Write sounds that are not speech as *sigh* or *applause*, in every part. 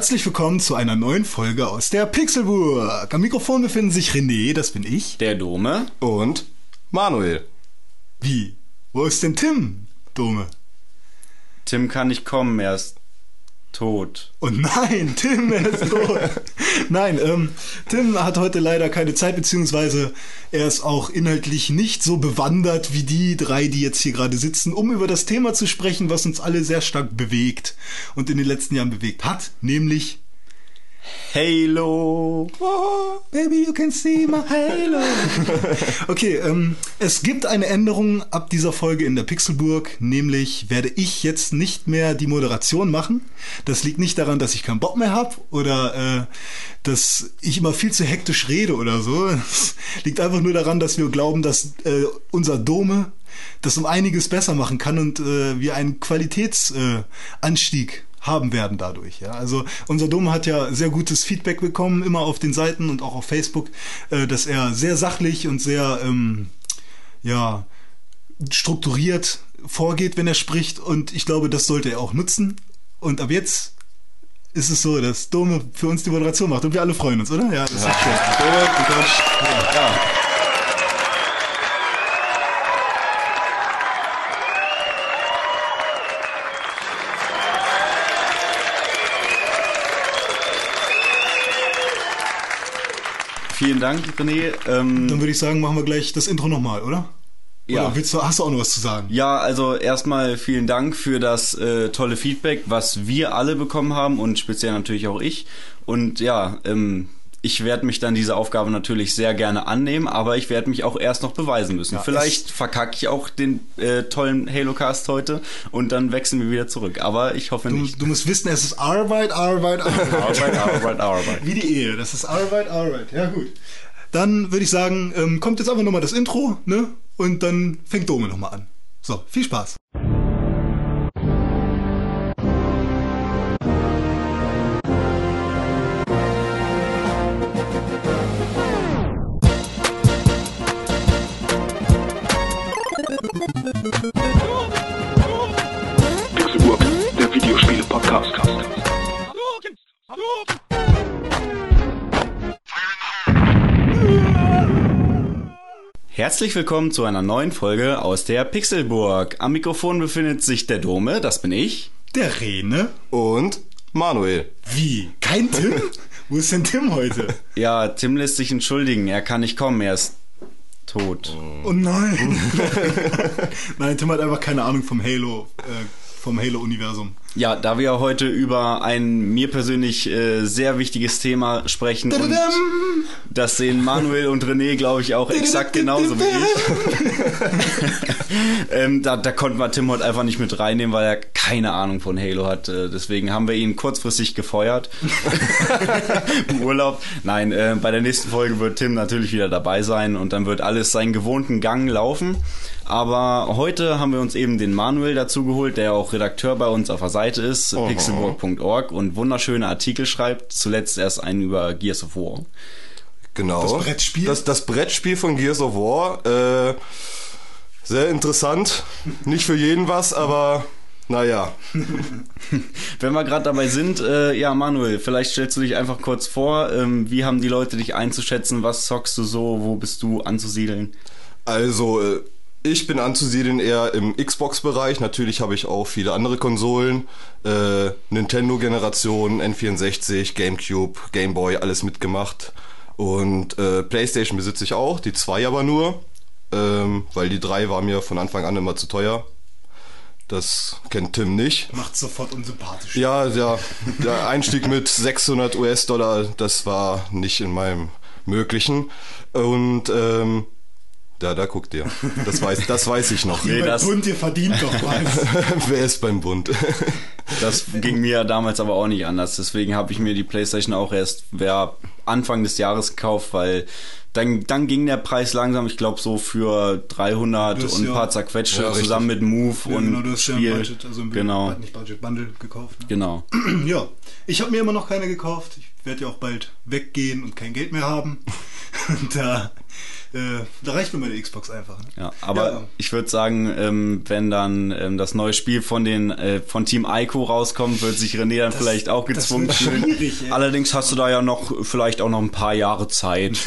Herzlich willkommen zu einer neuen Folge aus der Pixelburg. Am Mikrofon befinden sich René, das bin ich. Der Dome. Und Manuel. Wie? Wo ist denn Tim, Dome? Tim kann nicht kommen, er ist tot. Und nein, Tim er ist tot. nein, ähm, Tim hat heute leider keine Zeit, beziehungsweise er ist auch inhaltlich nicht so bewandert wie die drei, die jetzt hier gerade sitzen, um über das Thema zu sprechen, was uns alle sehr stark bewegt und in den letzten Jahren bewegt hat, nämlich Halo. Oh, baby, you can see my halo. okay, ähm, es gibt eine Änderung ab dieser Folge in der Pixelburg, nämlich werde ich jetzt nicht mehr die Moderation machen. Das liegt nicht daran, dass ich keinen Bock mehr habe oder äh, dass ich immer viel zu hektisch rede oder so. Es liegt einfach nur daran, dass wir glauben, dass äh, unser Dome das um einiges besser machen kann und äh, wir einen Qualitätsanstieg äh, haben werden dadurch. Ja? Also unser Dom hat ja sehr gutes Feedback bekommen, immer auf den Seiten und auch auf Facebook, äh, dass er sehr sachlich und sehr ähm, ja, strukturiert vorgeht, wenn er spricht. Und ich glaube, das sollte er auch nutzen. Und ab jetzt ist es so, dass Dome für uns die Moderation macht und wir alle freuen uns, oder? Ja, das ist ja. schön. Du darfst, ja. ja. Vielen Dank, René. Ähm, Dann würde ich sagen, machen wir gleich das Intro nochmal, oder? Ja. Oder willst du, hast du auch noch was zu sagen? Ja, also erstmal vielen Dank für das äh, tolle Feedback, was wir alle bekommen haben und speziell natürlich auch ich. Und ja, ähm, ich werde mich dann diese Aufgabe natürlich sehr gerne annehmen, aber ich werde mich auch erst noch beweisen müssen. Ja, Vielleicht verkacke ich auch den äh, tollen Halo-Cast heute und dann wechseln wir wieder zurück. Aber ich hoffe du, nicht. Du musst wissen, es ist Arbeit, Arbeit, Arbeit. *laughs* Arbeit, Arbeit, Arbeit. Wie die Ehe, das ist Arbeit, Arbeit. Ja gut. Dann würde ich sagen, ähm, kommt jetzt einfach nochmal das Intro, ne? Und dann fängt Dome nochmal an. So, viel Spaß. Pixelburg, der Videospiele-Podcast. Herzlich willkommen zu einer neuen Folge aus der Pixelburg. Am Mikrofon befindet sich der Dome, das bin ich. Der Rene. Und Manuel. Wie? Kein Tim? *laughs* Wo ist denn Tim heute? Ja, Tim lässt sich entschuldigen, er kann nicht kommen, er ist tot. Oh nein. *laughs* nein, Tim hat einfach keine Ahnung vom Halo, äh, vom Halo-Universum. Ja, da wir heute über ein mir persönlich äh, sehr wichtiges Thema sprechen und das sehen Manuel und René, glaube ich, auch exakt genauso wie ich. *laughs* ähm, da, da konnten wir Tim heute einfach nicht mit reinnehmen, weil er keine Ahnung von Halo hat. Äh, deswegen haben wir ihn kurzfristig gefeuert *laughs* im Urlaub. Nein, äh, bei der nächsten Folge wird Tim natürlich wieder dabei sein und dann wird alles seinen gewohnten Gang laufen. Aber heute haben wir uns eben den Manuel dazu geholt, der auch Redakteur bei uns auf der Seite ist, Oho. pixelburg.org und wunderschöne Artikel schreibt. Zuletzt erst einen über Gears of War. Genau. Das Brettspiel? Das, das Brettspiel von Gears of War. Äh, sehr interessant. Nicht für jeden was, aber naja. *laughs* Wenn wir gerade dabei sind, äh, ja, Manuel, vielleicht stellst du dich einfach kurz vor. Ähm, wie haben die Leute dich einzuschätzen? Was zockst du so? Wo bist du anzusiedeln? Also, äh, ich bin anzusiedeln eher im Xbox-Bereich. Natürlich habe ich auch viele andere Konsolen. Äh, Nintendo-Generation, N64, GameCube, Game Boy, alles mitgemacht. Und äh, PlayStation besitze ich auch, die zwei aber nur. Ähm, weil die drei war mir von Anfang an immer zu teuer. Das kennt Tim nicht. Macht sofort unsympathisch. Ja, ja, der Einstieg mit 600 US-Dollar, das war nicht in meinem Möglichen. Und ähm, ja, da guckt ihr. Das weiß, das weiß ich noch. Nee, Nee, das- Bund, ihr verdient doch was. *laughs* Wer ist beim Bund? *laughs* Das ging mir ja damals aber auch nicht anders. Deswegen habe ich mir die PlayStation auch erst ja, Anfang des Jahres gekauft, weil dann, dann ging der Preis langsam, ich glaube so für 300 Du hast und ein ja- paar zerquetschte Ja, zusammen mit Move Ja, und genau, du hast ja ein Spiel. Budget, also ein genau, nicht Budget, Bundle gekauft. Ne? genau. *clears throat* Ja, ich habe mir immer noch keine gekauft. Ich werde ja auch bald weggehen und kein Geld mehr haben. *laughs* Und da, äh, da reicht mir meine Xbox einfach. Ne? Ja, aber Ja. ich würde sagen, ähm, wenn dann ähm, das neue Spiel von den äh, von Team Ico rauskommt, wird sich René dann vielleicht auch das gezwungen fühlen. schwierig. Allerdings hast du da ja noch vielleicht auch noch ein paar Jahre Zeit.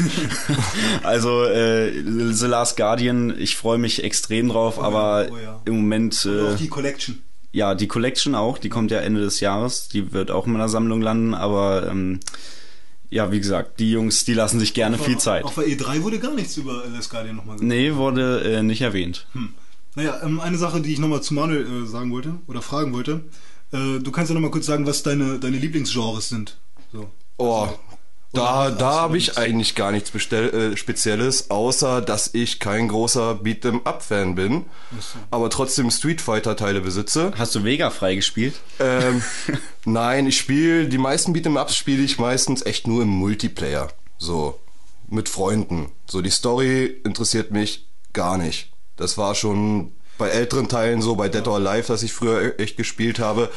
*laughs* also äh, The Last Guardian, ich freue mich extrem drauf, aber oh ja. im Moment äh, auch die Collection. ja die Collection auch, die kommt ja Ende des Jahres, die wird auch in meiner Sammlung landen, aber ähm, ja, wie gesagt, die Jungs, die lassen sich gerne viel Zeit. Auf der E3 wurde gar nichts über LS Guardian nochmal gesagt. Nee, wurde äh, nicht erwähnt. Naja, ähm, eine Sache, die ich nochmal zu Manuel äh, sagen wollte oder fragen wollte. Äh, du kannst ja nochmal kurz sagen, was deine, deine Lieblingsgenres sind. So. Oh, da, da habe ich eigentlich gar nichts bestell, äh, Spezielles, außer dass ich kein großer Beat'em-up-Fan bin, aber trotzdem Street Fighter-Teile besitze. Hast du Vega freigespielt? Ähm, *laughs* nein, ich spiele, die meisten Beat'em-ups spiele ich meistens echt nur im Multiplayer. So, mit Freunden. So, die Story interessiert mich gar nicht. Das war schon bei älteren Teilen so, bei Dead or Alive, dass ich früher echt gespielt habe.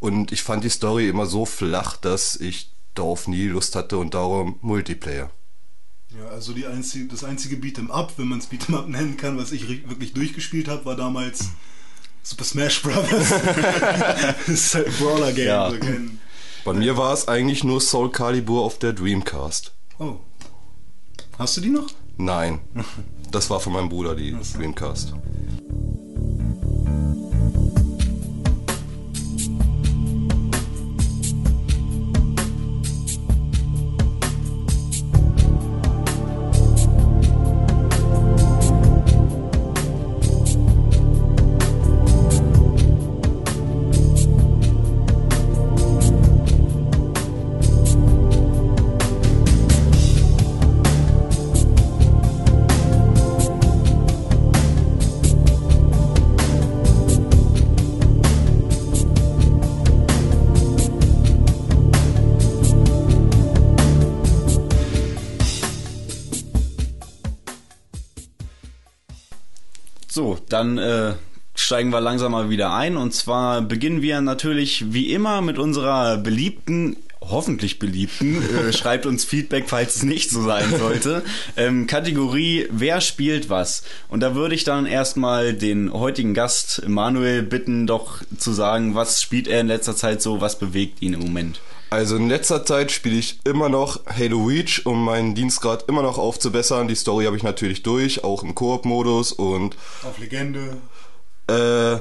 Und ich fand die Story immer so flach, dass ich darauf nie Lust hatte und darum Multiplayer. Ja, also die einzige, das einzige Beat'em Up, wenn man es Beat'em Up nennen kann, was ich wirklich durchgespielt habe, war damals Super Smash Brothers. *laughs* das ist halt ein Brawler-Game. Ja. So Bei mir war es eigentlich nur Soul Calibur auf der Dreamcast. oh. Hast du die noch? Nein, *laughs* das war von meinem Bruder, die Dreamcast. Dann äh, steigen wir langsam mal wieder ein. Und zwar beginnen wir natürlich wie immer mit unserer beliebten, hoffentlich beliebten, *laughs* äh, schreibt uns Feedback, falls es nicht so sein sollte, ähm, Kategorie Wer spielt was? Und da würde ich dann erstmal den heutigen Gast Manuel bitten, doch zu sagen, was spielt er in letzter Zeit so, was bewegt ihn im Moment. Also in letzter Zeit spiele ich immer noch Halo Reach, um meinen Dienstgrad immer noch aufzubessern. Die Story habe ich natürlich durch, auch im Koop-Modus und Auf Legende. äh,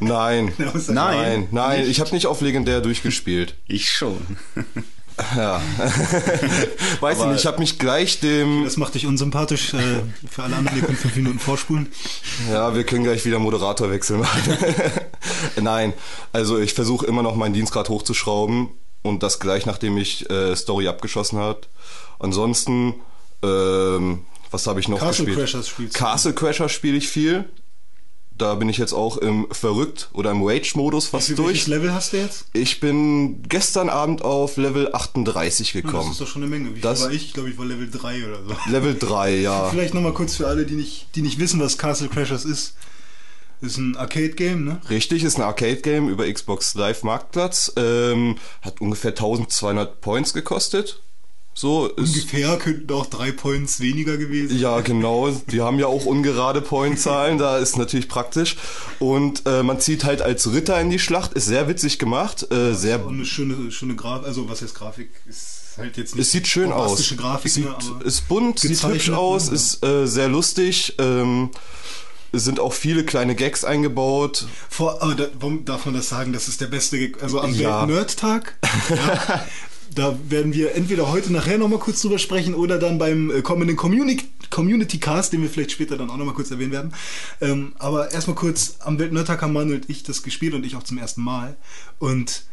nein, *laughs* Außer- nein, nein, ich habe nicht auf legendär durchgespielt. Ich schon. Ja, *laughs* weiß ich nicht, ich habe mich gleich dem, Das macht dich unsympathisch. Äh, für alle anderen, ihr könnt fünf Minuten vorspulen. ja, wir können gleich wieder Moderatorwechsel machen. *laughs* nein, also ich versuche immer noch meinen Dienstgrad hochzuschrauben und das gleich nachdem ich äh, Story abgeschossen hat. Ansonsten, ähm, was habe ich noch Castle gespielt? Crashers spielst. Castle Crasher spiele ich viel. Da bin ich jetzt auch im Verrückt oder im Rage-Modus fast Wie, durch. welches Level hast du jetzt? Ich bin gestern Abend auf Level 38 Das gekommen. ist doch schon eine Menge. Wie Das- war ich? Ich glaube, ich war Level 3 oder so. Level 3, ja. *laughs* Vielleicht nochmal kurz für alle, die nicht, die nicht wissen, was Castle Crashers ist. Ist ein Arcade-Game, ne? Richtig, ist ein Arcade-Game über Xbox Live Marktplatz. Ähm, hat ungefähr 1200 Points gekostet. So ist. Ungefähr könnten auch drei Points weniger gewesen. Ja, genau. Die haben ja auch ungerade Point-Zahlen, da ist natürlich praktisch. Und äh, man zieht halt als Ritter in die Schlacht, ist sehr witzig gemacht, äh, sehr Und eine schöne, schöne Grafik, also was heißt Grafik, ist halt jetzt nicht Es sieht schön aus. Grafik, es sieht, ne, ist bunt, sieht hübsch aus, ne? ist äh, sehr lustig. Ähm, sind auch viele kleine Gags eingebaut. Vor, aber da, warum darf man das sagen? Das ist der beste, Gag- also am Ja. Welt-Nerd-Tag. *laughs* Ja, da werden wir entweder heute nachher nochmal kurz drüber sprechen oder dann beim äh, kommenden Community, Community Cast, den wir vielleicht später dann auch nochmal kurz erwähnen werden. Ähm, aber erstmal kurz, am Welt-Nerd-Tag haben Manuel und ich das gespielt und ich auch zum ersten Mal. Und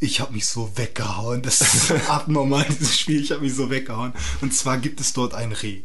ich habe mich so weggehauen. Das ist *laughs* abnormal, dieses Spiel. Ich habe mich so weggehauen. Und zwar gibt es dort ein Reh.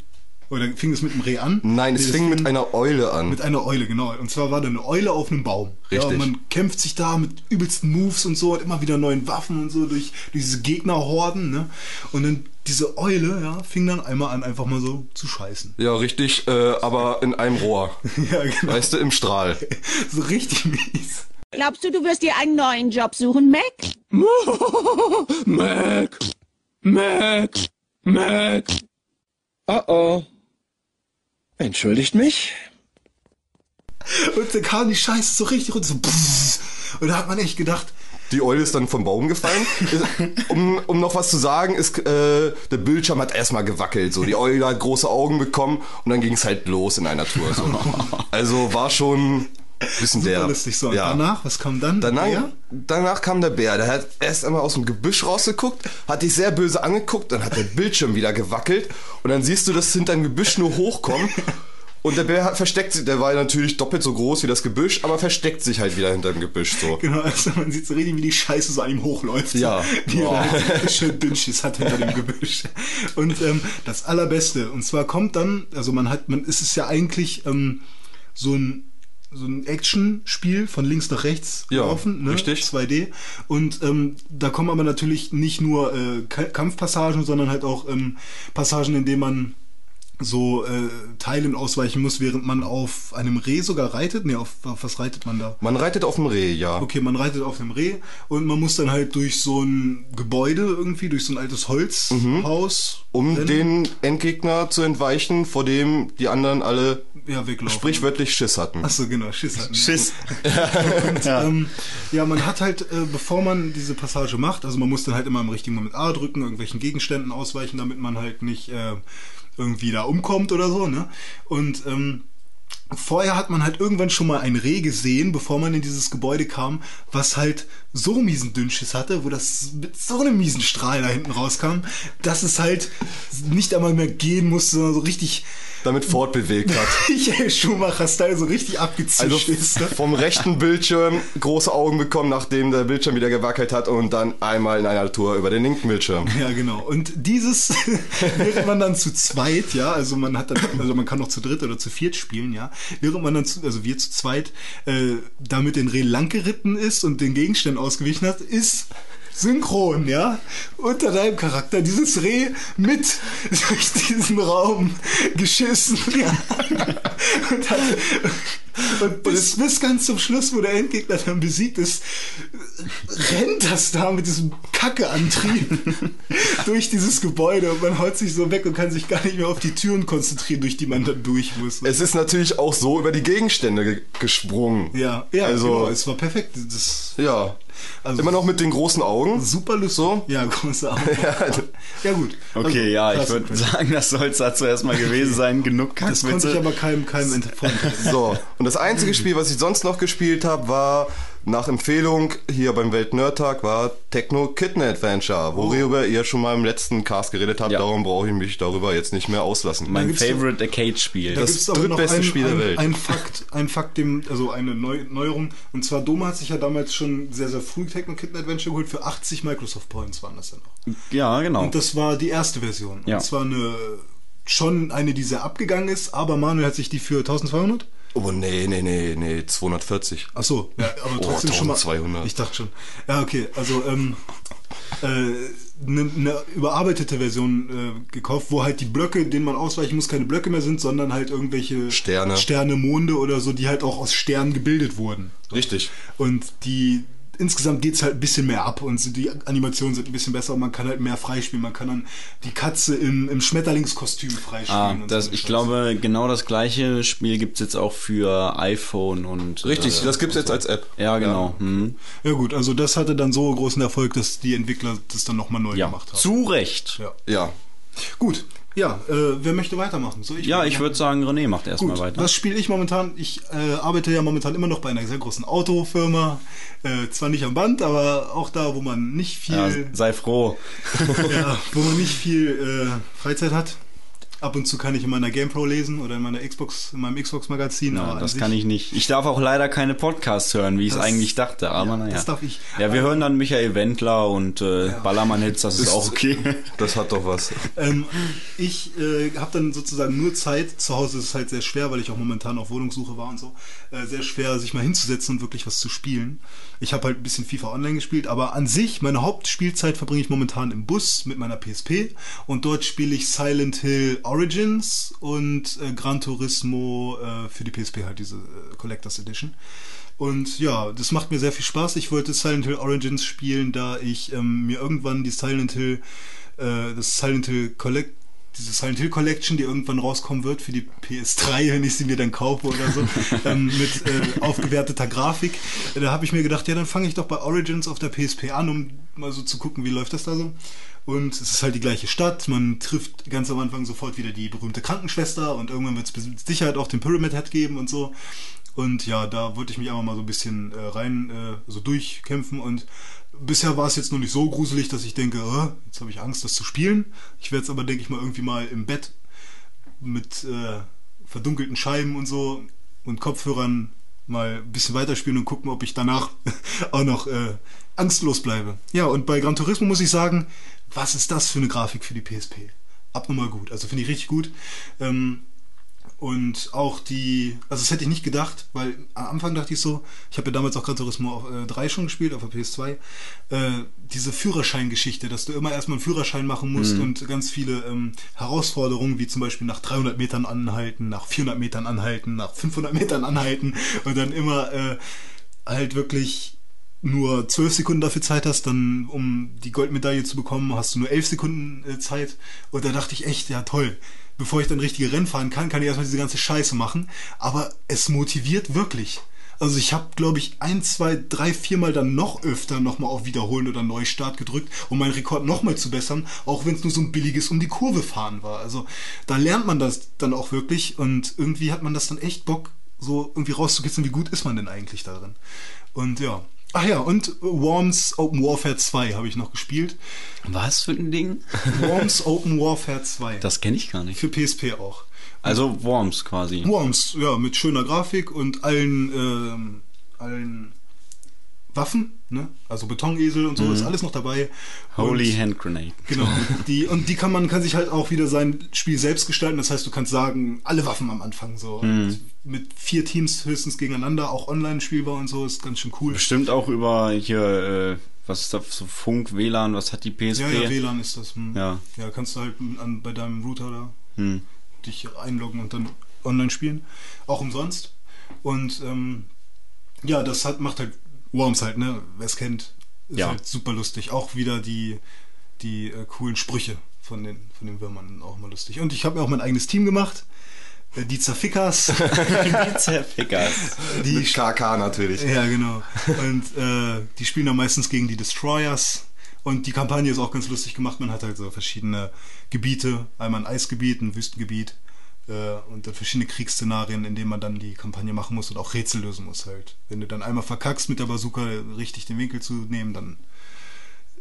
Oder fing es mit einem Reh an? Nein, es fing mit einer Eule an. mit einer Eule, genau. Und zwar war da eine Eule auf einem Baum. Ja, Richtig. und man kämpft sich da mit übelsten Moves und so, hat immer wieder neuen Waffen und so durch, durch diese Gegnerhorden, ne? Und dann diese Eule, ja, fing dann einmal an, einfach mal so zu scheißen. ja, richtig, äh, aber in einem Rohr. *laughs* Ja, genau. Weißt du, im Strahl. *laughs* So richtig mies. Glaubst du, du wirst dir einen neuen Job suchen, Mac? *laughs* Mac. Mac. Mac. Oh oh. Entschuldigt mich? Und dann kam die Scheiße so richtig runter, so pff. Und da hat man echt gedacht, Die Eule ist dann vom Baum gefallen. *laughs* um, um noch was zu sagen, ist, äh, der Bildschirm hat erstmal gewackelt. So, die Eule hat große Augen bekommen und dann ging es halt los in einer Tour. So. *laughs* Also war schon bisschen super der. lustig. So, und ja. danach, was kam dann? Danach, danach kam der Bär, der hat erst einmal aus dem Gebüsch rausgeguckt, hat dich sehr böse angeguckt, dann hat der Bildschirm wieder gewackelt und dann siehst du das hinter dem Gebüsch nur hochkommen und der Bär hat versteckt sich, der war natürlich doppelt so groß wie das Gebüsch, aber versteckt sich halt wieder hinter dem Gebüsch so. Genau, also man sieht so richtig, wie die Scheiße so an ihm hochläuft. Ja. Die er halt schön Dünnschiss hat hinter dem Gebüsch. Und ähm, das Allerbeste, und zwar kommt dann, also man hat, man ist es ja eigentlich ähm, so ein so ein Action-Spiel von links nach rechts Ja, laufen, ne? richtig. 2D. Und ähm, da kommen aber natürlich nicht nur äh, Ka- Kampfpassagen, sondern halt auch ähm, Passagen, in denen man so äh, Teilen ausweichen muss, während man auf einem Reh sogar reitet. Nee, auf, auf was reitet man da? Man reitet auf dem Reh, ja. Okay, man reitet auf einem Reh und man muss dann halt durch so ein Gebäude irgendwie, durch so ein altes Holzhaus. Um rennen. den Endgegner zu entweichen, vor dem die anderen alle ja, weglaufen. sprichwörtlich Schiss hatten. Achso, genau, Schiss hatten. Schiss. Und, *laughs* ja. Ähm, ja, man hat halt, äh, bevor man diese Passage macht, also man muss dann halt immer im richtigen Moment A drücken, irgendwelchen Gegenständen ausweichen, damit man halt nicht äh, irgendwie da umkommt oder so, ne? Und ähm, vorher hat man halt irgendwann schon mal ein Reh gesehen, bevor man in dieses Gebäude kam, was halt so miesen Dünnschiss hatte, wo das mit so einem miesen Strahl da hinten rauskam, dass es halt nicht einmal mehr gehen musste, sondern so richtig Damit fortbewegt hat. *laughs* Michael Schumacher-Style so richtig abgezischt Also ist. Ne? vom rechten Bildschirm große Augen bekommen, nachdem der Bildschirm wieder gewackelt hat und dann einmal in einer Tour über den linken Bildschirm. Ja, genau. Und dieses *laughs* während man dann zu zweit, ja, also man hat dann, also man kann noch zu dritt oder zu viert spielen, ja, während man dann, zu, also wir zu zweit, äh, da mit den Reh langgeritten ist und den Gegenständen ausgewichen hat, ist synchron, ja, unter deinem Charakter dieses Reh mit durch diesen Raum geschissen, *laughs* ja. Und, hat, und bis, bis ganz zum Schluss, wo der Endgegner dann besiegt ist, rennt das da mit diesem Kackeantrieb *laughs* durch dieses Gebäude und man haut sich so weg und kann sich gar nicht mehr auf die Türen konzentrieren, durch die man dann durch muss. Es ist natürlich auch so über die Gegenstände ge gesprungen. ja, ja, also genau, es war perfekt. Das, ja. Also Immer noch mit den großen Augen. super lustig. So? Ja, große Augen. *laughs* ja, gut. Okay, Also, ja, ich würde sagen, das soll es dazu erstmal gewesen sein. Genug Das konnte ich Kackwitze. aber keinem, keinem. *laughs* So, und das einzige *laughs* Spiel, was ich sonst noch gespielt habe, war nach Empfehlung hier beim Welt-Nerd-Tag war Techno Kitten Adventure, worüber ihr schon mal im letzten Cast geredet habt, Ja. darum brauche ich mich darüber jetzt nicht mehr auslassen. Mein Favorite Arcade-Spiel. Da Das drittbeste ein, Spiel der Welt. Ein Fakt, ein Fakt, dem, also eine Neu Neuerung. Und zwar Doma hat sich ja damals schon sehr, sehr früh Techno Kitten Adventure geholt. Für 80 Microsoft Points waren das ja noch. Ja, genau. Und das war die erste Version. Ja. Und zwar eine, schon eine, die sehr abgegangen ist, aber Manuel hat sich die für 1200? Oh nee, nee, nee, nee, 240. Ach so, ja, aber Oh, trotzdem schon mal. 1200. Ich dachte schon. Ja, okay, also ähm, äh, eine ne überarbeitete Version äh, gekauft, wo halt die Blöcke, denen man ausweichen muss, keine Blöcke mehr sind, sondern halt irgendwelche Sterne. Sterne, Monde oder so, die halt auch aus Sternen gebildet wurden. Richtig. Und die insgesamt geht's halt ein bisschen mehr ab und so die Animationen sind ein bisschen besser und man kann halt mehr freispielen. Man kann dann die Katze im, im Schmetterlingskostüm freispielen. Ah, und das, so ich Scheiße. glaube, genau das gleiche Spiel gibt's jetzt auch für iPhone und. Richtig, Äh, das gibt's jetzt als App. ja, genau. Hm. Ja gut, also das hatte dann so großen Erfolg, dass die Entwickler das dann nochmal neu Ja, gemacht haben. zu Recht. Ja. Ja. Gut, ja, äh, wer möchte weitermachen? Soll Ja, ich würde sagen, René macht erstmal weiter. was spiele ich momentan? Ich äh, arbeite ja momentan immer noch bei einer sehr großen Autofirma. Äh, zwar nicht am Band, aber auch da, wo man nicht Ja, viel, sei froh. *laughs* ja, wo man nicht viel äh, Freizeit hat. Ab und zu kann ich in meiner GamePro lesen oder in meiner Xbox, in meinem Xbox-Magazin. Ja, das kann ich nicht. Ich darf auch leider keine Podcasts hören, wie ich es eigentlich dachte. Aber ja, naja. das darf ich. Ja, wir hören dann Michael Wendler und äh, Ballermann-Hits, das ist, Ist- auch okay. *laughs* Das hat doch was. Ähm, ich äh, habe dann sozusagen nur Zeit. Zu Hause ist es halt sehr schwer, weil ich auch momentan auf Wohnungssuche war und so. Äh, sehr schwer, sich mal hinzusetzen und wirklich was zu spielen. Ich habe halt ein bisschen FIFA Online gespielt, aber an sich, meine Hauptspielzeit verbringe ich momentan im Bus mit meiner PSP und dort spiele ich Silent Hill Origins und äh, Gran Turismo äh, für die PSP halt diese äh, Collectors Edition. Und ja, das macht mir sehr viel Spaß. Ich wollte Silent Hill Origins spielen, da ich ähm, mir irgendwann die Silent Hill, äh, das Silent Hill Collect, diese Silent Hill Collection, die irgendwann rauskommen wird für die PS3, *laughs* wenn ich sie mir dann kaufe oder so, *laughs* ähm, mit äh, aufgewerteter Grafik. Da habe ich mir gedacht, ja, dann fange ich doch bei Origins auf der PSP an, um mal so zu gucken, wie läuft das da so. Und es ist halt die gleiche Stadt. Man trifft ganz am Anfang sofort wieder die berühmte Krankenschwester und irgendwann wird es mit Sicherheit auch den Pyramid Head geben und so. Und ja, da wollte ich mich einfach mal so ein bisschen äh, rein, äh, so durchkämpfen. Und bisher war es jetzt noch nicht so gruselig, dass ich denke, äh, jetzt habe ich Angst, das zu spielen. Ich werde es aber, denke ich mal, irgendwie mal im Bett mit äh, verdunkelten Scheiben und so und Kopfhörern mal ein bisschen weiterspielen und gucken, ob ich danach *laughs* auch noch äh, angstlos bleibe. Ja, und bei Gran Turismo muss ich sagen, was ist das für eine Grafik für die PSP? Abnormal gut. Also finde ich richtig gut. Ähm, und auch die, also das hätte ich nicht gedacht, weil am Anfang dachte ich so, ich habe ja damals auch Gran Turismo auf, äh, 3 schon gespielt, auf der PS2, äh, diese Führerscheingeschichte, dass du immer erstmal einen Führerschein machen musst und ganz viele ähm, Herausforderungen, wie zum Beispiel nach 300 Metern anhalten, nach 400 Metern anhalten, nach 500 Metern anhalten und dann immer äh, halt wirklich nur 12 Sekunden dafür Zeit hast, dann um die Goldmedaille zu bekommen, hast du nur 11 Sekunden äh, Zeit. Und da dachte ich echt, ja toll, bevor ich dann richtige Rennen fahren kann, kann ich erstmal diese ganze Scheiße machen. Aber es motiviert wirklich. Also ich habe, glaube ich, ein, zwei, drei, viermal dann noch öfter nochmal auf Wiederholen oder Neustart gedrückt, um meinen Rekord nochmal zu bessern, auch wenn es nur so ein billiges um die Kurve fahren war. Also da lernt man das dann auch wirklich und irgendwie hat man das dann echt Bock, so irgendwie rauszukitzeln, wie gut ist man denn eigentlich darin. Und ja. Ach ja, und Worms Open Warfare 2 habe ich noch gespielt. Was für ein Ding? Worms Open Warfare 2. Das kenne ich gar nicht. für PSP auch. Also Worms quasi. Worms, ja, mit schöner Grafik und allen, ähm, allen Waffen, ne? Also Betonesel und so, ist alles noch dabei. Mhm. Holy und, Hand Grenade. Genau. Die, und die kann man kann sich halt auch wieder sein Spiel selbst gestalten. Das heißt, du kannst sagen, alle Waffen am Anfang so. Mhm. Und Mit vier Teams höchstens gegeneinander, auch online spielbar und so, ist ganz schön cool. Bestimmt auch über hier, äh, was ist das, so Funk, WLAN, was hat die PSP? Ja, ja, WLAN ist das. Hm. Ja. ja, kannst du halt an, bei deinem Router da Hm. dich einloggen und dann online spielen. Auch umsonst. Und ähm, ja, das hat, macht halt Worms halt, ne? Wer es kennt, ist Ja. halt super lustig. Auch wieder die, die äh, coolen Sprüche von den, von den Würmern auch mal lustig. Und ich habe mir auch mein eigenes Team gemacht. Äh, die Zerfickers. *laughs* Die *laughs* Zerfickers. die Mit KK natürlich. ja, genau. Und äh, die spielen dann meistens gegen die Destroyers. Und die Kampagne ist auch ganz lustig gemacht. Man hat halt so verschiedene Gebiete. Einmal ein Eisgebiet, ein Wüstengebiet. Äh, und dann verschiedene Kriegsszenarien, in denen man dann die Kampagne machen muss und auch Rätsel lösen muss halt. Wenn du dann einmal verkackst, mit der Bazooka richtig den Winkel zu nehmen, dann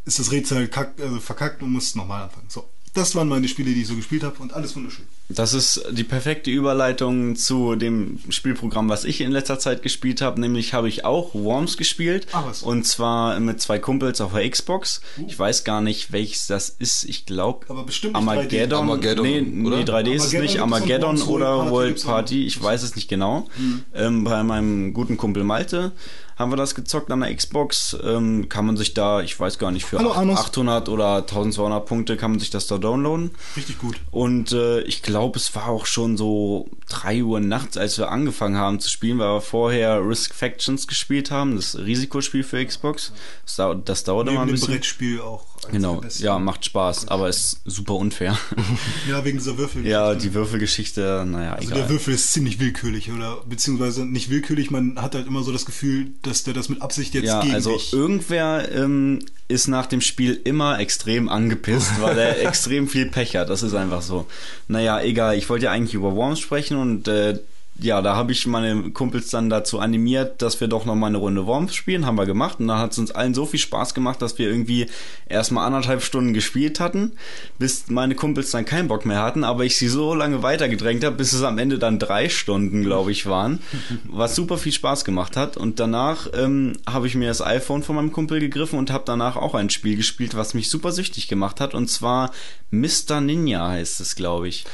ist das Rätsel halt kack, also verkackt und musst nochmal anfangen. So. Das waren meine Spiele, die ich so gespielt habe und alles wunderschön. Das ist die perfekte Überleitung zu dem Spielprogramm, was ich in letzter Zeit gespielt habe. Nämlich habe ich auch Worms gespielt. Ah, was? Und zwar mit zwei Kumpels auf der Xbox. Ich weiß gar nicht, welches das ist. Ich glaube Aber bestimmt nicht 3D. Armageddon. Armageddon, nee, oder? nee, 3D ist es Armageddon nicht. Armageddon oder World Party. Party. Ich weiß es nicht genau. Mhm. Ähm, bei meinem guten Kumpel Malte haben wir das gezockt an der Xbox. Ähm, kann man sich da, ich weiß gar nicht, für Hallo, ach- Arnus. 800 oder 1200 Punkte kann man sich das da downloaden. Richtig gut. Und äh, ich glaube, es war auch schon so 3 Uhr nachts, als wir angefangen haben zu spielen, weil wir vorher Risk Factions gespielt haben, das Risikospiel für Xbox. Das, dau das dauert immer Neben ein dem bisschen. Brettspiel auch. Genau, ja, macht Spaß, aber ist super unfair. *laughs* Ja, wegen dieser Würfel. ja, die Würfelgeschichte, naja, Also egal. der Würfel ist ziemlich willkürlich oder beziehungsweise nicht willkürlich, man hat halt immer so das Gefühl, dass der das mit Absicht jetzt ja, gegen also dich. irgendwer ähm, ist nach dem Spiel immer extrem angepisst, weil er *laughs* extrem viel Pech hat. Das ist einfach so. Naja, egal. Ich wollte ja eigentlich über Worms sprechen und äh, ja, da habe ich meine Kumpels dann dazu animiert, dass wir doch noch mal eine Runde Worms spielen, haben wir gemacht und dann hat es uns allen so viel Spaß gemacht, dass wir irgendwie erstmal anderthalb Stunden gespielt hatten, bis meine Kumpels dann keinen Bock mehr hatten, aber ich sie so lange weitergedrängt habe, bis es am Ende dann drei Stunden, glaube ich, waren, *laughs* was super viel Spaß gemacht hat und danach ähm, habe ich mir das iPhone von meinem Kumpel gegriffen und habe danach auch ein Spiel gespielt, was mich super süchtig gemacht hat und zwar Mr. Ninja heißt es, glaube ich.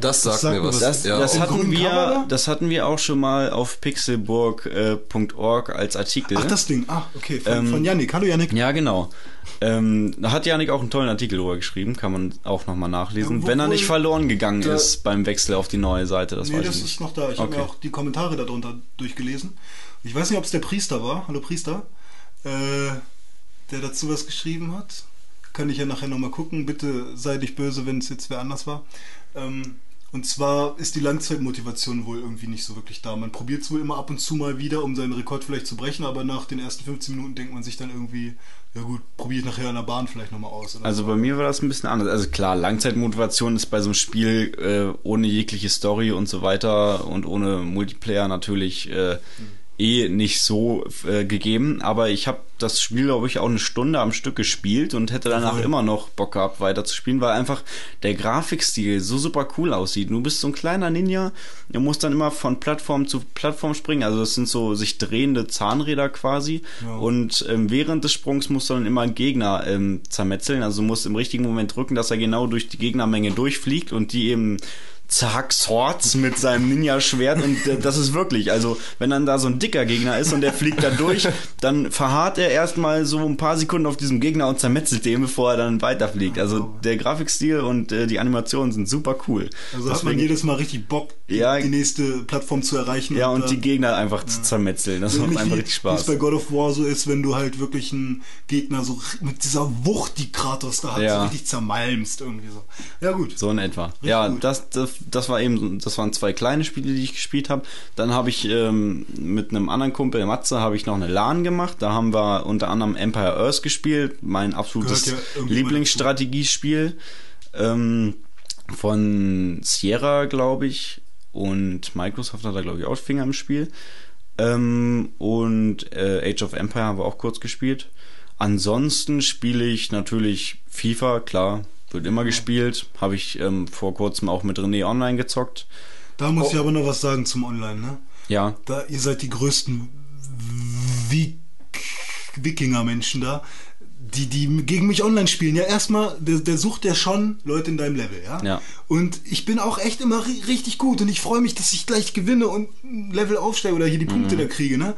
Das sagt sagt mir was. Das, ja, das Im hatten wir, oder? Das hatten wir auch schon mal auf pixelburg.org als Artikel. Ach, das Ding. Ah, okay. Von, Ähm, von Yannick. Hallo Yannick. ja, genau. Ähm, da hat Janik auch einen tollen Artikel drüber geschrieben, kann man auch nochmal nachlesen, Ja, wenn er nicht verloren gegangen da- ist beim Wechsel auf die neue Seite, das nee, das ist noch da. Ich habe Okay. mir auch die Kommentare darunter durchgelesen. Ich weiß nicht, ob es der Priester war. Hallo Priester. Äh, der dazu was geschrieben hat. Kann ich ja nachher nochmal gucken. Bitte sei nicht böse, wenn es jetzt wer anders war. Ähm, und zwar ist die Langzeitmotivation wohl irgendwie nicht so wirklich da. Man probiert es wohl immer ab und zu mal wieder, um seinen Rekord vielleicht zu brechen, aber nach den ersten 15 Minuten denkt man sich dann irgendwie, ja gut, probiere ich nachher an der Bahn vielleicht nochmal aus. Also so. bei mir war das ein bisschen anders. Also klar, Langzeitmotivation ist bei so einem Spiel äh, ohne jegliche Story und so weiter und ohne Multiplayer natürlich äh, eh nicht so äh, gegeben. Aber ich habe das Spiel, glaube ich, auch eine Stunde am Stück gespielt und hätte danach Jawohl. immer noch Bock gehabt, weiter zu spielen, weil einfach der Grafikstil so super cool aussieht. Du bist so ein kleiner Ninja, du musst dann immer von Plattform zu Plattform springen. Also das sind so sich drehende Zahnräder quasi. Ja. Und ähm, während des Sprungs musst du dann immer einen Gegner ähm, zermetzeln. Also musst im richtigen Moment drücken, dass er genau durch die Gegnermenge durchfliegt und die eben zack, Swords mit seinem Ninja-Schwert und äh, das ist wirklich, also wenn dann da so ein dicker Gegner ist und der fliegt da durch, dann verharrt er erstmal so ein paar Sekunden auf diesem Gegner und zermetzelt den, bevor er dann weiterfliegt. Also der Grafikstil und äh, die Animationen sind super cool. Also hat man jedes Mal richtig Bock, die, Ja. die nächste Plattform zu erreichen. ja, und äh, die Gegner einfach zu zermetzeln. Das macht ähnlich einfach richtig Wie es Spaß. bei God of War so ist, wenn du halt wirklich einen Gegner so mit dieser Wucht, die Kratos da hat, Ja. so richtig zermalmst irgendwie so. Ja gut. So in etwa. ja, gut. das, das, das war eben, das waren zwei kleine Spiele, die ich gespielt habe. Dann habe ich ähm, mit einem anderen Kumpel, Matze, habe ich noch eine LAN gemacht. Da haben wir unter anderem Empire Earth gespielt, mein absolutes ja Lieblingsstrategiespiel ähm, von Sierra, glaube ich. Und Microsoft hat da, glaube ich, auch Finger im Spiel. Ähm, und äh, Age of Empire haben wir auch kurz gespielt. Ansonsten spiele ich natürlich FIFA, klar, wird immer gespielt. Habe ich ähm, vor kurzem auch mit René online gezockt. Da muss ich aber noch was sagen zum Online, ne? Ja, Da, ihr seid die größten Wik Wikinger-Menschen da, die, die gegen mich online spielen. Ja, erstmal, der, der sucht ja schon Leute in deinem Level, ja? Ja. Und ich bin auch echt immer ri richtig gut und ich freue mich, dass ich gleich gewinne und ein Level aufsteige oder hier die Punkte da kriege, ne?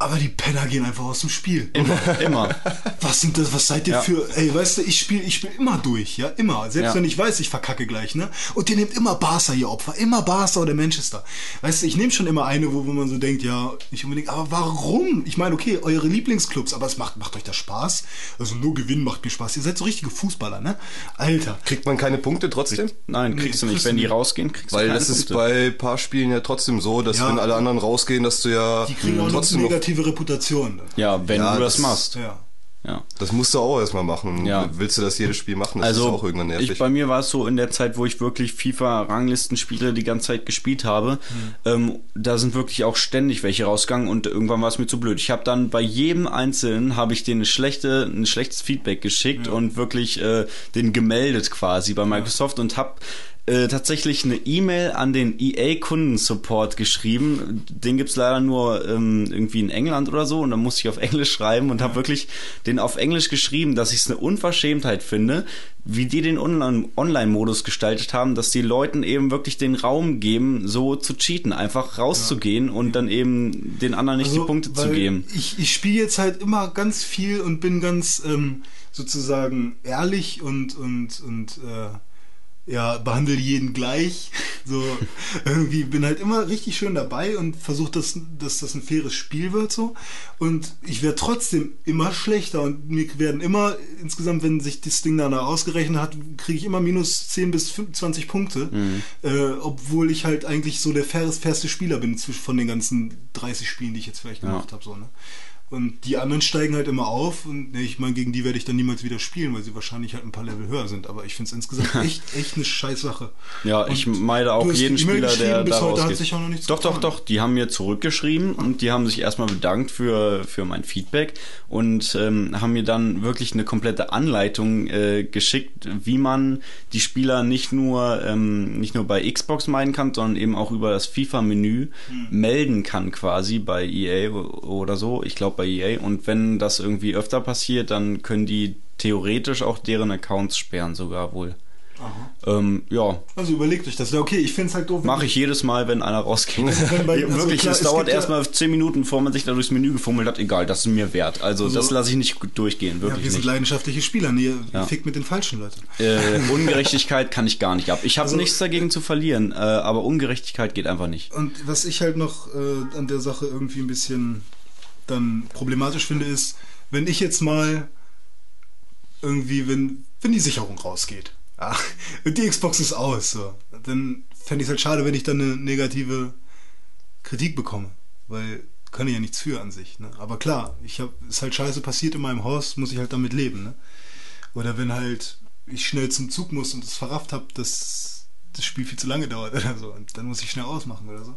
Aber die Penner gehen einfach aus dem Spiel. immer, immer. Was sind das, was seid ihr Ja. für, ey, weißt du, ich spiele ich spiel immer durch, ja, immer. Selbst Ja. wenn ich weiß, ich verkacke gleich, ne? Und ihr nehmt immer Barca, ihr Opfer, immer Barca oder Manchester. Weißt du, ich nehme schon immer eine, wo, wo man so denkt, ja, nicht unbedingt, aber warum? Ich meine, okay, eure Lieblingsclubs, aber es macht, macht euch das Spaß? Also nur Gewinnen macht mir Spaß. Ihr seid so richtige Fußballer, ne? Alter. Kriegt man keine Punkte trotzdem? Nein, kriegst du Nee, nicht. kriegst Wenn du die nicht. rausgehen, kriegst Weil du keine das ist Punkte. bei ein paar Spielen ja trotzdem so, dass Ja. wenn alle anderen rausgehen, dass du ja trotzdem noch, negative Reputation. Ja, wenn Ja, du das das- machst. Ja. Ja. das musst du auch erstmal machen. Ja. Willst du das jedes Spiel machen? Das Also ist auch irgendwann nervig. ich, bei mir war es so in der Zeit, wo ich wirklich FIFA-Ranglistenspiele die ganze Zeit gespielt habe, ähm, da sind wirklich auch ständig welche rausgegangen und irgendwann war es mir zu blöd. Ich habe dann bei jedem Einzelnen habe ich denen eine schlechte, ein schlechtes Feedback geschickt und wirklich äh, den gemeldet quasi bei Microsoft und habe äh, tatsächlich eine E-Mail an den EA-Kundensupport geschrieben. Den gibt's leider nur ähm, irgendwie in England oder so und dann musste ich auf *laughs* Englisch schreiben und habe wirklich den auf Englisch geschrieben, dass ich es eine Unverschämtheit finde, wie die den Online- Online-Modus gestaltet haben, dass die Leuten eben wirklich den Raum geben, so zu cheaten, einfach rauszugehen und dann eben den anderen nicht die Punkte zu Also, geben. Ich, ich spiele jetzt halt immer ganz viel und bin ganz ähm, sozusagen ehrlich und und und äh, ja behandle jeden gleich. So irgendwie bin halt immer richtig schön dabei und versuche, dass, dass das ein faires Spiel wird so. Und ich werde trotzdem immer schlechter und mir werden immer insgesamt, wenn sich das Ding danach ausgerechnet hat, kriege ich immer minus 10 bis 20 Punkte, Mhm. äh, obwohl ich halt eigentlich so der fairest, fairste Spieler bin zwischen von den ganzen 30 Spielen, die ich jetzt vielleicht Ja. gemacht habe. So, ne? Und die anderen steigen halt immer auf und ne, ich meine, gegen die werde ich dann niemals wieder spielen, weil sie wahrscheinlich halt ein paar Level höher sind. Aber ich finde es insgesamt *laughs* echt, echt eine scheiß Sache. Ja, ich Und meide auch jeden Spieler, der bis da heute hat rausgeht. sich auch noch nichts Doch, doch, getan. doch. Die haben mir zurückgeschrieben und die haben sich erstmal bedankt für, für mein Feedback und ähm, haben mir dann wirklich eine komplette Anleitung äh, geschickt, wie man die Spieler nicht nur, ähm, nicht nur bei Xbox meiden kann, sondern eben auch über das FIFA-Menü Hm. melden kann quasi bei EA oder so. Ich glaube bei EA. Und wenn das irgendwie öfter passiert, dann können die theoretisch auch deren Accounts sperren sogar wohl. Ähm, ja, Also überlegt euch das. Ja, okay, ich finde es halt doof. Mache ich jedes Mal, wenn einer rausgeht. Wenn bei- *laughs* also Wirklich, klar, es dauert gibt ja- erstmal 10 Minuten, bevor man sich da durchs Menü gefummelt hat. Egal, das ist mir wert. Also, das lasse ich nicht durchgehen, Ja, wirklich wir sind nicht. leidenschaftliche Spieler. Nee, Ja. fickt mit den falschen Leuten. Äh, Ungerechtigkeit kann ich gar nicht ab. Ich habe Also- nichts dagegen zu verlieren, äh, aber Ungerechtigkeit geht einfach nicht. Und was ich halt noch äh, an der Sache irgendwie ein bisschen dann problematisch finde, ist, wenn ich jetzt mal irgendwie, wenn, wenn die Sicherung rausgeht, ja, *laughs* und die Xbox ist aus, so, dann fände ich es halt schade, wenn ich dann eine negative Kritik bekomme, weil kann ich ja nichts für an sich. Ne? Aber klar, ich hab, ist halt scheiße passiert in meinem Haus, muss ich halt damit leben. Ne? Oder wenn halt ich schnell zum Zug muss und es verrafft habe, dass das Spiel viel zu lange dauert *laughs* oder so, und dann muss ich schnell ausmachen oder so.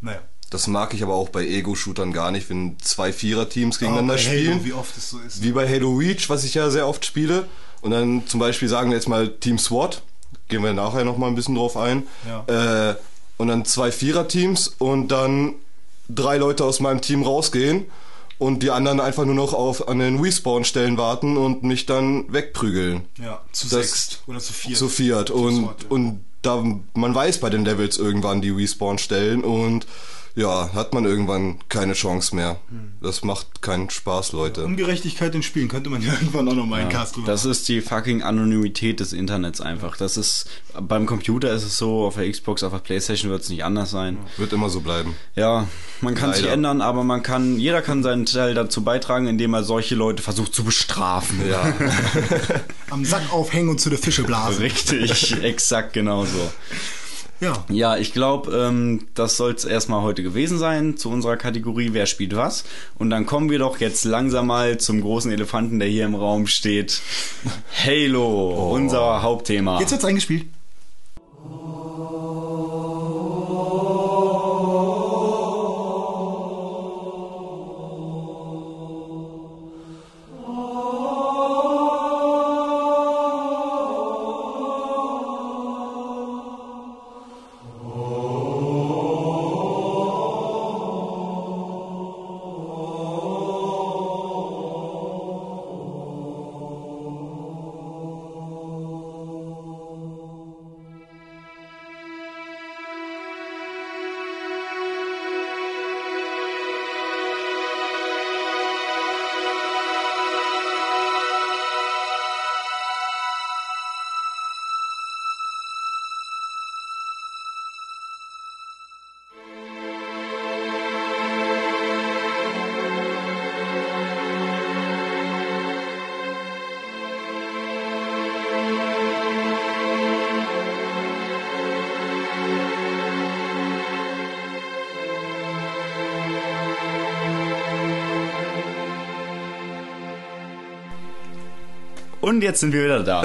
Naja. Das mag ich aber auch bei Ego-Shootern gar nicht, wenn zwei Vierer-Teams gegeneinander Halo, spielen. wie oft es so ist. Wie bei Halo Reach, was ich ja sehr oft spiele. Und dann zum Beispiel sagen wir jetzt mal Team SWAT. Gehen wir nachher nochmal ein bisschen drauf ein. Ja. Äh, und dann zwei Vierer-Teams und dann drei Leute aus meinem Team rausgehen und die anderen einfach nur noch auf an den Respawn-Stellen warten und mich dann wegprügeln. Ja, zu Das- sechst oder zu viert. Zu viert. Und, SWAT, ja. und da, man weiß bei den Levels irgendwann die Respawn-Stellen und ja, hat man irgendwann keine Chance mehr. Das macht keinen Spaß, Leute. Ungerechtigkeit in Spielen könnte man ja *laughs* irgendwann auch noch mal einen Cast drüber Das ist die fucking Anonymität des Internets einfach. Das ist, beim Computer ist es so, auf der Xbox, auf der Playstation wird es nicht anders sein. Wird immer so bleiben. Ja, man kann sich ändern, aber man kann, jeder kann seinen Teil dazu beitragen, indem er solche Leute versucht zu bestrafen. Ja. *laughs* Am Sack aufhängen und zu der Fische blasen. Richtig, *laughs* exakt genauso. Ja. Ja, ich glaube, ähm, das soll es erstmal heute gewesen sein zu unserer Kategorie Wer spielt was. Und dann kommen wir doch jetzt langsam mal zum großen Elefanten, der hier im Raum steht. Halo, unser Hauptthema. Jetzt wird's eingespielt. Und jetzt sind wir wieder da.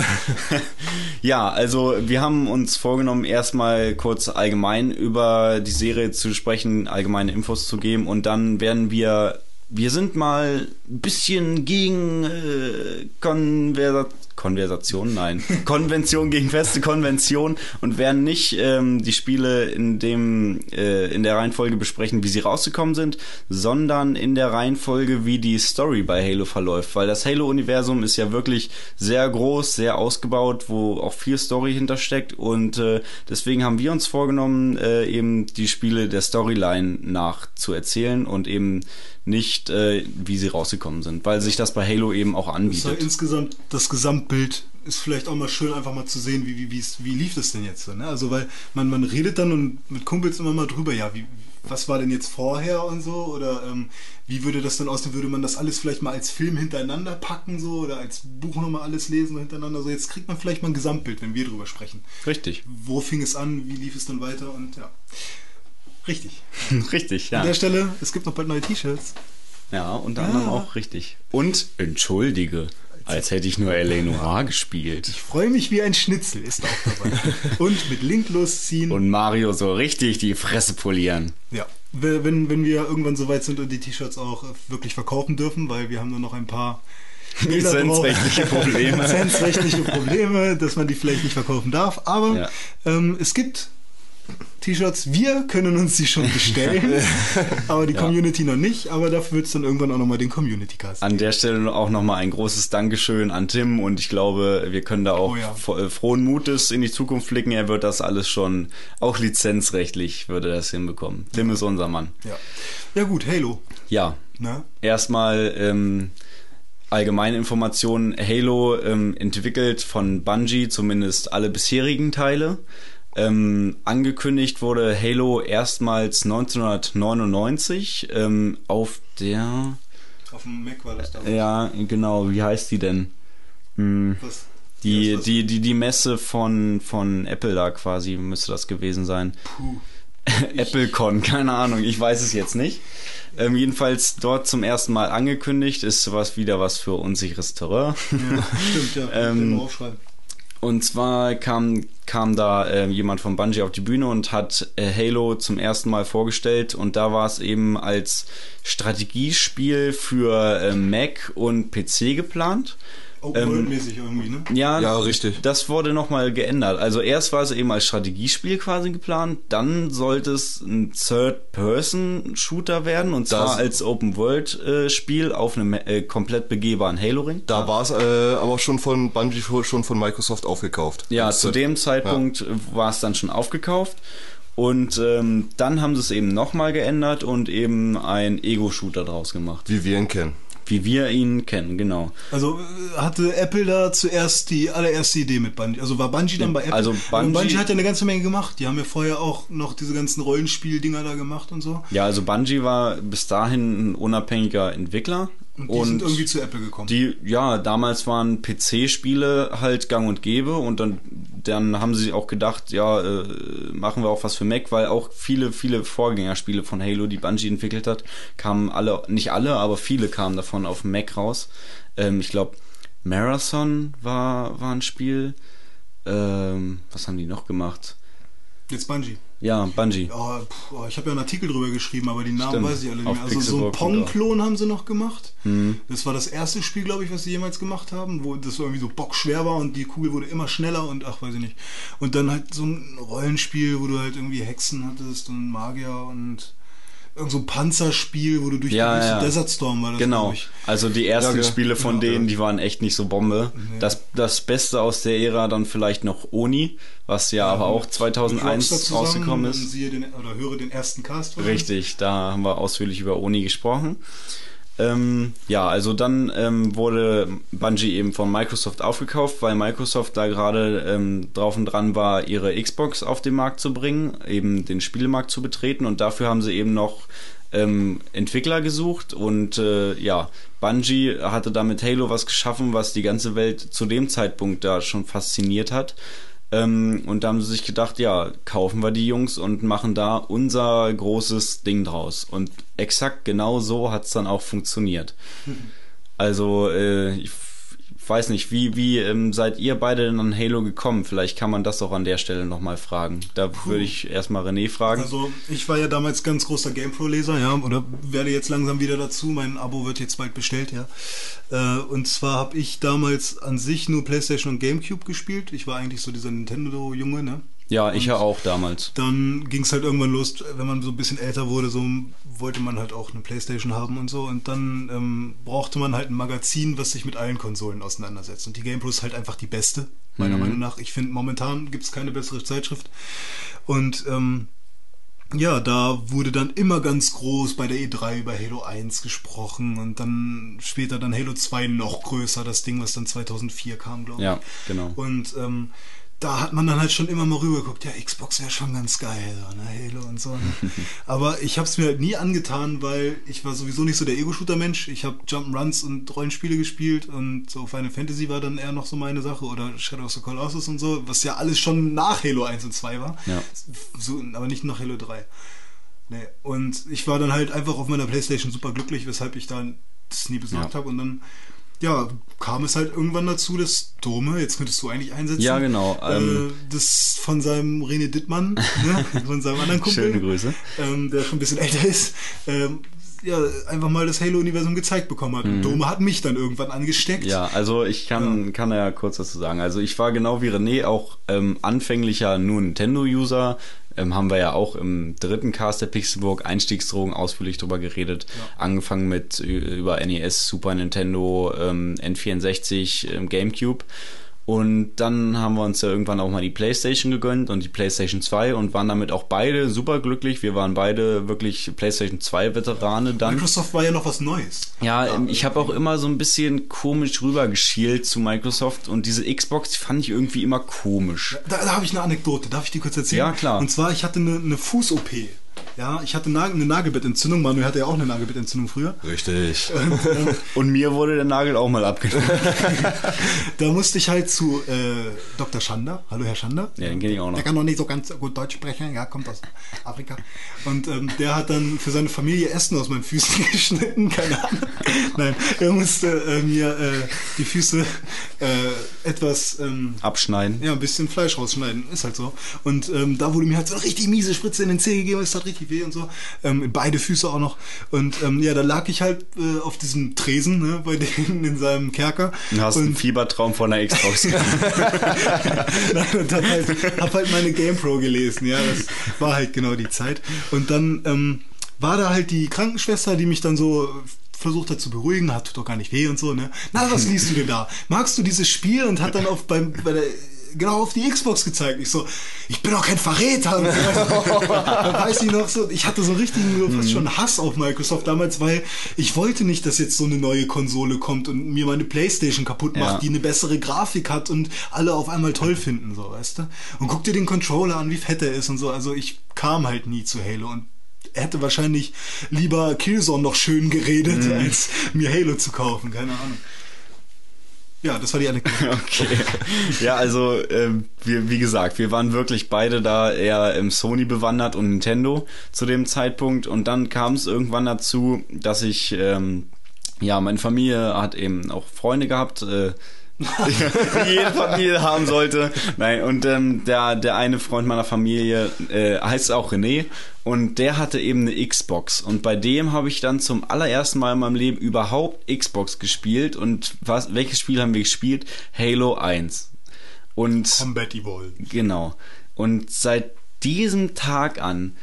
*laughs* ja, also wir haben uns vorgenommen, erstmal kurz allgemein über die Serie zu sprechen, allgemeine Infos zu geben und dann werden wir, wir sind mal ein bisschen gegen äh, Konversa Konversation, nein, *laughs* Konvention gegen feste Konvention. Und werden nicht ähm, die Spiele in dem äh, in der Reihenfolge besprechen, wie sie rausgekommen sind, sondern in der Reihenfolge, wie die Story bei Halo verläuft, weil das Halo-Universum ist ja wirklich sehr groß, sehr ausgebaut, wo auch viel Story hintersteckt. Und äh, deswegen haben wir uns vorgenommen, äh, eben die Spiele der Storyline nach zu erzählen und eben nicht, äh, wie sie rausgekommen sind, weil sich das bei Halo eben auch Das anbietet. halt insgesamt das Gesamtbild ist vielleicht auch mal schön, einfach mal zu sehen, wie, wie, wie lief das denn jetzt so. Ne? Also, weil man, man redet dann und mit Kumpels immer mal drüber, ja, wie, was war denn jetzt vorher und so? Oder ähm, wie würde das dann aussehen? Würde man das alles vielleicht mal als Film hintereinander packen so oder als Buch nochmal alles lesen hintereinander? So, jetzt kriegt man vielleicht mal ein Gesamtbild, wenn wir drüber sprechen. Richtig. Wo fing es an? Wie lief es dann weiter? Und ja. Richtig. *laughs* Richtig, An ja. der Stelle, es gibt noch bald neue T-Shirts. Ja, unter anderem auch richtig. Und entschuldige, als hätte ich nur L.A. Noir gespielt. Ich freue mich wie ein Schnitzel, ist auch dabei. *laughs* Und mit Link losziehen. Und Mario so richtig die Fresse polieren. ja, wenn, wenn wir irgendwann so weit sind und die T-Shirts auch äh, wirklich verkaufen dürfen, weil wir haben nur noch ein paar. *laughs* Lizenzrechtliche Probleme. Lizenzrechtliche Probleme, dass man die vielleicht nicht verkaufen darf. Aber Ja. ähm, es gibt T-Shirts, wir können uns die schon bestellen, *laughs* aber die Community noch nicht. Aber dafür wird es dann irgendwann auch nochmal den Community-Cast. An der Stelle auch nochmal ein großes Dankeschön an Tim und ich glaube, wir können da auch Oh ja. äh, frohen Mutes in die Zukunft blicken. Er wird das alles schon, auch lizenzrechtlich würde er das hinbekommen. Tim ist unser Mann. Ja. ja gut, Halo. Ja, Ne? erstmal ähm, allgemeine Informationen. Halo ähm, entwickelt von Bungie zumindest alle bisherigen Teile. Ähm, angekündigt wurde Halo erstmals 1999 ähm, auf der, Auf dem Mac war das damals. ja genau, wie heißt die denn? Hm, Was? die, was- die, die, die Messe von, von Apple da quasi müsste das gewesen sein. Puh. *laughs* AppleCon, keine Ahnung, ich weiß es jetzt nicht. Ähm, jedenfalls dort zum ersten Mal angekündigt, ist sowas wieder was für unsicheres Terrain. Ja, stimmt, ja. *laughs* Ähm, aufschreiben. Und zwar kam, kam da äh, jemand von Bungie auf die Bühne und hat äh, Halo zum ersten Mal vorgestellt und da war es eben als Strategiespiel für äh, Mac und PC geplant. Open ähm, World-mäßig irgendwie, ne? Ja, Ja, richtig. Das wurde nochmal geändert. Also erst war es eben als Strategiespiel quasi geplant, dann sollte es ein Third-Person-Shooter werden und zwar Das- als Open-World-Spiel auf einem äh, komplett begehbaren Halo-Ring. Da war es äh, aber schon von Bungie schon von Microsoft aufgekauft. Ja, zu dem Zeitpunkt war es dann schon aufgekauft. Und ähm, dann haben sie es eben nochmal geändert und eben ein Ego-Shooter draus gemacht. Wie wir ihn kennen. Wie wir ihn kennen, genau. Also äh, hatte Apple da zuerst die allererste Idee mit Bungie. Also war Bungie dann bei Apple? Also Bungie- Bungie hat ja eine ganze Menge gemacht. Die haben ja vorher auch noch diese ganzen Rollenspiel-Dinger da gemacht und so. Ja, also Bungie war bis dahin ein unabhängiger Entwickler. Und die sind irgendwie zu Apple gekommen. Die, ja, damals waren PC-Spiele halt gang und gäbe und dann, dann haben sie auch gedacht, ja, äh, machen wir auch was für Mac, weil auch viele, viele Vorgängerspiele von Halo, die Bungie entwickelt hat, kamen alle, nicht alle, aber viele kamen davon auf Mac raus. Ähm, ich glaube, Marathon war, war ein Spiel. Ähm, was haben die noch gemacht? Jetzt Bungie. Ja, Bungie. Ja, pff, oh, ich habe ja einen Artikel drüber geschrieben, aber die Namen Stimmt. weiß ich alle nicht mehr. Also so ein Pixelburg und Pong-Klon haben sie noch gemacht. Mhm. Das war das erste Spiel, glaube ich, was sie jemals gemacht haben, wo das irgendwie so bockschwer war und die Kugel wurde immer schneller und ach, weiß ich nicht. Und dann halt so ein Rollenspiel, wo du halt irgendwie Hexen hattest und Magier und irgend so ein Panzerspiel, wo du durch Ja, die Wüste ja. Desert Storm war das, Genau. Also die ersten Ja, Spiele von genau, denen, ja. die waren echt nicht so Bombe. Das, das Beste aus der Ära dann vielleicht noch Oni, was ja, aber auch Mit 2001 Rockstar zusammen rausgekommen ist. Den, oder höre den ersten Cast. Richtig, da haben wir ausführlich über Oni gesprochen. Ähm, ja, also dann ähm, wurde Bungie eben von Microsoft aufgekauft, weil Microsoft da gerade ähm, drauf und dran war, ihre Xbox auf den Markt zu bringen, eben den Spielemarkt zu betreten und dafür haben sie eben noch ähm, Entwickler gesucht und äh, ja, Bungie hatte da mit Halo was geschaffen, was die ganze Welt zu dem Zeitpunkt da schon fasziniert hat. Ähm, und da haben sie sich gedacht, ja, kaufen wir die Jungs und machen da unser großes Ding draus. Und exakt genau so hat es dann auch funktioniert. *laughs* Also, äh, ich, ich weiß nicht, wie, wie ähm, seid ihr beide denn an Halo gekommen? Vielleicht kann man das auch an der Stelle nochmal fragen. Da würde ich erstmal René fragen. Also ich war ja damals ganz großer GamePro-Leser, ja, oder werde jetzt langsam wieder dazu. Mein Abo wird jetzt bald bestellt, ja. Äh, und zwar habe ich damals an sich nur PlayStation und GameCube gespielt. Ich war eigentlich so dieser Nintendo-Junge, ne? Ja, ich ja auch damals. Dann ging es halt irgendwann los, wenn man so ein bisschen älter wurde, so wollte man halt auch eine Playstation haben und so. Und dann ähm, brauchte man halt ein Magazin, was sich mit allen Konsolen auseinandersetzt. Und die GamePro ist halt einfach die beste, meiner Meinung nach. Ich finde, momentan gibt es keine bessere Zeitschrift. Und ähm, ja, da wurde dann immer ganz groß bei der E3 über Halo 1 gesprochen und dann später dann Halo 2 noch größer, das Ding, was dann 2004 kam, glaube ich. Ja, genau. Und ähm, da hat man dann halt schon immer mal rübergeguckt, ja, Xbox wäre schon ganz geil, ne, Halo und so. Ne? *laughs* Aber ich habe es mir halt nie angetan, weil ich war sowieso nicht so der Ego-Shooter-Mensch. Ich habe Jump'n'Runs und Rollenspiele gespielt und so Final Fantasy war dann eher noch so meine Sache oder Shadow of the Colossus und so, was ja alles schon nach Halo 1 und 2 war. Ja. So, aber nicht nach Halo 3. Nee. Und ich war dann halt einfach auf meiner Playstation super glücklich, weshalb ich dann das nie besorgt Ja. habe. Und dann, ja, kam es halt irgendwann dazu, dass Dome, jetzt könntest du eigentlich einsetzen. Ja, genau, Äh, ähm, das von seinem René Dittmann, ne, *laughs* von seinem anderen Kumpel. Schöne Grüße. Ähm, der schon ein bisschen älter ist. Ähm, ja, einfach mal das Halo-Universum gezeigt bekommen hat. Und Dome hat mich dann irgendwann angesteckt. Mhm. Ja, also ich kann, kann ja kurz dazu sagen. Also ich war genau wie René auch ähm, anfänglicher nur Nintendo-User. Ähm, haben wir ja auch im dritten Cast der Pixelburg Einstiegsdrogen ausführlich drüber geredet. Angefangen mit über NES, Super Nintendo, ähm, N64, ähm, GameCube. Und dann haben wir uns ja irgendwann auch mal die PlayStation gegönnt und die PlayStation 2 und waren damit auch beide super glücklich. Wir waren beide wirklich PlayStation 2 Veterane dann. Microsoft war ja noch was Neues. Ja, ähm, ich habe auch immer so ein bisschen komisch rübergeschielt zu Microsoft und diese Xbox fand ich irgendwie immer komisch. Da, da habe ich eine Anekdote, darf ich die kurz erzählen? Ja, klar. Und zwar, ich hatte eine, eine Fuß-OP. Ja, ich hatte eine Nagelbettentzündung. Manuel hatte ja auch eine Nagelbettentzündung früher. Richtig. *laughs* Und mir wurde der Nagel auch mal abgenommen. *laughs* Da musste ich halt zu äh, Dr. Schander. Hallo, Herr Schander. Ja, den kenn ich auch noch. Der kann noch nicht so ganz gut Deutsch sprechen. Ja, kommt aus Afrika. Und ähm, der hat dann für seine Familie Essen aus meinen Füßen *laughs* geschnitten. Keine Ahnung. Nein, er musste äh, mir äh, die Füße äh, etwas... Ähm, Abschneiden. Ja, ein bisschen Fleisch rausschneiden, ist halt so. Und ähm, da wurde mir halt so eine richtig miese Spritze in den Zeh gegeben, es tat richtig weh und so. Ähm, beide Füße auch noch. Und ähm, ja, da lag ich halt äh, auf diesem Tresen, ne, bei *laughs* denen in seinem Kerker. Du hast einen und Fiebertraum von der Xbox. *laughs* Nein, und dann halt, hab halt meine GamePro gelesen, ja, das war halt genau die Zeit. Und dann ähm, war da halt die Krankenschwester, die mich dann so versucht hat zu beruhigen, hat tut doch gar nicht weh und so, ne? Na, was liest du denn da? Magst du dieses Spiel? Und hat dann auf beim bei der genau auf die Xbox gezeigt. Ich so, ich bin doch kein Verräter. *laughs* Weiß ich noch so, ich hatte so richtigen, fast schon Hass auf Microsoft damals, weil ich wollte nicht, dass jetzt so eine neue Konsole kommt und mir meine Playstation kaputt macht, Ja. die eine bessere Grafik hat und alle auf einmal toll finden, so, weißt du? Und guck dir den Controller an, wie fett er ist und so. Also ich kam halt nie zu Halo und er hätte wahrscheinlich lieber Killzone noch schön geredet, Mhm. als mir Halo zu kaufen, keine Ahnung. Ja, das war die Anekdote. *laughs* Okay. Ja, also ähm, wir, wie gesagt, wir waren wirklich beide da eher im Sony bewandert und Nintendo zu dem Zeitpunkt. Und dann kam es irgendwann dazu, dass ich, ähm, ja, meine Familie hat eben auch Freunde gehabt, äh, wie jede Familie haben sollte. Nein, und ähm, der, der eine Freund meiner Familie äh, heißt auch René und der hatte eben eine Xbox. Und bei dem habe ich dann zum allerersten Mal in meinem Leben überhaupt Xbox gespielt. Und was, welches Spiel haben wir gespielt? Halo 1. Und Combat Evolved. Genau. Und seit diesem Tag an,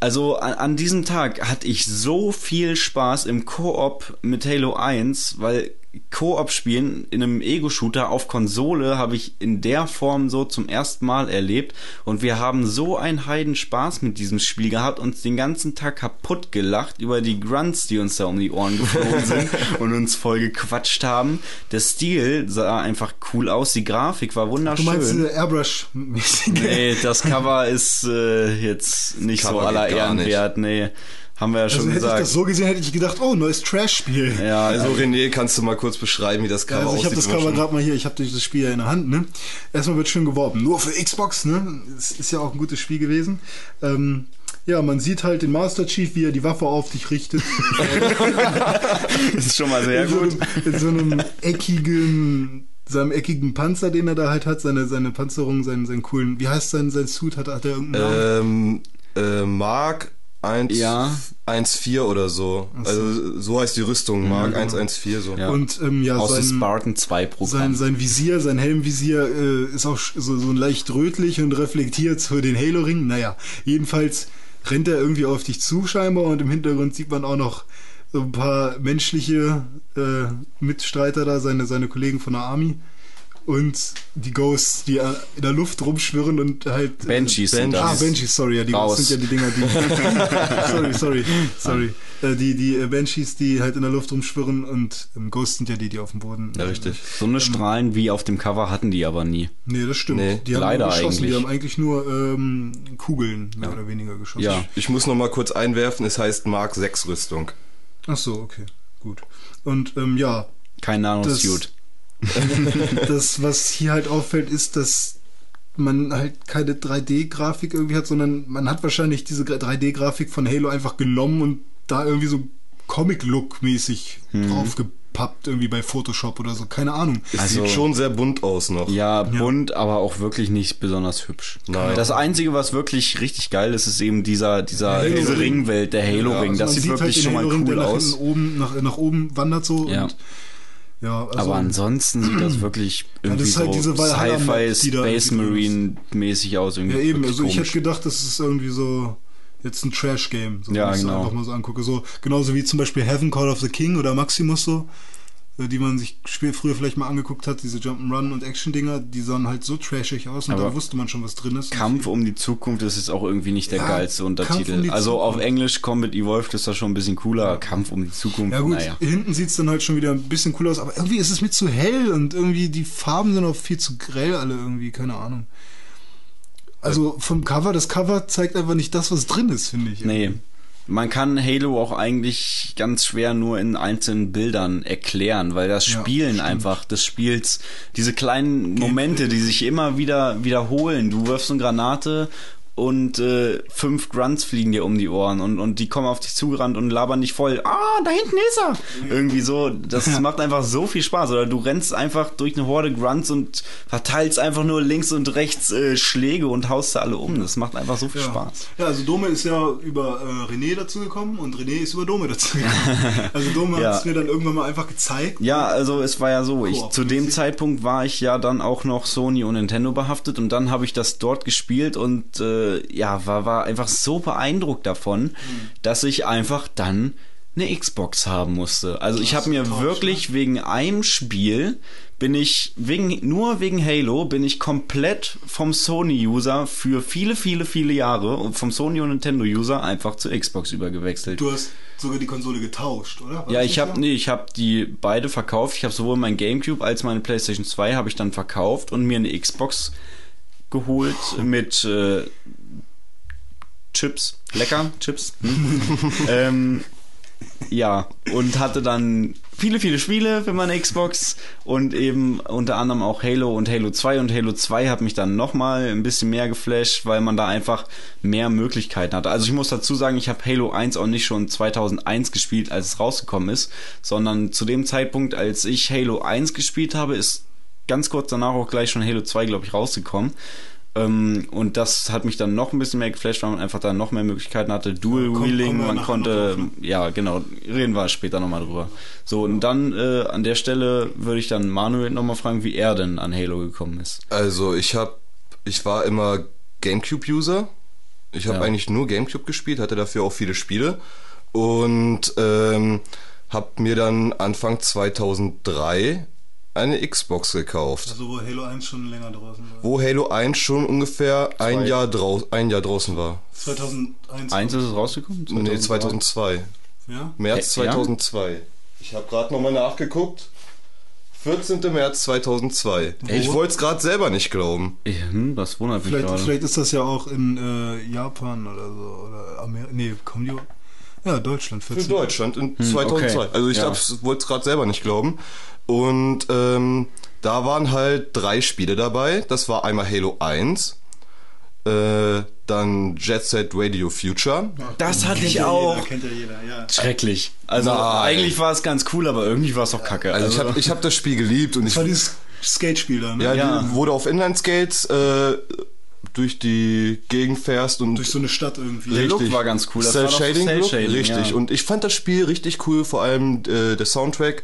also an, an diesem Tag hatte ich so viel Spaß im Koop mit Halo 1, weil Koop spielen in einem Ego-Shooter auf Konsole habe ich in der Form so zum ersten Mal erlebt und wir haben so einen Heiden Spaß mit diesem Spiel gehabt, uns den ganzen Tag kaputt gelacht über die Grunts, die uns da um die Ohren geflogen *laughs* sind und uns voll gequatscht haben. Der Stil sah einfach cool aus, die Grafik war Du wunderschön. meinst diese Airbrush-mäßige? Nee, das Cover ist äh, jetzt nicht so aller geht gar Ehren nicht. wert. Nee, haben wir ja Also schon hätte ich gesagt. das so gesehen, hätte ich gedacht, oh, neues Trash-Spiel. ja, Also René, kannst du mal kurz beschreiben, wie das Cover Also ich habe aussieht? das Cover gerade mal hier, ich habe das Spiel ja in der Hand, ne? Erstmal wird schön geworben, nur für Xbox, ne? Es ist ja auch ein gutes Spiel gewesen. Ähm, ja, man sieht halt den Master Chief, wie er die Waffe auf dich richtet. *laughs* ist schon mal sehr in, so gut. einem, in so einem eckigen, seinem eckigen Panzer, den er da halt hat, seine, seine Panzerung, seinen, seinen coolen, wie heißt sein, sein Suit, hat, hat er irgendeinen Namen? Ähm, äh, Mark 1, Ja. 1.4 oder so. Also so heißt die Rüstung, Mark 114 so. Ja. Und ähm, ja, Aus dem sein, Spartan 2 Programm. sein, sein Visier, sein Helmvisier äh, ist auch so, so leicht rötlich und reflektiert für den Halo-Ring. Naja, jedenfalls rennt er irgendwie auf dich zu scheinbar und im Hintergrund sieht man auch noch so ein paar menschliche äh, Mitstreiter da, seine, seine Kollegen von der Army. Und die Ghosts, die äh, in der Luft rumschwirren und halt. Banshees sind Ah, das. Banshees, sorry, ja, die Raus. Ghosts sind ja die Dinger, die. *laughs* sorry, sorry, sorry. Äh, die, die äh, Banshees, die halt in der Luft rumschwirren und ähm, Ghosts sind ja die, die auf dem Boden. Ja, richtig. So eine Strahlen wie auf dem Cover hatten die aber nie. Nee, das stimmt. Nee, die haben leider geschossen. Die eigentlich. haben eigentlich nur ähm, Kugeln mehr oder weniger geschossen. Ja. Ich muss noch mal kurz einwerfen, es heißt Mark 6 Rüstung. Ach so, okay, gut. Und ähm, ja, Kein Nanosuit. *laughs* das, was hier halt auffällt, ist, dass man halt keine 3D-Grafik irgendwie hat, sondern man hat wahrscheinlich diese 3D-Grafik von Halo einfach genommen und da irgendwie so Comic-Look-mäßig Hm. draufgepappt, irgendwie bei Photoshop oder so, keine Ahnung. Es Also- sieht schon sehr bunt aus noch. Ja, bunt, aber auch wirklich nicht besonders hübsch. Nein. Das Einzige, was wirklich richtig geil ist, ist eben dieser, dieser, Halo diese Ring. Ringwelt, der Halo-Ring. Also das sieht sieht wirklich halt den schon mal cool der nach, aus. hinten oben, nach, nach oben wandert so Ja. und ja, also, aber ansonsten sieht das wirklich irgendwie das ist halt so Valhalla-Map, Sci-Fi Space Marine mäßig aus. Irgendwie Ja, eben. Also ich komisch. hätte gedacht, das ist irgendwie so jetzt ein Trash-Game. So, Ja, wenn ich genau. einfach mal so angucke. So, genauso wie zum Beispiel Heaven, Call of the King oder Maximus so, die man sich früher vielleicht mal angeguckt hat, diese Jump'n'Run und Action-Dinger, die sahen halt so trashig aus und Aber da wusste man schon, was drin ist. Kampf um die Zukunft ist jetzt auch irgendwie nicht der Ja, geilste Untertitel. um also auf Zukunft. Englisch Combat Evolved ist das schon ein bisschen cooler. Kampf um die Zukunft, Ja gut, naja. hinten sieht's dann halt schon wieder ein bisschen cool aus, aber irgendwie ist es mir zu hell und irgendwie die Farben sind auch viel zu grell alle irgendwie, keine Ahnung. Also vom Cover, das Cover zeigt einfach nicht das, was drin ist, finde ich. Nee. Man kann Halo auch eigentlich ganz schwer nur in einzelnen Bildern erklären, weil das Ja, Spielen stimmt. einfach des Spiels, diese kleinen Momente, die sich immer wieder wiederholen. Du wirfst eine Granate und äh, fünf Grunts fliegen dir um die Ohren und, und die kommen auf dich zugerannt und labern dich voll. Ah, da hinten ist er! Irgendwie so. Das macht einfach so viel Spaß. Oder du rennst einfach durch eine Horde Grunts und verteilst einfach nur links und rechts äh, Schläge und haust da alle um. Das macht einfach so viel Ja. Spaß. Ja, also Dome ist ja über äh, René dazugekommen und René ist über Dome dazugekommen. *laughs* also Dome Ja. hat es mir dann irgendwann mal einfach gezeigt. Ja, also es war ja so, ich, zu dem. Zeitpunkt war ich ja dann auch noch Sony und Nintendo behaftet und dann habe ich das dort gespielt und äh, ja, war, war einfach so beeindruckt davon, Mhm. dass ich einfach dann eine Xbox haben musste. Also ich habe mir Tausch, wirklich wegen einem Spiel bin ich wegen nur wegen Halo bin ich komplett vom Sony User für viele viele viele Jahre und vom Sony und Nintendo User einfach zu Xbox übergewechselt. Du hast sogar die Konsole getauscht, oder? War Ja, das ich habe nee, ich habe die beide verkauft. Ich habe sowohl mein GameCube als meine PlayStation 2 habe ich dann verkauft und mir eine Xbox geholt mit äh, Chips, lecker Chips. Hm? *laughs* ähm, ja, und hatte dann viele, viele Spiele für meine Xbox und eben unter anderem auch Halo und Halo 2 und Halo 2 hat mich dann nochmal ein bisschen mehr geflasht, weil man da einfach mehr Möglichkeiten hatte. Also ich muss dazu sagen, ich habe Halo 1 auch nicht schon 2001 gespielt, als es rausgekommen ist, sondern zu dem Zeitpunkt, als ich Halo 1 gespielt habe, ist ganz kurz danach auch gleich schon Halo 2, glaube ich, rausgekommen. Ähm, und das hat mich dann noch ein bisschen mehr geflasht, weil man einfach da noch mehr Möglichkeiten hatte. Dual Wheeling, man konnte, ja genau, reden wir später nochmal drüber. So, und dann äh, an der Stelle würde ich dann Manuel nochmal fragen, wie er denn an Halo gekommen ist. Also ich habe, ich war immer GameCube-User. Ich habe Ja. eigentlich nur GameCube gespielt, hatte dafür auch viele Spiele und ähm, habe mir dann Anfang 2003 eine Xbox gekauft, Also wo Halo 1 schon länger draußen war. wo Halo 1 schon ungefähr ein. Jahr, drau ein Jahr draußen war. 2001. Eins ist es rausgekommen? Nee, 2002. Ja? März Äh, ja? 2002. Ich habe gerade nochmal nachgeguckt. 14. März 2002. Ich Wo? wollte es gerade selber nicht glauben. Ja, hm, das wundert mich Vielleicht, gerade. vielleicht ist das ja auch in äh, Japan oder so. Oder Amerika. Nee, kommen die. Ja, Deutschland. Für 14. Deutschland in 2002. Hm, okay. Also ich Ja. wollte es gerade selber nicht glauben. Und ähm, da waren halt drei Spiele dabei. Das war einmal Halo 1, äh, dann Jet Set Radio Future. Das hatte ich auch. Jeder, kennt ja jeder, ja. Schrecklich. Also Nein. eigentlich war es ganz cool, aber irgendwie war es auch kacke. Also ich habe ich hab das Spiel geliebt und ich Das war dieses Skate-Spiel da, ne? ja, Ja. Die wurde auf Inline-Skates äh, durch die Gegend fährst und Durch so eine Stadt irgendwie. Der Look war ganz cool. Das Cell Shading, Cell Look, Shading, richtig. ja. Und ich fand das Spiel richtig cool, vor allem äh, der Soundtrack.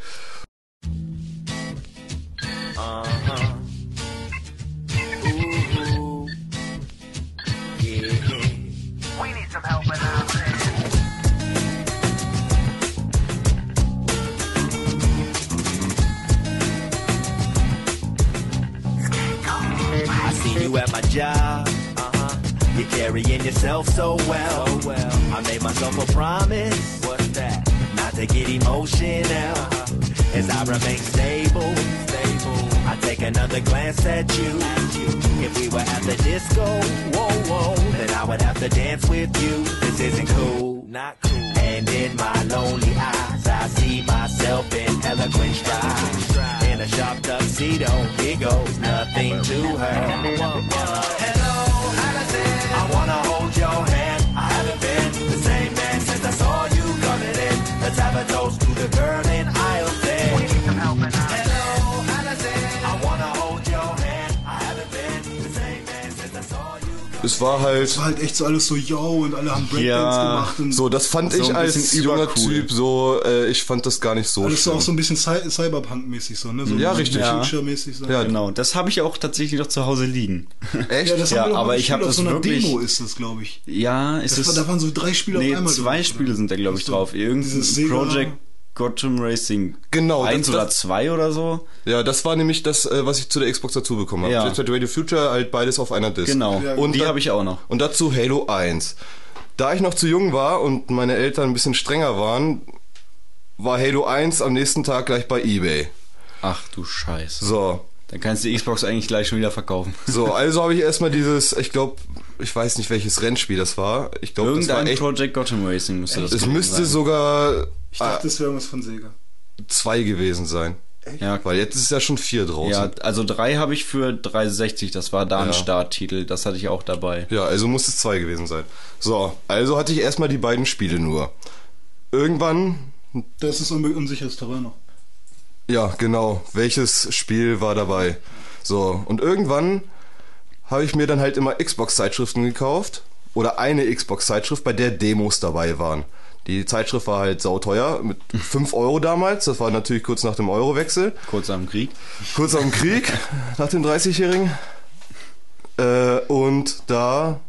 You at my job. Uh-huh. You're carrying yourself so well. I made myself a promise. What's that? Not to get emotional. As I remain stable. Stable. I take another glance at you. If we were at the disco, whoa, whoa, then I would have to dance with you. This isn't cool. Not cool. And in my lonely eyes, I see myself in eloquent stride. In a sharp tuxedo, have. Es war halt Es war halt echt so alles so yo und alle haben Breakdance Ja, gemacht und so, das fand So ich als junger übercool. Typ so, äh, ich fand das gar nicht so alles so schlimm. auch so ein bisschen Cy Cyberpunk-mäßig so, ne? So Ja, richtig. Ja. Future-mäßig so. Ja, Genau, das habe ich auch tatsächlich noch zu Hause liegen. Echt? Ja, das Ja, haben wir doch aber ich hab gespielt, auf das so wirklich- Demo ist das, glaube ich. Ja, ist Das es. war, da waren so drei Spiele nee, auf einmal. zwei glaub ich, Spiele oder? sind da, glaube ich, drauf. Irgendein Project Gotham Racing Genau, eins das- oder das- zwei oder so. Ja, das war nämlich das, äh, was ich zu der Xbox dazu bekommen habe. Ja. Jet Set Radio Future, halt beides auf einer Disc. Genau. Ja, und die habe ich auch noch. Und dazu Halo 1. Da ich noch zu jung war und meine Eltern ein bisschen strenger waren, war Halo 1 am nächsten Tag gleich bei eBay. Ach du Scheiße. So. Dann kannst du die Xbox eigentlich gleich schon wieder verkaufen. *laughs* So, also habe ich erstmal dieses, ich glaube, ich weiß nicht welches Rennspiel das war. Ich glaube, das war Irgendein echt. Project Gotham Racing müsste das Es müsste sein. sogar Ich dachte, das wäre irgendwas von Sega. zwei gewesen sein. Ja, Weil jetzt ist ja schon vier draußen. ja, also drei habe ich für 360, das war da ein Ja. Starttitel, das hatte ich auch dabei. Ja, also muss es zwei gewesen sein. So, also hatte ich erstmal die beiden Spiele nur. Irgendwann, Das ist unbe- unsicheres Terrain noch. ja, genau, welches Spiel war dabei? So, und irgendwann habe ich mir dann halt immer Xbox-Zeitschriften gekauft. Oder eine Xbox-Zeitschrift, bei der Demos dabei waren. Die Zeitschrift war halt sauteuer, mit 5 Euro damals. Das war natürlich kurz nach dem Eurowechsel. Kurz am Krieg. Kurz nach dem Krieg, *laughs* nach dem 30-Jährigen. Äh, und da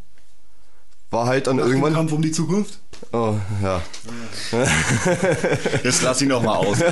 war halt dann Nach dem irgendwann. Kampf um die Zukunft. Oh, ja. Jetzt lass ihn noch mal aus. *laughs*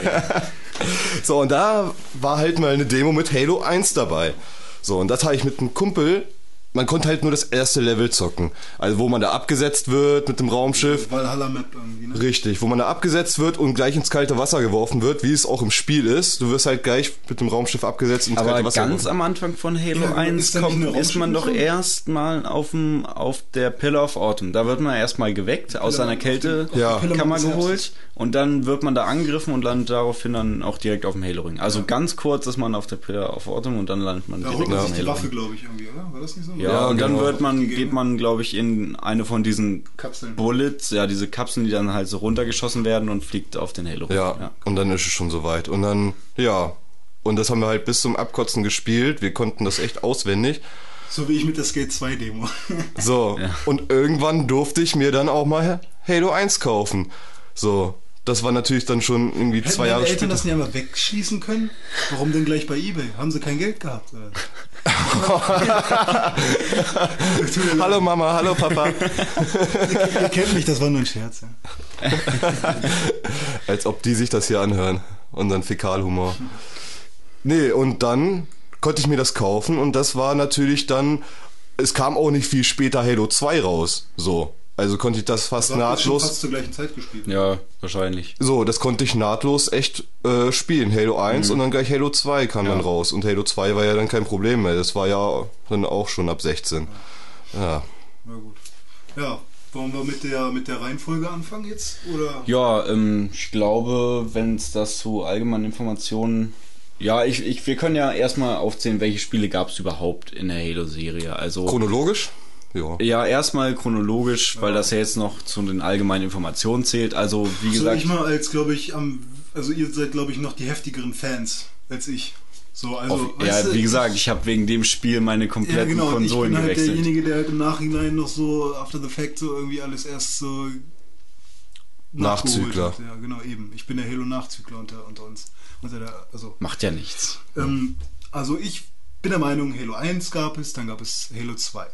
So, und da war halt mal eine Demo mit Halo 1 dabei. So, und das habe ich mit einem Kumpel. Man konnte halt nur das erste Level zocken. Also, wo man da abgesetzt wird mit dem Raumschiff. Valhalla Map irgendwie, ne? Richtig, wo man da abgesetzt wird und gleich ins kalte Wasser geworfen wird, wie es auch im Spiel ist. Du wirst halt gleich mit dem Raumschiff abgesetzt und ins Aber kalte Wasser ganz geworfen. am Anfang von Halo Ja, 1 ist kommt, ist man doch erstmal auf, dem, auf der Pillar of Autumn. Da wird man erstmal geweckt, aus seiner auf dem- Kälte auf der Ja. Geholt und dann wird man da angegriffen und landet daraufhin dann auch direkt auf dem Halo-Ring. Also ganz kurz ist man auf der Pillar of Autumn und dann landet man Da direkt auf sich dem die Waffe, Halo-Ring. glaube ich, irgendwie, oder? War das nicht so? Ja, Ja, und dann genau. wird man, geht man, glaube ich, in eine von diesen Kapseln. Bullets, ja, diese Kapseln, die dann halt so runtergeschossen werden und fliegt auf den Halo. Ja, und dann ist es schon soweit. Und dann, ja. Und das haben wir halt bis zum Abkotzen gespielt. Wir konnten das echt auswendig. So wie ich mit der Skate 2 Demo. So. Ja. Und irgendwann durfte ich mir dann auch mal Halo 1 kaufen. So. Das war natürlich dann schon irgendwie Hätten zwei Jahre Eltern später. das nicht einmal wegschließen können? Warum denn gleich bei Ebay? Haben sie kein Geld gehabt? *laughs* hallo Mama, hallo Papa. Ihr kennt mich, das war nur ein Scherz. Ja. *laughs* Als ob die sich das hier anhören. Unseren Fäkalhumor. Nee, und dann konnte ich mir das kaufen und das war natürlich dann, es kam auch nicht viel später Halo 2 raus. So. Also konnte ich das fast schon nahtlos. fast zur gleichen Zeit gespielt. Ja, wahrscheinlich. So, das konnte ich nahtlos echt äh, spielen. Halo 1 und dann gleich Halo 2 kam dann raus. Und Halo 2 war ja dann kein Problem mehr. Das war ja dann auch schon ab 16. Ja. Na gut. Ja, wollen wir mit der, mit der Reihenfolge anfangen jetzt? Oder? Ja, ähm, ich glaube, wenn es das zu allgemeinen Informationen. Ja, ich, ich, wir können ja erstmal aufzählen, welche Spiele gab es überhaupt in der Halo-Serie. Also. Chronologisch? Ja. ja, erstmal chronologisch, weil das ja jetzt noch zu den allgemeinen Informationen zählt. Also, wie So gesagt. ich mal als, glaube ich, am, also ihr seid, glaube ich, noch die heftigeren Fans als ich. So, also, auf, weißt ja, du, wie gesagt, ich habe wegen dem Spiel meine ja, kompletten genau, Konsolen ich bin halt gewechselt. derjenige, der halt im Nachhinein noch so after the fact so irgendwie alles erst so nachgeholt Nachzügler. hat. Ja, genau, eben. Ich bin der Halo-Nachzügler unter, unter uns. Unter der, also, Macht ja nichts. ähm, also ich bin der Meinung, Halo 1 gab es, dann gab es Halo 2.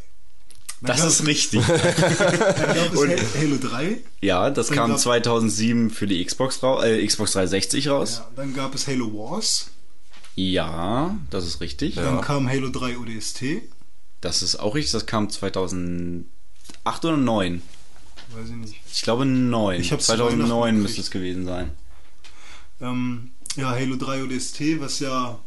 Das ist richtig. *laughs* Dann gab es Ha- Halo 3. ja, das Dann kam gab- 2007 für die Xbox, äh, Xbox 360 raus. Ja, dann gab es Halo Wars. Ja, das ist richtig. Dann kam Halo 3 ODST. Das ist auch richtig. Das kam 2008 oder 9. Weiß ich nicht. Ich glaube 9. Ich hab's zu 2009 Weihnachten müsste es gewesen sein. Ähm, ja, Halo 3 ODST, was ja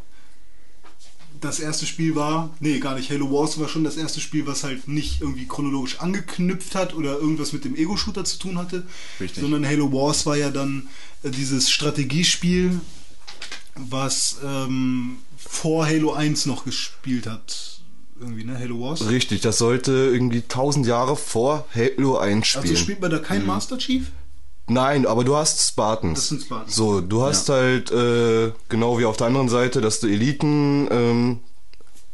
das erste Spiel war. Nee, gar nicht. Halo Wars war schon das erste Spiel, was halt nicht irgendwie chronologisch angeknüpft hat oder irgendwas mit dem Ego-Shooter zu tun hatte. Richtig. Sondern Halo Wars war ja dann äh, dieses Strategiespiel, was ähm, vor Halo 1 noch gespielt hat. Irgendwie, ne? Halo Wars. Richtig, das sollte irgendwie 1000 Jahre vor Halo 1 spielen. Also spielt man da kein Master Chief? Nein, aber du hast Spartans. Das sind Spartans. So, du hast halt äh, genau wie auf der anderen Seite, dass du Eliten ähm,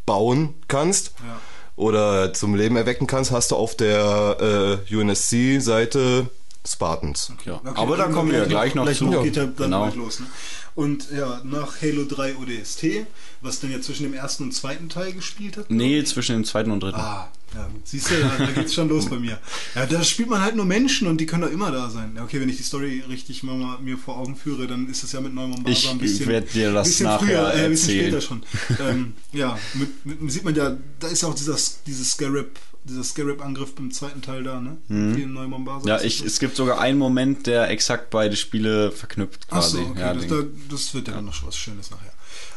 bauen kannst. Ja. oder zum Leben erwecken kannst, hast du auf der äh, UNSC-Seite Spartans. Ja. Okay, Aber da kommen wir ja gleich noch gleich zu. Geht ja dann Genau. los. Ne? Und ja, nach Halo 3 ODST, was dann ja zwischen dem ersten und zweiten Teil gespielt hat. Nee, zwischen dem zweiten und dritten. Ah, ja, siehst du, da, da geht's schon los bei mir. Ja, da spielt man halt nur Menschen und die können doch immer da sein. Ja, okay, wenn ich die Story richtig mal, mal mir vor Augen führe, dann ist es ja mit Neumann Ich ein bisschen. werd dir das bisschen nachher früher, äh, ein bisschen später schon. ähm, ja, mit, mit, sieht man ja, da ist ja auch dieser, dieses Scarab, dieser Scarab-Angriff beim zweiten Teil da, ne? Hier in Neumann Basa. Mhm. Ja, ich, das es gibt sogar einen Moment, der exakt beide Spiele verknüpft quasi. Achso, okay, ja, das, da, das wird ja dann noch was Schönes nachher.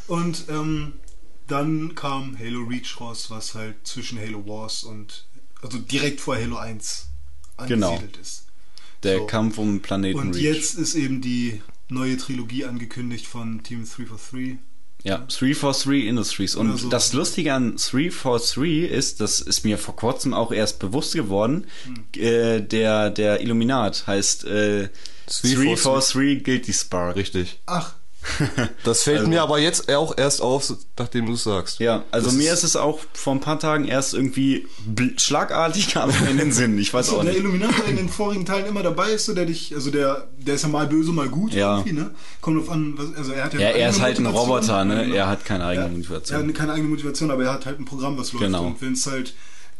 Und ähm, dann kam Halo Reach raus, was halt zwischen Halo Wars und also direkt vor Halo 1 Genau. angesiedelt ist. der so. Kampf um Planeten Und Reach. jetzt ist eben die neue Trilogie angekündigt von Team 343. Ja, 343 Industries. Und so. das Lustige an 343 ist, das ist mir vor kurzem auch erst bewusst geworden, Hm. äh, der, der Illuminat heißt äh, 343 Guilty Spark. Richtig. Ach, *laughs* Das fällt Also- mir aber jetzt auch erst auf, nachdem du es sagst. Ja, also Das mir ist- es auch vor ein paar Tagen erst irgendwie schlagartig *laughs* kam mir in den Sinn. Ich weiß also auch der nicht. Der in den vorigen Teilen immer dabei ist, so der dich, also der, der ist ja mal böse, mal gut Ja. irgendwie, ne? Kommt drauf an, was, also er hat ja, Ja, er ist halt ein Motivation. Roboter, ne? Ja. Er hat keine eigene Ja, Motivation. Er hat keine eigene Motivation, aber er hat halt ein Programm, was läuft. Genau. Und wenn es halt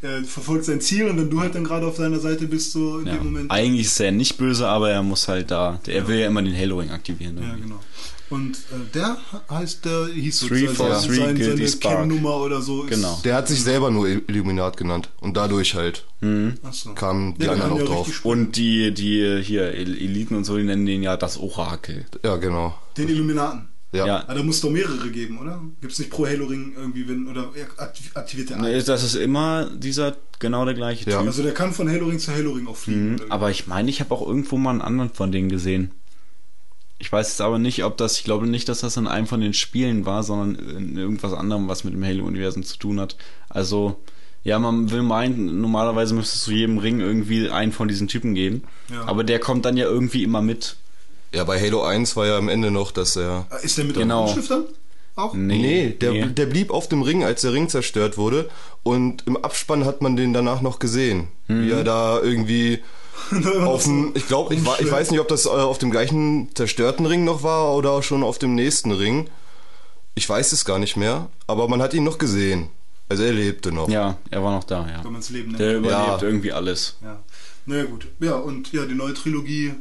äh, verfolgt sein Ziel und wenn du halt dann gerade auf seiner Seite bist, so in Ja. dem Moment. Eigentlich ist er nicht böse, aber er muss halt da. Er will ja immer den Halo-Ring aktivieren. Ne? Ja, genau. Und äh, der heißt, der hieß so Three for sein, three seine Spark. Cam-Nummer oder so. Ist, Genau. Der hat sich selber nur Illuminat genannt. Und dadurch halt Achso. kamen die Ja, der anderen auch ja drauf. Und die, die hier El- Eliten und so, die nennen den ja das Orakel. Ja, genau. Den Illuminaten. Ja. Ja. Ah, da muss es doch mehrere geben, oder? Gibt es nicht pro Halo-Ring irgendwie, wenn, oder er aktiv- aktiviert der Ne, einen? Das ist immer dieser genau der gleiche Ja. Typ. Also der kann von Halo-Ring zu Halo-Ring auch fliegen. Mhm, aber ich meine, ich habe auch irgendwo mal einen anderen von denen gesehen. Ich weiß jetzt aber nicht, ob das, ich glaube nicht, dass das in einem von den Spielen war, sondern in irgendwas anderem, was mit dem Halo-Universum zu tun hat. Also, ja, man will meinen, normalerweise müsste es zu jedem Ring irgendwie einen von diesen Typen geben. Ja. Aber der kommt dann ja irgendwie immer mit. Ja, bei Halo 1 war ja am Ende noch, dass er. Ah, Ist der mit Genau. dem dann? Auch? Nee, der, der blieb auf dem Ring, als der Ring zerstört wurde. Und im Abspann hat man den danach noch gesehen. Wie er da irgendwie *laughs* auf dem, ich glaube, ich, ich weiß nicht, ob das äh, auf dem gleichen zerstörten Ring noch war oder schon auf dem nächsten Ring. Ich weiß es gar nicht mehr, aber man hat ihn noch gesehen. Also er lebte noch. Ja, er war noch da, ja. Wenn man es Leben nennt. Der überlebt Ja. irgendwie alles. Ja. Naja, gut. Ja, und ja, die neue Trilogie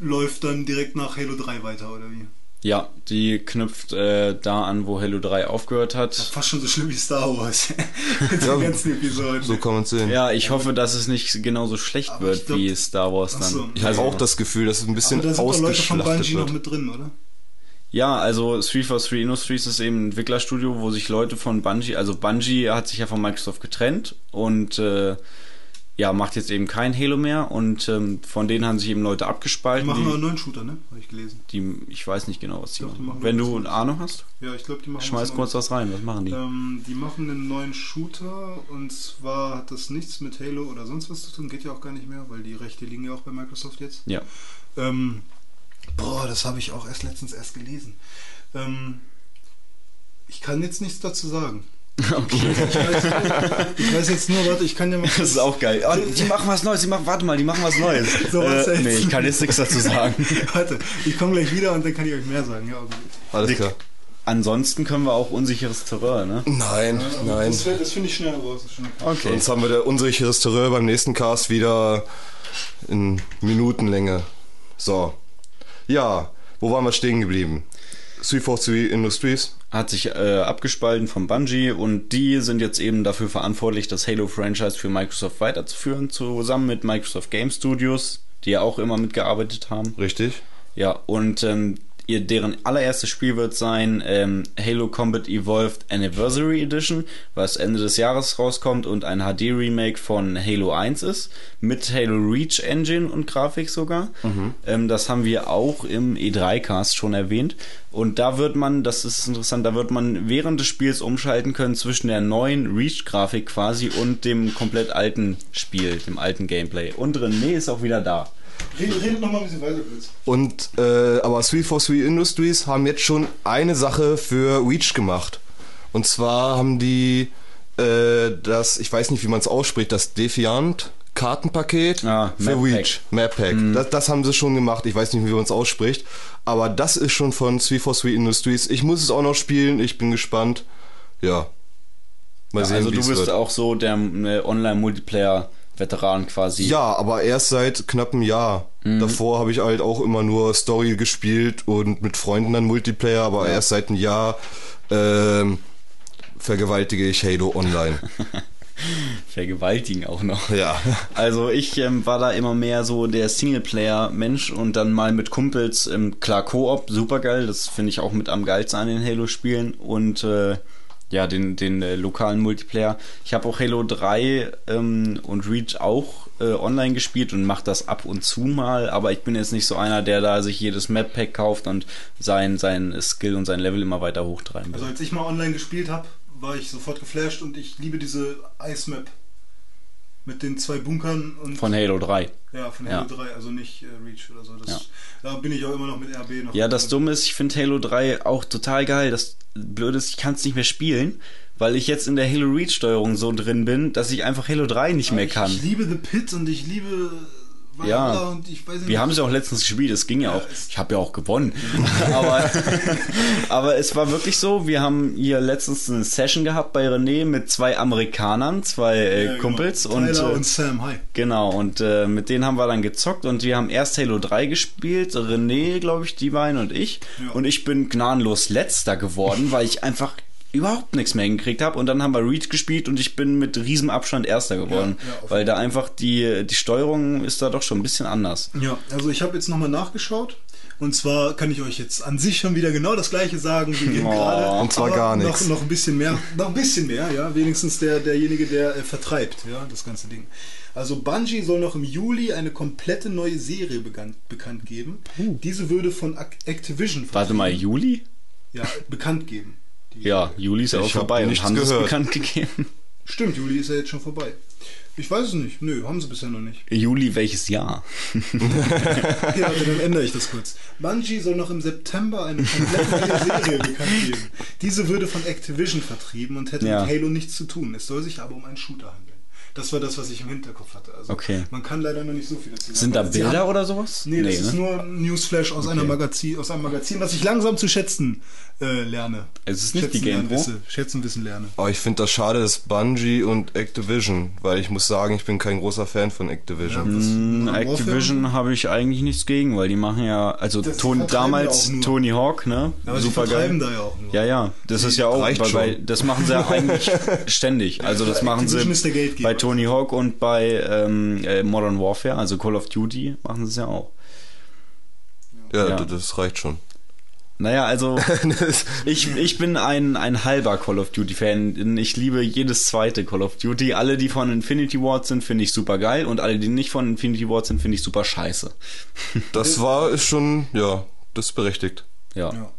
läuft dann direkt nach Halo 3 weiter, oder wie? Ja, die knüpft äh, da an, wo Halo 3 aufgehört hat. Fast schon so schlimm wie Star Wars. *laughs* Mit den ganzen Episoden. So kann man es sehen. Ja, ich hoffe, dass es nicht genauso schlecht Aber wird glaub- wie Star Wars dann. so. Ich habe auch das Gefühl, dass es ein bisschen Aber da sind doch Leute von ausgeschlachtet Bungie noch wird. mit drin, oder? Ja, also 343 Industries ist eben ein Entwicklerstudio, wo sich Leute von Bungie, also Bungie hat sich ja von Microsoft getrennt und äh, ja, macht jetzt eben kein Halo mehr und ähm, von denen haben sich eben Leute Die abgespalten. machen aber einen Die, neuen Shooter, ne? Habe ich gelesen. die, ich weiß nicht genau, was die Doch, die machen. Wenn du eine Ahnung hast, Ja, ich glaube, die machen schmeiß was kurz was rein. Was machen die? Ähm, die machen einen neuen Shooter und zwar hat das nichts mit Halo oder sonst was zu tun, geht ja auch gar nicht mehr, weil die Rechte liegen ja auch bei Microsoft jetzt. Ja. Ähm, boah, das habe ich auch erst letztens erst gelesen. Ähm, ich kann jetzt nichts dazu sagen. Okay. Ich weiß, ich weiß jetzt nur, warte, ich kann ja mal. Das ist auch geil. Oh, die machen was Neues, die machen, warte mal, die machen was Neues. So was äh, nee, ich kann jetzt nichts dazu sagen. *laughs* Warte, ich komme gleich wieder und dann kann ich euch mehr sagen. Ja, okay. Alles klar. Ansonsten können wir auch unsicheres Terrain, ne? Nein, nein. Das, das finde ich schnell raus. Okay. Sonst haben wir der unsicheres Terror beim nächsten Cast wieder in Minutenlänge. So. Ja, wo waren wir stehen geblieben? 343 Industries. Hat sich äh, abgespalten von Bungie und die sind jetzt eben dafür verantwortlich, das Halo-Franchise für Microsoft weiterzuführen, zusammen mit Microsoft Game Studios, die ja auch immer mitgearbeitet haben. Richtig. Ja, und ähm, ihr, deren allererstes Spiel wird sein ähm, Halo Combat Evolved Anniversary Edition, was Ende des Jahres rauskommt und ein HD-Remake von Halo 1 ist, mit Halo Reach Engine und Grafik sogar. Ähm, das haben wir auch im E3-Cast schon erwähnt. Und da wird man, das ist interessant, da wird man während des Spiels umschalten können zwischen der neuen Reach-Grafik quasi und dem komplett alten Spiel, dem alten Gameplay. Und René ist auch wieder da. Redet, redet noch mal ein bisschen weiter, kurz. Und äh, aber 343 Industries haben jetzt schon eine Sache für Reach gemacht. Und zwar haben die äh, das, ich weiß nicht, wie man es ausspricht, das Defiant Kartenpaket Ah, für Map Pack. Reach. Map Pack. Das, das haben sie schon gemacht. Ich weiß nicht, wie man es ausspricht. Aber das ist schon von 343 Industries. Ich muss es auch noch spielen. Ich bin gespannt. Ja. Mal sehen, also du bist wird. auch so der äh, Online-Multiplayer-Veteran quasi. Ja, aber erst seit knapp einem Jahr. Mhm. Davor habe ich halt auch immer nur Story gespielt und mit Freunden dann Multiplayer, aber erst seit einem Jahr ähm, vergewaltige ich Halo Online. *laughs* Vergewaltigen auch noch. ja. Also ich ähm, war da immer mehr so der Singleplayer-Mensch und dann mal mit Kumpels, ähm, klar Koop, super geil, das finde ich auch mit am geilsten an den Halo-Spielen und äh, ja, den, den äh, lokalen Multiplayer. Ich habe auch Halo 3 ähm, und Reach auch äh, online gespielt und mache das ab und zu mal, aber ich bin jetzt nicht so einer, der da sich jedes Map-Pack kauft und sein, sein Skill und sein Level immer weiter hochtreiben will. Also als ich mal online gespielt habe, war ich sofort geflasht und ich liebe diese Ice Map mit den zwei Bunkern und Von Halo 3. ja von Ja. Halo 3, also nicht äh, Reach oder so. Das, Ja. Da bin ich auch immer noch mit RB noch. Ja, das Dumme ist, ich finde Halo 3 auch total geil. Das Blöde ist, ich kann es nicht mehr spielen, weil ich jetzt in der Halo Reach Steuerung so drin bin, dass ich einfach Halo 3 nicht mehr ich, kann. Ich liebe The Pit und ich liebe Valhalla Ja. und ich weiß nicht. Wir haben es ja auch letztens gespielt, es ging ja auch. es- Ich habe ja auch gewonnen. *laughs* aber, *laughs* aber es war wirklich so, wir haben hier letztens eine Session gehabt bei René mit zwei Amerikanern, zwei äh, Ja, genau. Kumpels Tyler und, äh, und Sam, hi. Genau, und äh, mit denen haben wir dann gezockt und wir haben erst Halo 3 gespielt, René, glaube ich, die beiden und ich. Ja. Und ich bin gnadenlos letzter geworden, weil ich einfach überhaupt nichts mehr hingekriegt habe. Und dann haben wir Reach gespielt und ich bin mit riesem Abstand erster geworden. Ja, ja, weil da einfach die, die Steuerung ist da doch schon ein bisschen anders. Ja, also ich habe jetzt nochmal nachgeschaut. Und zwar kann ich euch jetzt an sich schon wieder genau das gleiche sagen wie eben *laughs* Oh, gerade. und zwar aber gar noch, nichts. noch ein bisschen mehr, noch ein bisschen mehr, ja. Wenigstens der, derjenige, der äh, vertreibt, ja, das ganze Ding. Also Bungie soll noch im Juli eine komplette neue Serie bekannt, bekannt geben. Diese würde von Ac Activision Uh. Warte mal, Juli? ja, bekannt geben. Die- Ja, Juli ist ja auch vorbei. Und haben es bekannt gegeben? Stimmt, Juli ist ja jetzt schon vorbei. Ich weiß es nicht. Nö, haben sie bisher noch nicht. Juli welches Jahr? *laughs* Warte, dann ändere ich das kurz. Bungie soll noch im September eine komplett neue *laughs* Serie bekannt geben. Diese würde von Activision vertrieben und hätte Ja. mit Halo nichts zu tun. Es soll sich aber um einen Shooter handeln. Das war das, was ich im Hinterkopf hatte. Also Okay. man kann leider noch nicht so viel dazu sagen. Sind da Sie Bilder haben- oder sowas? Nee, das ist ne? nur ein Newsflash aus, einer Magazin, aus einem Magazin, was ich langsam zu schätzen äh, lerne. Es ist nicht schätzen, die Game? Wisse, schätzen, wissen, lerne. Aber ich finde das schade, dass Bungie und Activision, weil ich muss sagen, ich bin kein großer Fan von Activision. Ja, Warfare? Activision habe ich eigentlich nichts gegen, weil die machen ja, also Das Ton, vertreiben damals ja. Tony Hawk, ne? Aber sie Super vertreiben geil. da ja auch nur. Ja, ja, das ist ja auch, schon. bei, das machen sie ja *laughs* eigentlich ständig. Also das machen sie Activision ist der Geldgeber. bei Tony Hawk und bei ähm, äh, Modern Warfare, also Call of Duty, machen sie es ja auch. Ja, Ja. Das, das reicht schon. Naja, also *laughs* ich, ich bin ein, ein halber Call of Duty-Fan. Ich liebe jedes zweite Call of Duty. Alle, die von Infinity Ward sind, finde ich super geil und alle, die nicht von Infinity Ward sind, finde ich super scheiße. Das war ist schon, ja, das ist berechtigt. Ja. Ja.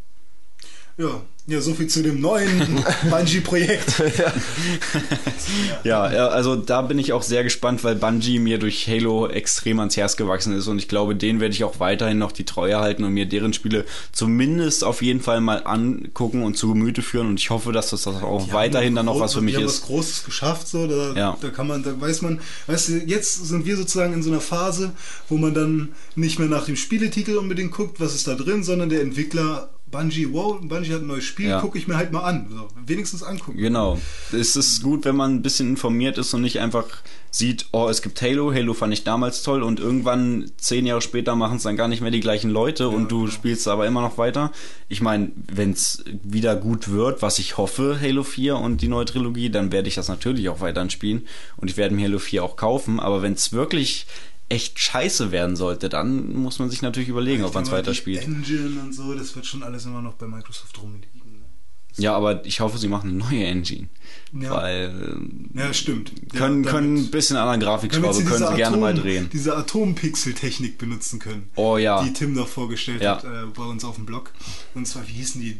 Ja, ja, so viel zu dem neuen *laughs* Bungie-Projekt. Ja, ja, also da bin ich auch sehr gespannt, weil Bungie mir durch Halo extrem ans Herz gewachsen ist und ich glaube, denen werde ich auch weiterhin noch die Treue halten und mir deren Spiele zumindest auf jeden Fall mal angucken und zu Gemüte führen und ich hoffe, dass das auch Die weiterhin dann noch was für mich ist. was Großes geschafft, so, da, Ja. da kann man, da weiß man, weißt du, jetzt sind wir sozusagen in so einer Phase, wo man dann nicht mehr nach dem Spieletitel unbedingt guckt, was ist da drin, sondern der Entwickler Bungie, wow, Bungie hat ein neues Spiel, Ja. gucke ich mir halt mal an. So, wenigstens angucken. Genau. Es ist gut, wenn man ein bisschen informiert ist und nicht einfach sieht, oh, es gibt Halo, Halo fand ich damals toll und irgendwann zehn Jahre später machen es dann gar nicht mehr die gleichen Leute und du spielst aber immer noch weiter. Ich meine, wenn es wieder gut wird, was ich hoffe, Halo 4 und die neue Trilogie, dann werde ich das natürlich auch weiterhin spielen und ich werde mir Halo 4 auch kaufen, aber wenn es wirklich echt scheiße werden sollte, dann muss man sich natürlich überlegen, ob man es weiterspielt. Engine und so, das wird schon alles immer noch bei Microsoft rumliegen. Ja, aber ich hoffe, sie machen eine neue Engine. Ja. Weil Ja, stimmt. können, ja, können ein damit- bisschen anderen Grafikschraube, damit sie können diese sie gerne mal Atom- drehen. Diese Atompixel-Technik benutzen können. Oh ja. Die Tim noch vorgestellt Ja. hat äh, bei uns auf dem Blog. Und zwar, wie hießen die?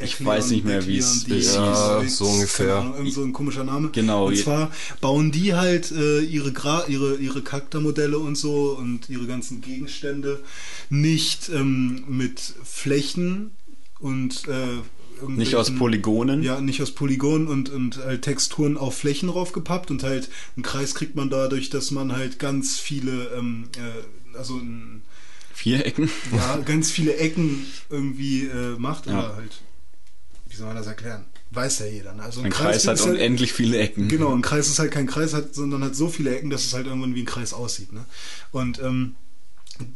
Ich weiß nicht mehr, wie es- hieß. die- so ungefähr. Ahnung, Irgend so ein komischer Name. Genau, Und zwar bauen die halt äh, ihre, Gra ihre, ihre Charaktermodelle und so und ihre ganzen Gegenstände nicht ähm, mit Flächen und äh. Nicht aus Polygonen? Ja, nicht aus Polygonen und, und halt Texturen auf Flächen raufgepappt und halt einen Kreis kriegt man dadurch, dass man halt ganz viele, ähm, äh, also ein, Vierecken? ja, ganz viele Ecken irgendwie äh, macht Ja. oder halt, wie soll man das erklären? Weiß ja jeder. Ne? Also Ein Kreis hat ist halt- unendlich viele Ecken. Genau, ein Kreis ist halt kein Kreis, hat, sondern hat so viele Ecken, dass es halt irgendwann wie ein Kreis aussieht. Ne? Und ähm,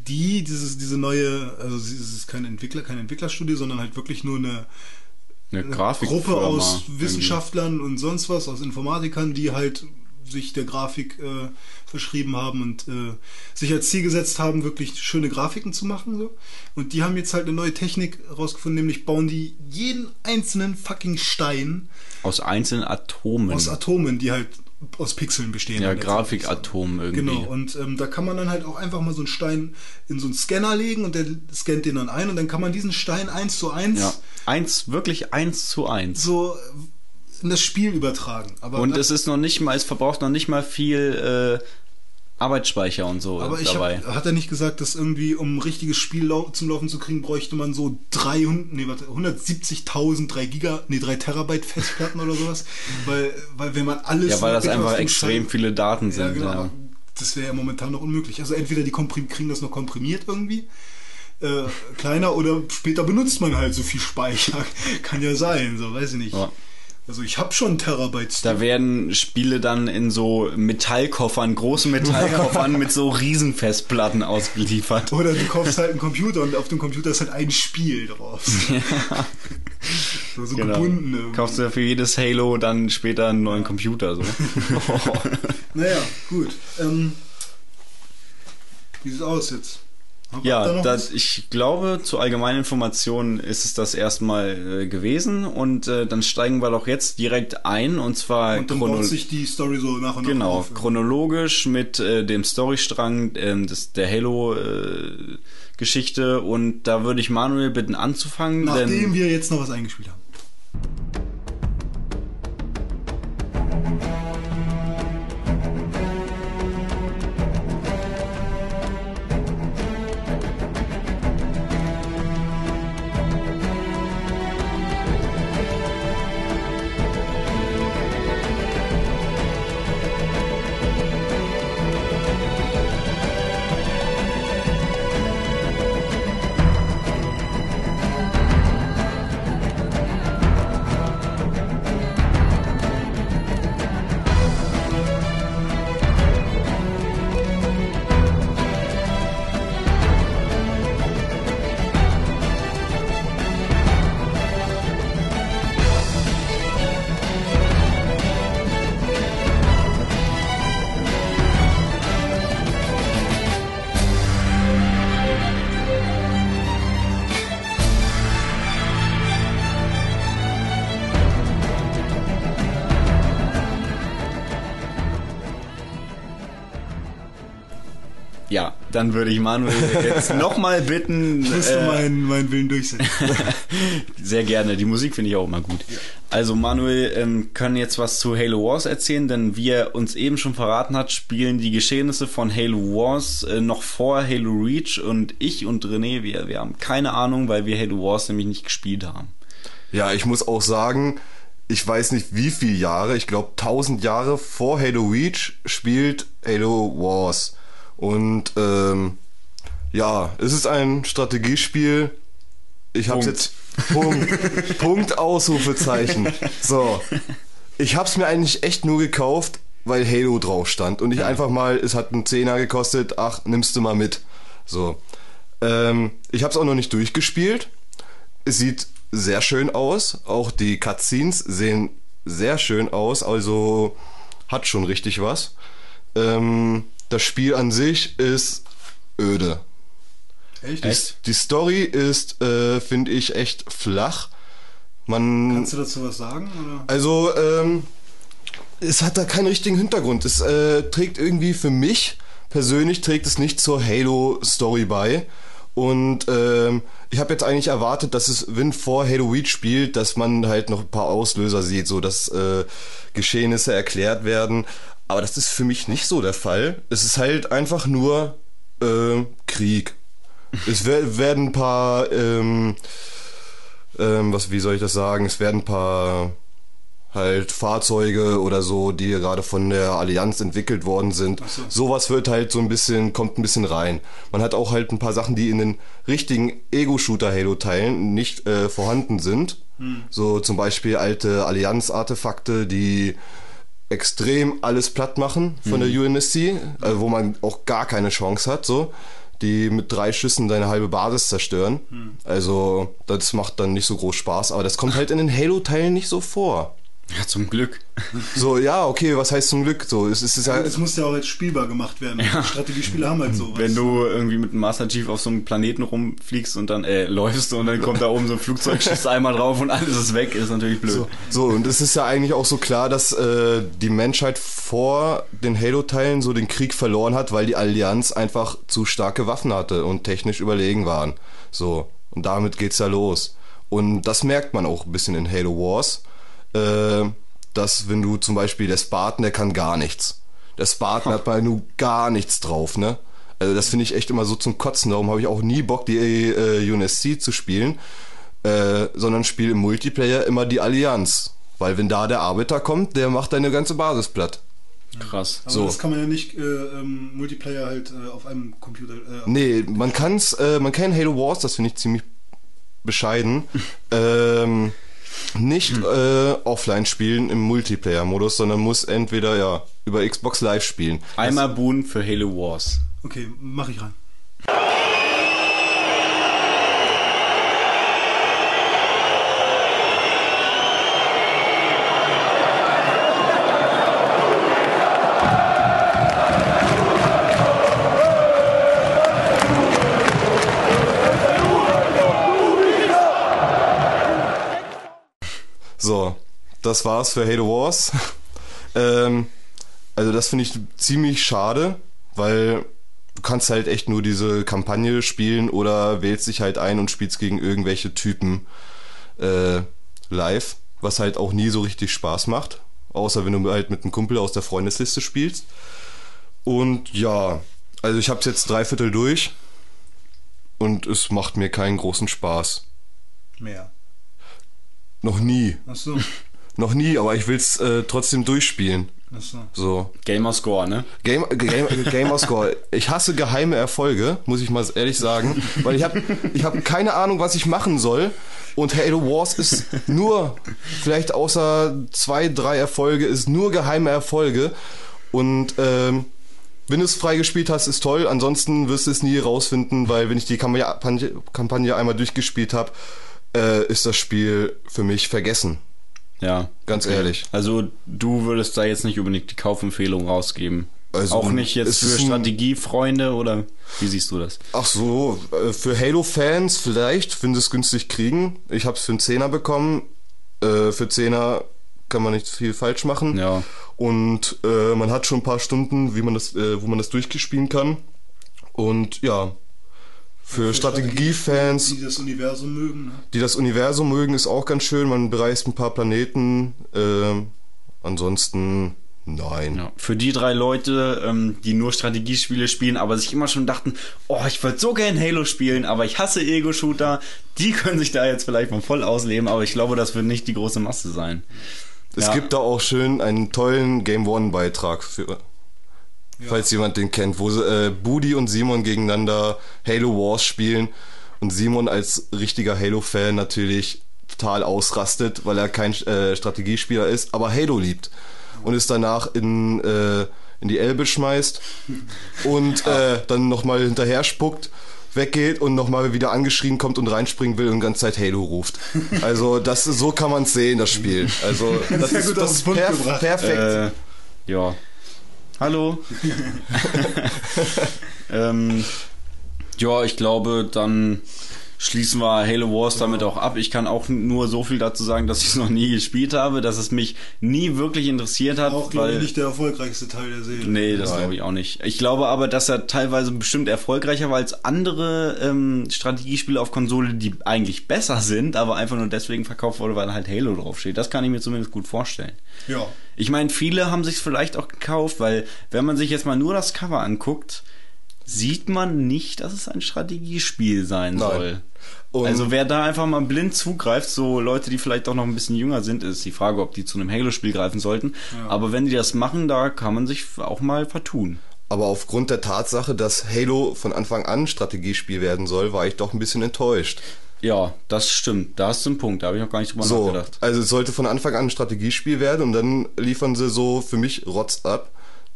die, dieses, diese neue, also es ist kein Entwickler, kein Entwicklerstudio, sondern halt wirklich nur eine, Eine eine Gruppe aus irgendwie. Wissenschaftlern und sonst was, aus Informatikern, die halt sich der Grafik äh, verschrieben haben und äh, sich als Ziel gesetzt haben, wirklich schöne Grafiken zu machen. So. Und die haben jetzt halt eine neue Technik rausgefunden, nämlich bauen die jeden einzelnen fucking Stein Aus einzelnen Atomen. aus Atomen, die halt aus Pixeln bestehen. ja. Grafikatomen irgendwie. Genau, und ähm, da kann man dann halt auch einfach mal so einen Stein in so einen Scanner legen und der scannt den dann ein und dann kann man diesen Stein eins zu eins Ja. Eins, wirklich eins zu eins. so in das Spiel übertragen. Aber Und es ist noch nicht mal, es verbraucht noch nicht mal viel äh, Arbeitsspeicher und so aber ich dabei. hab, hat er nicht gesagt, dass irgendwie, um ein richtiges Spiel lau zum Laufen zu kriegen, bräuchte man so 300, nee, warte, 170.000, 3 Giga, nee, 3 Terabyte Festplatten oder sowas? *laughs* Weil, weil wenn man alles. ja, weil das einfach extrem Stein- viele Daten Ja, sind. genau. Ja, Das wäre ja momentan noch unmöglich. Also entweder die komprim kriegen das noch komprimiert irgendwie, äh, kleiner, oder später benutzt man halt so viel Speicher. *laughs* Kann ja sein, so weiß ich nicht. Ja. Also ich habe schon Terabyte. Da werden Spiele dann in so Metallkoffern, großen Metallkoffern *laughs* mit so Riesenfestplatten ausgeliefert. Oder du kaufst halt einen Computer und auf dem Computer ist halt ein Spiel drauf. *laughs* so so Genau. gebunden. irgendwie. Kaufst du für jedes Halo dann später einen neuen Computer. So. *laughs* Naja, gut. Ähm, wie sieht's aus jetzt? Ja, das, ich glaube, zur allgemeinen Information ist es das erstmal äh, gewesen und äh, dann steigen wir doch jetzt direkt ein und zwar und dann baut sich die Story so nach und nach genau auf. chronologisch mit äh, dem Storystrang ähm, des, der Halo äh, Geschichte und da würde ich Manuel bitten anzufangen, Nachdem wir jetzt noch was eingespielt haben. Dann würde ich Manuel jetzt *laughs* nochmal bitten. Musst du äh, meinen, meinen Willen durchsetzen. *laughs* Sehr gerne. Die Musik finde ich auch immer gut. Also Manuel ähm, kann jetzt was zu Halo Wars erzählen, denn wie er uns eben schon verraten hat, spielen die Geschehnisse von Halo Wars äh, noch vor Halo Reach und ich und René, wir, wir haben keine Ahnung, weil wir Halo Wars nämlich nicht gespielt haben. Ja, ich muss auch sagen, ich weiß nicht wie viele Jahre, ich glaube 1000 Jahre vor Halo Reach spielt Halo Wars. Und ähm, ja, es ist ein Strategiespiel. Ich hab's Punkt. jetzt Punkt, *laughs* Punkt Ausrufezeichen. So, ich hab's mir eigentlich echt nur gekauft, weil Halo drauf stand und ich einfach mal, es hat einen Zehner gekostet, ach, nimmst du mal mit. So, ähm, ich hab's auch noch nicht durchgespielt. Es sieht sehr schön aus. Auch die Cutscenes sehen sehr schön aus. Also hat schon richtig was. Ähm, das Spiel an sich ist öde. Echt? Die, die Story ist, äh, finde ich, echt flach. Man, Kannst du dazu was sagen? Oder? also, ähm, es hat da keinen richtigen Hintergrund. Es äh, trägt irgendwie für mich persönlich trägt es nicht zur Halo-Story bei. Und ähm, ich habe jetzt eigentlich erwartet, dass es, wenn vor Halo Reach spielt, dass man halt noch ein paar Auslöser sieht, so dass äh, Geschehnisse erklärt werden. Aber das ist für mich nicht so der Fall. Es ist halt einfach nur äh, Krieg. Es wer- werden ein paar ähm, Ähm, was, wie soll ich das sagen? Es werden ein paar halt Fahrzeuge oder so, die gerade von der Allianz entwickelt worden sind. so. Sowas wird halt so ein bisschen, kommt ein bisschen rein. Man hat auch halt ein paar Sachen, die in den richtigen Ego-Shooter-Halo-Teilen nicht äh, vorhanden sind. So zum Beispiel alte Allianz-Artefakte, die extrem alles platt machen von der UNSC, also wo man auch gar keine Chance hat, so. Die mit drei Schüssen deine halbe Basis zerstören. Also, das macht dann nicht so groß Spaß, aber das kommt halt in den Halo-Teilen nicht so vor. Ja, zum Glück. So, ja, okay, was heißt zum Glück? So, es ist, es ist ja, Es muss ja auch jetzt spielbar gemacht werden. Strategiespiele haben halt sowas. Wenn du irgendwie mit einem Master Chief auf so einem Planeten rumfliegst und dann äh, läufst und dann kommt da oben so ein Flugzeug, schießt einmal drauf und alles ist weg, ist natürlich blöd. So, so, und es ist ja eigentlich auch so klar, dass äh, die Menschheit vor den Halo-Teilen so den Krieg verloren hat, weil die Allianz einfach zu starke Waffen hatte und technisch überlegen waren. So, und damit geht's ja los. Und das merkt man auch ein bisschen in Halo Wars, äh, dass wenn du zum Beispiel der Spartan, der kann gar nichts. Der Spartan hat mal nur gar nichts drauf, ne? Also das finde ich echt immer so zum Kotzen. Darum habe ich auch nie Bock, die äh, UNSC zu spielen, äh, sondern spiele im Multiplayer immer die Allianz. Weil wenn da der Arbeiter kommt, der macht deine ganze Basis platt. Krass. Aber so. das kann man ja nicht äh, ähm, Multiplayer halt äh, auf einem Computer. Äh, Nee, man kann's, äh, man kann Halo Wars, das finde ich ziemlich bescheiden, *laughs* ähm, nicht äh, offline spielen im Multiplayer-Modus, sondern muss entweder ja über Xbox Live spielen. Einmal Boon für Halo Wars. Okay, mach ich rein. Das war's für Halo Wars. *laughs* ähm, also das finde ich ziemlich schade, weil du kannst halt echt nur diese Kampagne spielen oder wählst dich halt ein und spielst gegen irgendwelche Typen äh, live, was halt auch nie so richtig Spaß macht. Außer wenn du halt mit einem Kumpel aus der Freundesliste spielst. Und ja, also ich hab's jetzt dreiviertel durch und es macht mir keinen großen Spaß. Mehr. Noch nie. Achso. Noch nie, aber ich will's äh, trotzdem durchspielen. Achso. So. Gamerscore, ne? Game, Game, Gamerscore. Ich hasse geheime Erfolge, muss ich mal ehrlich sagen, weil ich habe ich hab keine Ahnung, was ich machen soll. Und Halo Wars ist nur, vielleicht außer zwei, drei Erfolge, ist nur geheime Erfolge. Und ähm, wenn du es freigespielt hast, ist toll. Ansonsten wirst du es nie rausfinden, weil wenn ich die Kampagne, Kampagne einmal durchgespielt habe, äh, ist das Spiel für mich vergessen. Ja. Ganz ehrlich. Also du würdest da jetzt nicht unbedingt die Kaufempfehlung rausgeben. Also, auch nicht jetzt für Strategiefreunde oder wie siehst du das? Ach so, äh, für Halo-Fans vielleicht, wenn sie es günstig kriegen. Ich habe es für einen Zehner bekommen. Äh, für Zehner kann man nicht viel falsch machen. Ja. Und äh, man hat schon ein paar Stunden, wie man das, wo man das durchgespielen kann. Und ja, für Strategiefans, Die das Universum mögen. Ne? die das Universum mögen, ist auch ganz schön. Man bereist ein paar Planeten. ähm, ansonsten nein. Ja. Für die drei Leute, ähm, die nur Strategiespiele spielen, aber sich immer schon dachten, oh, ich würde so gern Halo spielen, aber ich hasse Ego-Shooter, die können sich da jetzt vielleicht mal voll ausleben, aber ich glaube, das wird nicht die große Masse sein. Es Ja. gibt da auch schön einen tollen Game One Beitrag falls jemand den kennt, wo äh, Budi und Simon gegeneinander Halo Wars spielen und Simon als richtiger Halo-Fan natürlich total ausrastet, weil er kein äh, Strategiespieler ist, aber Halo liebt und es danach in, äh, in die Elbe schmeißt und äh, dann nochmal hinterher spuckt weggeht und nochmal wieder angeschrien kommt und reinspringen will und die ganze Zeit Halo ruft. Also das so kann man es sehen, das Spiel. Also *laughs* das ist das ist perf gebracht. perfekt. Äh, ja. Hallo. *laughs* ähm, ja, ich glaube, dann schließen wir Halo Wars damit auch ab. Ich kann auch nur so viel dazu sagen, dass ich es noch nie gespielt habe, dass es mich nie wirklich interessiert hat. Auch, glaube ich, nicht der erfolgreichste Teil der Serie. Nee, das glaube ich auch nicht. Ich glaube aber, dass er teilweise bestimmt erfolgreicher war als andere ähm, Strategiespiele auf Konsole, die eigentlich besser sind, aber einfach nur deswegen verkauft wurde, weil halt Halo draufsteht. Das kann ich mir zumindest gut vorstellen. Ja. Ich meine, viele haben sich vielleicht auch gekauft, weil wenn man sich jetzt mal nur das Cover anguckt, sieht man nicht, dass es ein Strategiespiel sein Nein. soll. Und Also wer da einfach mal blind zugreift, so Leute, die vielleicht auch noch ein bisschen jünger sind, ist die Frage, ob die zu einem Halo-Spiel greifen sollten. Aber wenn die das machen, da kann man sich auch mal vertun. aber aufgrund der Tatsache, dass Halo von Anfang an ein Strategiespiel werden soll, war ich doch ein bisschen enttäuscht. Ja, das stimmt. Da hast du einen Punkt. Da habe ich noch gar nicht drüber So, nachgedacht. also es sollte von Anfang an ein Strategiespiel werden und dann liefern sie so für mich Rotz ab.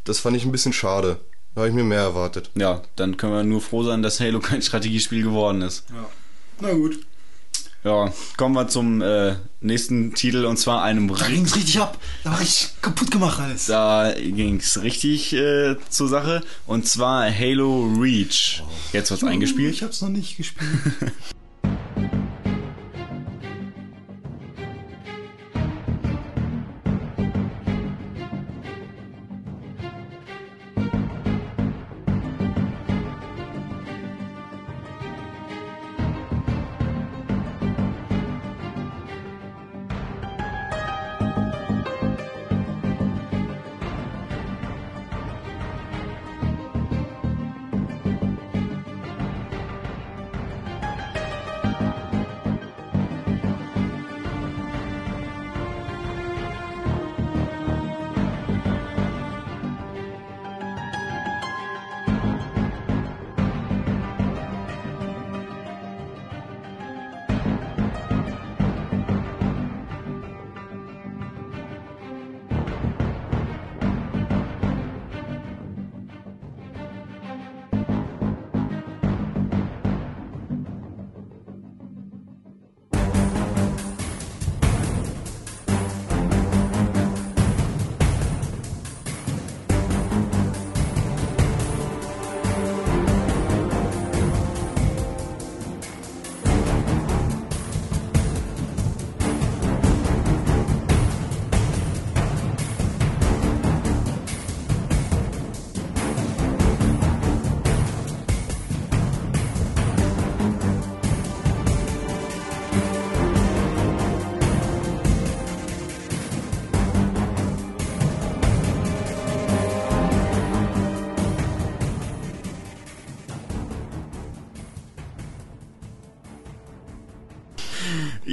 Das fand ich ein bisschen schade. Da habe ich mir mehr erwartet. Ja, dann können wir nur froh sein, dass Halo kein *laughs* Strategiespiel geworden ist. Ja. Na gut. Ja, kommen wir zum äh, nächsten Titel und zwar einem Da ri- ging's richtig ab. Da war ich kaputt gemacht alles. Da ging's richtig äh, zur Sache und zwar Halo Reach. Jetzt wird's eingespielt. Ich hab's noch nicht gespielt. *laughs*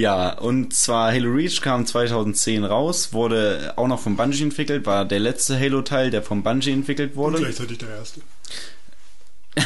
Ja, und zwar Halo Reach kam 2010 raus, wurde auch noch von Bungie entwickelt, war der letzte Halo-Teil, der von Bungie entwickelt wurde. Gleichzeitig der erste. *laughs*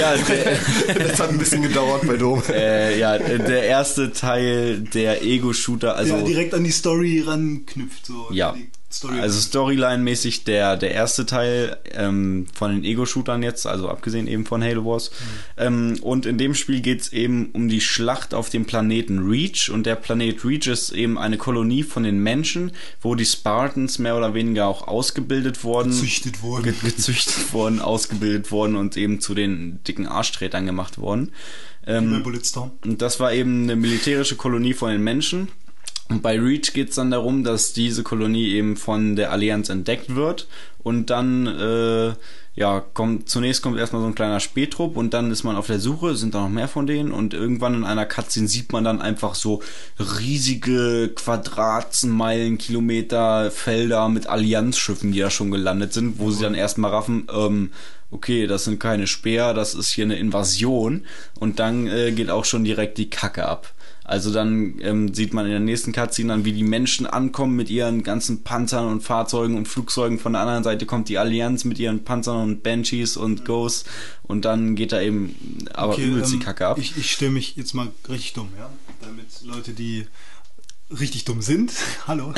Ja, der, *laughs* Das hat ein bisschen gedauert bei Dom. äh, ja, der erste Teil der Ego-Shooter, also der direkt an die Story ranknüpft. So. Ja. Die Story Also Storyline-mäßig der, der erste Teil ähm, von den Ego-Shootern jetzt, also abgesehen eben von Halo Wars. Ähm, und in dem Spiel geht's eben um die Schlacht auf dem Planeten Reach. Und der Planet Reach ist eben eine Kolonie von den Menschen, wo die Spartans mehr oder weniger auch ausgebildet wurden. Gezüchtet wurden. Ge gezüchtet *laughs* wurden, ausgebildet wurden und eben zu den dicken Arschtretern gemacht wurden. Ähm, das war eben eine militärische Kolonie von den Menschen. Und bei Reach geht es dann darum, dass diese Kolonie eben von der Allianz entdeckt wird. Und dann, äh, ja, kommt, zunächst kommt erstmal so ein kleiner Spähtrupp und dann ist man auf der Suche, sind da noch mehr von denen. Und irgendwann in einer Cutscene sieht man dann einfach so riesige Quadratmeilen, Kilometer Felder mit Allianzschiffen, die da schon gelandet sind, wo sie dann erstmal raffen, ähm, okay, das sind keine Speer, das ist hier eine Invasion. Und dann äh, geht auch schon direkt die Kacke ab. Also dann ähm, sieht man in der nächsten Cutscene dann, wie die Menschen ankommen mit ihren ganzen Panzern und Fahrzeugen und Flugzeugen. Von der anderen Seite kommt die Allianz mit ihren Panzern und Banshees und Ghosts. Und dann geht da eben aber Okay, übelst die ähm, Kacke ab. Ich, ich stelle mich jetzt mal richtig dumm, ja? Damit Leute, die richtig dumm sind, *laughs* hallo,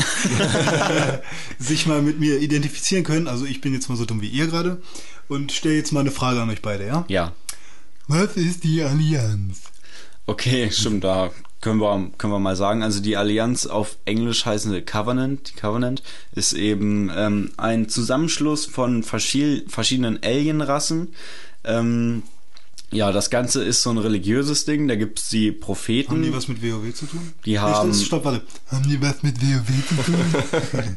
*laughs* sich mal mit mir identifizieren können. Also ich bin jetzt mal so dumm wie ihr gerade und stelle jetzt mal eine Frage an euch beide, ja? ja, Was ist die Allianz? okay, stimmt, da können wir, können wir mal sagen. Also die Allianz auf Englisch heißende Covenant, die Covenant, ist eben ähm, ein Zusammenschluss von verschiedenen Alienrassen. Ähm, ja, das Ganze ist so ein religiöses Ding. Da gibt's die Propheten. Haben die was mit WoW zu tun? Die haben- Stopp, stopp, warte. Haben die was mit WoW zu tun? *laughs*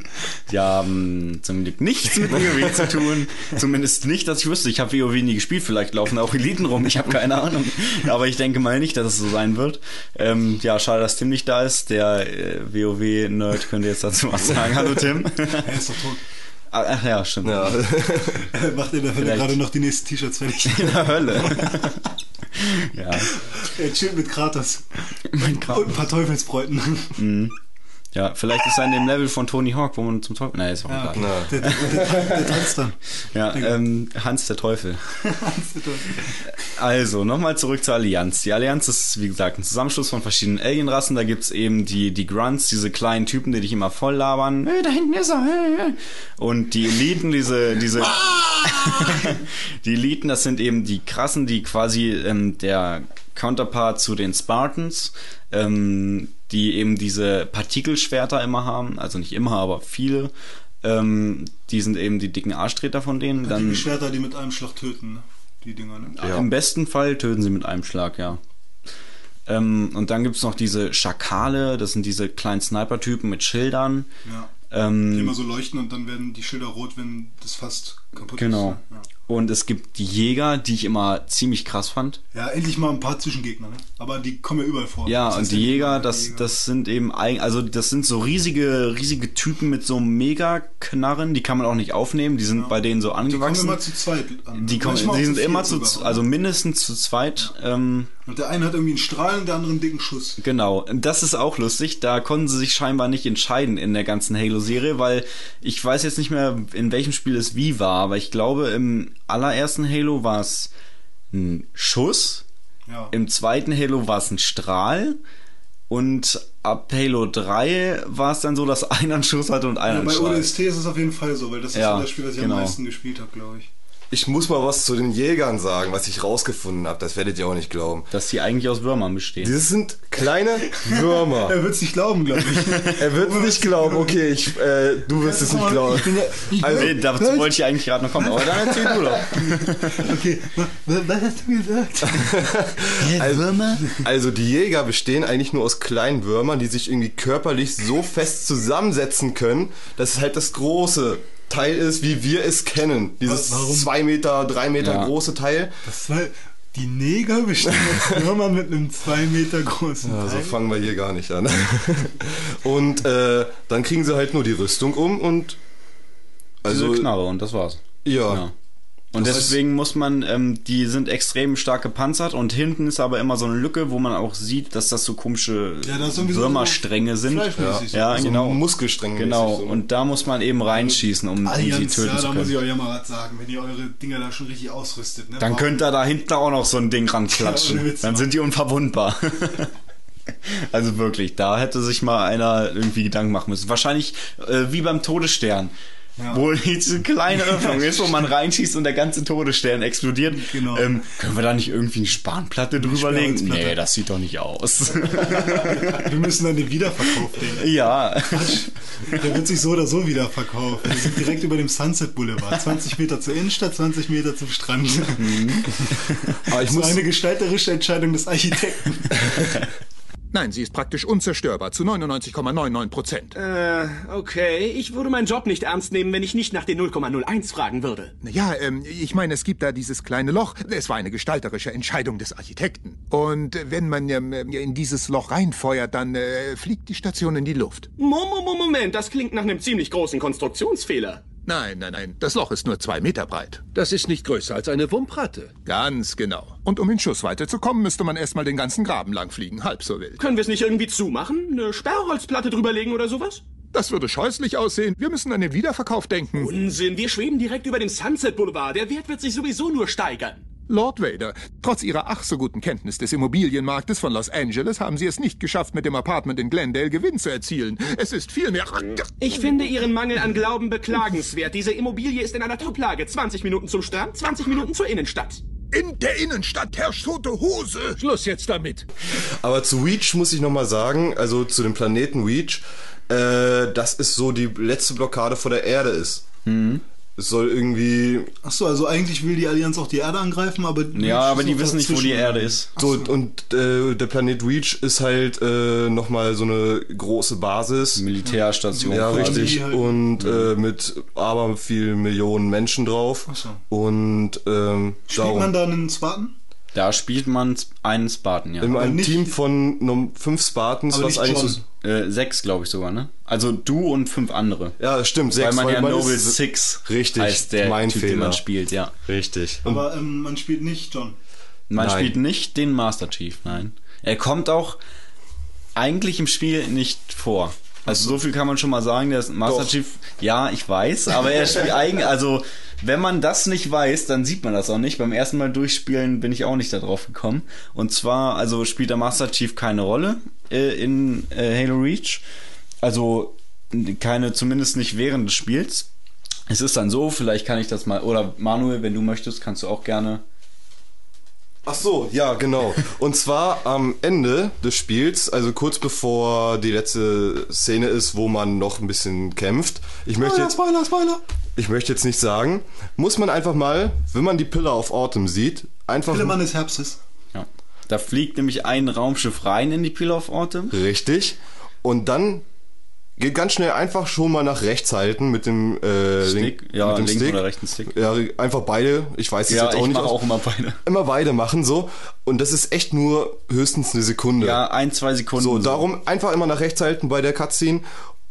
Die haben zum Glück nichts mit WoW zu tun. Zumindest nicht, dass ich wüsste. Ich habe WoW nie gespielt. Vielleicht laufen auch Eliten rum. Ich habe keine Ahnung. Aber ich denke mal nicht, dass es so sein wird. Ähm, ja, schade, dass Tim nicht da ist. Der äh, WoW-Nerd könnte jetzt dazu was sagen. Hallo Tim. er ist doch tot. Ah, Ach ja, stimmt. Ja. *laughs* Macht in der Hölle Vielleicht. gerade noch die nächsten T-Shirts fertig? In der Hölle. *laughs* Ja. Er chillt mit Kratos. Mein Und ein paar Teufelsbräuten. Ja, vielleicht ist er in dem Level von Tony Hawk, wo man zum Teufel. Nein, ist auch Ja, egal. der, der, der, der tanzt dann. *laughs* Ja, ähm, Hans der Teufel. Also, nochmal zurück zur Allianz. Die Allianz ist, wie gesagt, ein Zusammenschluss von verschiedenen Alienrassen. Da gibt's eben die, die Grunts, diese kleinen Typen, die dich immer voll labern. Hey, da hinten ist er. Hey, hey. Und die Eliten, diese, diese, *laughs* die Eliten, das sind eben die krassen, die quasi ähm, der Counterpart zu den Spartans, ähm, die eben diese Partikelschwerter immer haben. Also nicht immer, aber viele. Ähm, die sind eben die dicken Arschtreter von denen. die Dann Schwerter, die mit einem Schlag töten, ne? die Dinger. Ne? Ja. im besten Fall töten sie mit einem Schlag, ja. Ähm, und dann gibt's noch diese Schakale, das sind diese kleinen Sniper-Typen mit Schildern. Ja. Die Ähm, immer so leuchten und dann werden die Schilder rot, wenn das fast kaputt genau. ist. ne? Und es gibt die Jäger, die ich immer ziemlich krass fand. Ja. ja, endlich mal ein paar Zwischengegner, ne? Aber die kommen ja überall vor. Ja, Das und die ja, Jäger, das, Jäger. das sind eben, also das sind so riesige, riesige Typen mit so Mega-Knarren, die kann man auch nicht aufnehmen, die sind Ja. bei denen so Die kommen angewachsen. immer zu zweit an. Die, kommen, die zu sind immer zu, sogar. also mindestens zu zweit. Ähm, Und der eine hat irgendwie einen Strahl und der andere einen dicken Schuss. Genau, das ist auch lustig. Da konnten sie sich scheinbar nicht entscheiden in der ganzen Halo-Serie, weil ich weiß jetzt nicht mehr, in welchem Spiel es wie war, aber ich glaube, im allerersten Halo war es ein Schuss, Ja. im zweiten Halo war es ein Strahl und ab Halo 3 war es dann so, dass *laughs* einer einen Schuss hatte und einer ja, einen bei Strahl. ODST ist es auf jeden Fall so, weil das ist Ja, so das Spiel, was ich genau. am meisten gespielt habe, glaube ich. Ich muss mal was zu den Jägern sagen, was ich rausgefunden habe. Das werdet ihr auch nicht glauben. Dass die eigentlich aus Würmern bestehen. Das sind kleine Würmer. *laughs* Er wird es nicht glauben, glaube ich. Er wird es nicht glauben. Okay, ich, äh, du wirst es nicht glauben. Ich bin ja, ich Also- Nee, dazu wollte ich eigentlich gerade noch kommen, aber dann erzähl du doch. *laughs* okay, was, hast du gesagt? *laughs* Also, also die Jäger bestehen eigentlich nur aus kleinen Würmern, die sich irgendwie körperlich so fest zusammensetzen können, dass es halt das große Teil ist, wie wir es kennen. Dieses Warum? zwei Meter, drei Meter Ja. große Teil. Das war, die Neger bestehen aus *laughs* Würmern mit einem zwei Meter großen Ja, so Teil. fangen wir hier gar nicht an. *laughs* und äh, dann kriegen sie halt nur die Rüstung um und Also also Knarre und das war's. ja. Ja. Und Das deswegen muss man, ähm, die sind extrem stark gepanzert und hinten ist aber immer so eine Lücke, wo man auch sieht, dass das so komische Ja, irgendwie so- Würmerstränge sind. Fleischmäßig Ja, so genau. Muskelstränge. Genau, so. und da muss man eben reinschießen, um, sie Allianz, töten ja, zu da muss ich können. euch ja mal was sagen, wenn ihr eure Dinger da schon richtig ausrüstet. Ne? Dann Warum- könnt ihr da hinten auch noch so ein Ding *laughs* Ja, ranklatschen. Witz, Dann sind die unverwundbar. *laughs* Also wirklich, da hätte sich mal einer irgendwie Gedanken machen müssen. Wahrscheinlich äh, wie beim Todesstern. Ja. Wo diese kleine Öffnung ist, wo man reinschießt und der ganze Todesstern explodiert. Genau. Ähm, können wir da nicht irgendwie eine Spanplatte drüberlegen? Nee, das sieht doch nicht aus. *laughs* Wir müssen an den Wiederverkauf denken. ja. Der wird sich so oder so wieder verkaufen. Wir sind direkt über dem Sunset Boulevard. 20 Meter zur Innenstadt, 20 Meter zum Strand. *laughs* Aber ich So muss, eine gestalterische Entscheidung des Architekten. *laughs* Nein, sie ist praktisch unzerstörbar zu 99,99 Prozent. Äh, okay. Ich würde meinen Job nicht ernst nehmen, wenn ich nicht nach den 0,01 fragen würde. Ja, ähm, ich meine, es gibt da dieses kleine Loch. Es war eine gestalterische Entscheidung des Architekten. Und wenn man ähm, in dieses Loch reinfeuert, dann äh, fliegt die Station in die Luft. Mo- mo- mo- Moment, das klingt nach einem ziemlich großen Konstruktionsfehler. Nein, nein, nein, das Loch ist nur zwei Meter breit. Das ist nicht größer als eine Wumpratte. Ganz genau. Und um in Schussweite zu kommen, müsste man erstmal den ganzen Graben lang fliegen. Halb so wild. Können wir es nicht irgendwie zumachen? Eine Sperrholzplatte drüberlegen oder sowas? Das würde scheußlich aussehen. Wir müssen an den Wiederverkauf denken. Unsinn, wir schweben direkt über dem Sunset Boulevard. Der Wert wird sich sowieso nur steigern. Lord Vader, trotz Ihrer ach so guten Kenntnis des Immobilienmarktes von Los Angeles haben Sie es nicht geschafft, mit dem Apartment in Glendale Gewinn zu erzielen. Es ist vielmehr... Ich finde Ihren Mangel an Glauben beklagenswert. Diese Immobilie ist in einer Toplage. 20 Minuten zum Strand, 20 Minuten zur Innenstadt. In der Innenstadt herrscht tote Hose. Schluss jetzt damit. aber zu Reach muss ich nochmal sagen, also zu dem Planeten Reach, äh, das ist so die letzte Blockade vor der Erde ist. Mhm. Es soll irgendwie Achso, also eigentlich will die Allianz auch die Erde angreifen, aber. Ja, aber die wissen nicht, wo die. Erde ist. so und äh, der Planet Reach ist halt äh, nochmal so eine große Basis. Militärstation. Ja, quasi. richtig. Halt- Und äh, mit aber viel Millionen Menschen drauf. Ach so. Und ähm, Spielt darum. man da einen Spartan? Da spielt man einen Spartan, ja. in einem nicht- Team von fünf Spartans, Aber was eigentlich John. so. Äh, sechs, glaube ich sogar, ne? Also du und fünf andere. Ja, stimmt, sechs. weil man ja man Noble ist- Six Richtig, heißt der mein Typ, Fehler. den man spielt, ja. Richtig. Aber ähm, man spielt nicht John. Man Nein. spielt nicht den Master Chief, nein. Er kommt auch eigentlich im Spiel nicht vor. Also so viel kann man schon mal sagen, der Master Doch. Chief, ja, ich weiß, aber er spielt *laughs* eigentlich, also wenn man das nicht weiß, dann sieht man das auch nicht. Beim ersten Mal durchspielen bin ich auch nicht darauf gekommen. Und zwar, also spielt der Master Chief keine Rolle äh, in äh, Halo Reach. Also keine, zumindest nicht während des Spiels. Es ist dann so, vielleicht kann ich das mal, oder Manuel, wenn du möchtest, kannst du auch gerne. Ach so, ja, genau. Und zwar am Ende des Spiels, also kurz bevor die letzte Szene ist, wo man noch ein bisschen kämpft. Ich möchte jetzt, Spoiler, Spoiler. ich möchte jetzt nicht sagen, muss man einfach mal, wenn man die Pillar of Autumn sieht, einfach Pillemann des Herbstes. Ja. Da fliegt nämlich ein Raumschiff rein in die Pillar of Autumn. richtig und dann geht ganz schnell einfach schon mal nach rechts halten mit dem äh, Stick, Link, ja, mit dem linken Stick. oder rechten Stick. Ja, einfach beide. Ich weiß es Ja, jetzt auch ich nicht. mache aus- auch immer beide. immer beide machen so und das ist echt nur höchstens eine Sekunde. Ja, ein, zwei Sekunden. So, darum einfach immer nach rechts halten bei der Cutscene.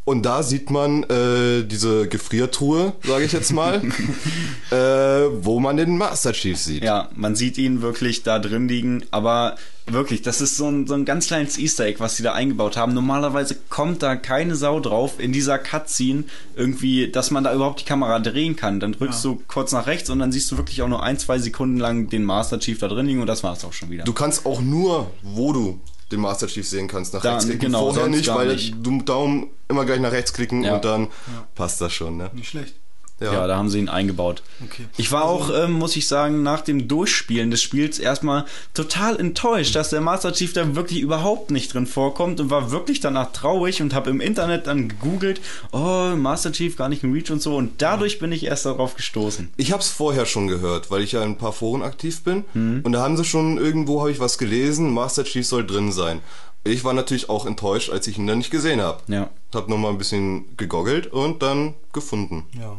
Und da sieht man äh, diese Gefriertruhe, sage ich jetzt mal, *laughs* äh, wo man den Master Chief sieht. Ja, man sieht ihn wirklich da drin liegen, aber wirklich, das ist so ein, so ein ganz kleines Easter Egg, was sie da eingebaut haben. Normalerweise kommt da keine Sau drauf in dieser Cutscene irgendwie, dass man da überhaupt die Kamera drehen kann. Dann drückst du kurz nach rechts und dann siehst du wirklich auch nur ein, zwei Sekunden lang den Master Chief da drin liegen und das war's auch schon wieder. Du kannst auch nur, wo du den Master Chief sehen kannst, nach Da- rechts klicken. genau, Vorher nicht, weil nicht. du Daumen immer gleich nach rechts klicken Ja. und dann passt das schon. Ne? Nicht schlecht. Ja. da haben sie ihn eingebaut. Okay. Ich war auch, ähm, muss ich sagen, nach dem Durchspielen des Spiels erstmal total enttäuscht, dass der Master Chief da wirklich überhaupt nicht drin vorkommt und war wirklich danach traurig und habe im Internet dann gegoogelt, oh, Master Chief gar nicht in Reach und so und dadurch bin ich erst darauf gestoßen. Ich habe es vorher schon gehört, weil ich ja in ein paar Foren aktiv bin. Mhm. Und da haben sie schon irgendwo, habe ich was gelesen, Master Chief soll drin sein. Ich war natürlich auch enttäuscht, als ich ihn dann nicht gesehen habe. Ja. Hab nochmal ein bisschen gegoggelt und dann gefunden. Ja.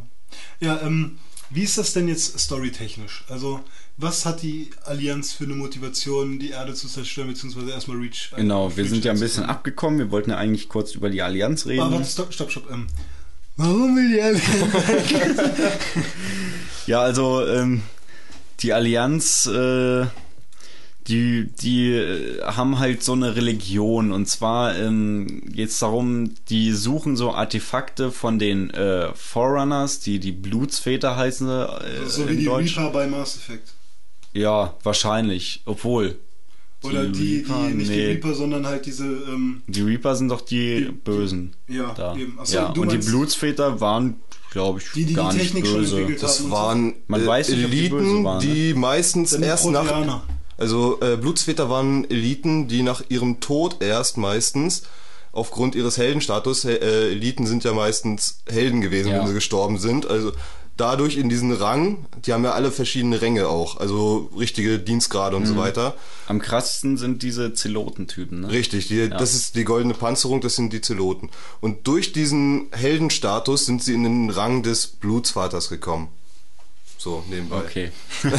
Ja, ähm, wie ist das denn jetzt storytechnisch? Also, was hat die Allianz für eine Motivation, die Erde zu zerstören, beziehungsweise erstmal Reach? Genau, wir Reach sind ja ein bisschen abgekommen, wir wollten ja eigentlich kurz über die Allianz reden. Ah, warte, stopp, stopp, stopp. Ähm, warum will die Allianz? *laughs* Ja, also ähm, die Allianz, äh, die, die äh, haben halt so eine Religion und zwar ähm, geht es darum, die suchen so Artefakte von den äh, Forerunners, die die Blutsväter heißen sie äh, so wie in die Deutsch. Reaper bei Mass Effect. Ja, wahrscheinlich, obwohl. Oder die, die, Reaper? nicht die Nee. Reaper, sondern halt diese, ähm, Die Reaper sind doch die, Bösen. ja, da. eben. Achso, ja, du und die Blutsväter waren, glaube ich, Die, die gar die nicht Technik schon böse. entwickelt Das waren Man äh, weiß nicht, ob die böse Eliten, waren, ne? die meistens erst nach... Also äh, Blutsväter waren Eliten, die nach ihrem Tod erst meistens aufgrund ihres Heldenstatus, äh, Eliten sind ja meistens Helden gewesen, Ja. wenn sie gestorben sind. Also dadurch in diesen Rang, die haben ja alle verschiedene Ränge auch, also richtige Dienstgrade Mhm. und so weiter. Am krassesten sind diese Zelotentypen, ne? Richtig, die, das ist die goldene Panzerung, das sind die Zeloten. Und durch diesen Heldenstatus sind sie in den Rang des Blutsvaters gekommen. So, nebenbei. Okay. *laughs*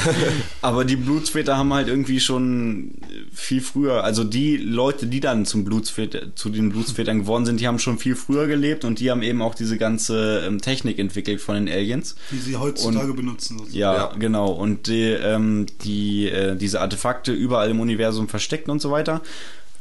Aber die Blutsväter haben halt irgendwie schon viel früher, also die Leute, die dann zum Blutsväter, zu den Blutsvätern geworden sind, die haben schon viel früher gelebt und die haben eben auch diese ganze ähm, Technik entwickelt von den Aliens. die sie heutzutage benutzen. sozusagen. Ja, Ja. genau. Und die, ähm, die, äh, diese Artefakte überall im Universum versteckt und so weiter.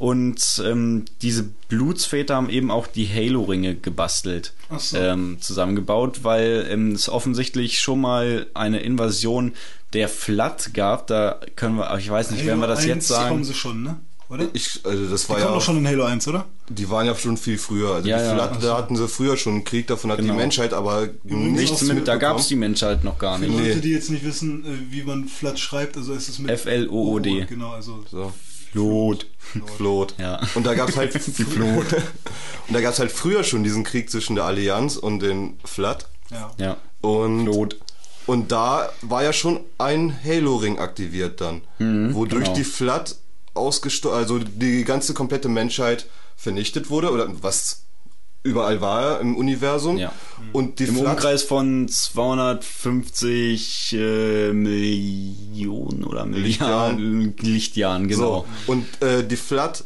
Und ähm, diese Blutsväter haben eben auch die Halo-Ringe gebastelt, so. ähm, zusammengebaut, weil ähm, es offensichtlich schon mal eine Invasion der Flat gab. Da können wir, ich weiß nicht, werden wir das Halo jetzt 1 kommen sagen? sie schon, ne? Oder? Ich, also das die war kommen ja, doch schon in Halo 1, oder? die waren ja schon viel früher. Also Ja, die ja. Flat, da hatten sie früher schon einen Krieg, davon hat Genau. die Menschheit aber Übrigens nichts auch Mit, da gab es die Menschheit noch gar Für nicht. Leute, die jetzt nicht wissen, äh, wie man Flat schreibt, also es ist mit F-L-O-O-D. Genau, also So. Flot. Flot. Ja. Und da gab's halt *laughs* die Flot. *laughs* Und da gab's halt früher schon diesen Krieg zwischen der Allianz und den Flat. ja. Ja. Und, Flot. und da war ja schon ein Halo-Ring aktiviert dann. wodurch genau. die Flat ausgestorben, also die ganze komplette Menschheit vernichtet wurde, oder was überall war im Universum. Ja. Und die Im Flat, Umkreis von 250 äh, Millionen oder Milliarden Lichtjahren, genau. So, und äh, die Flat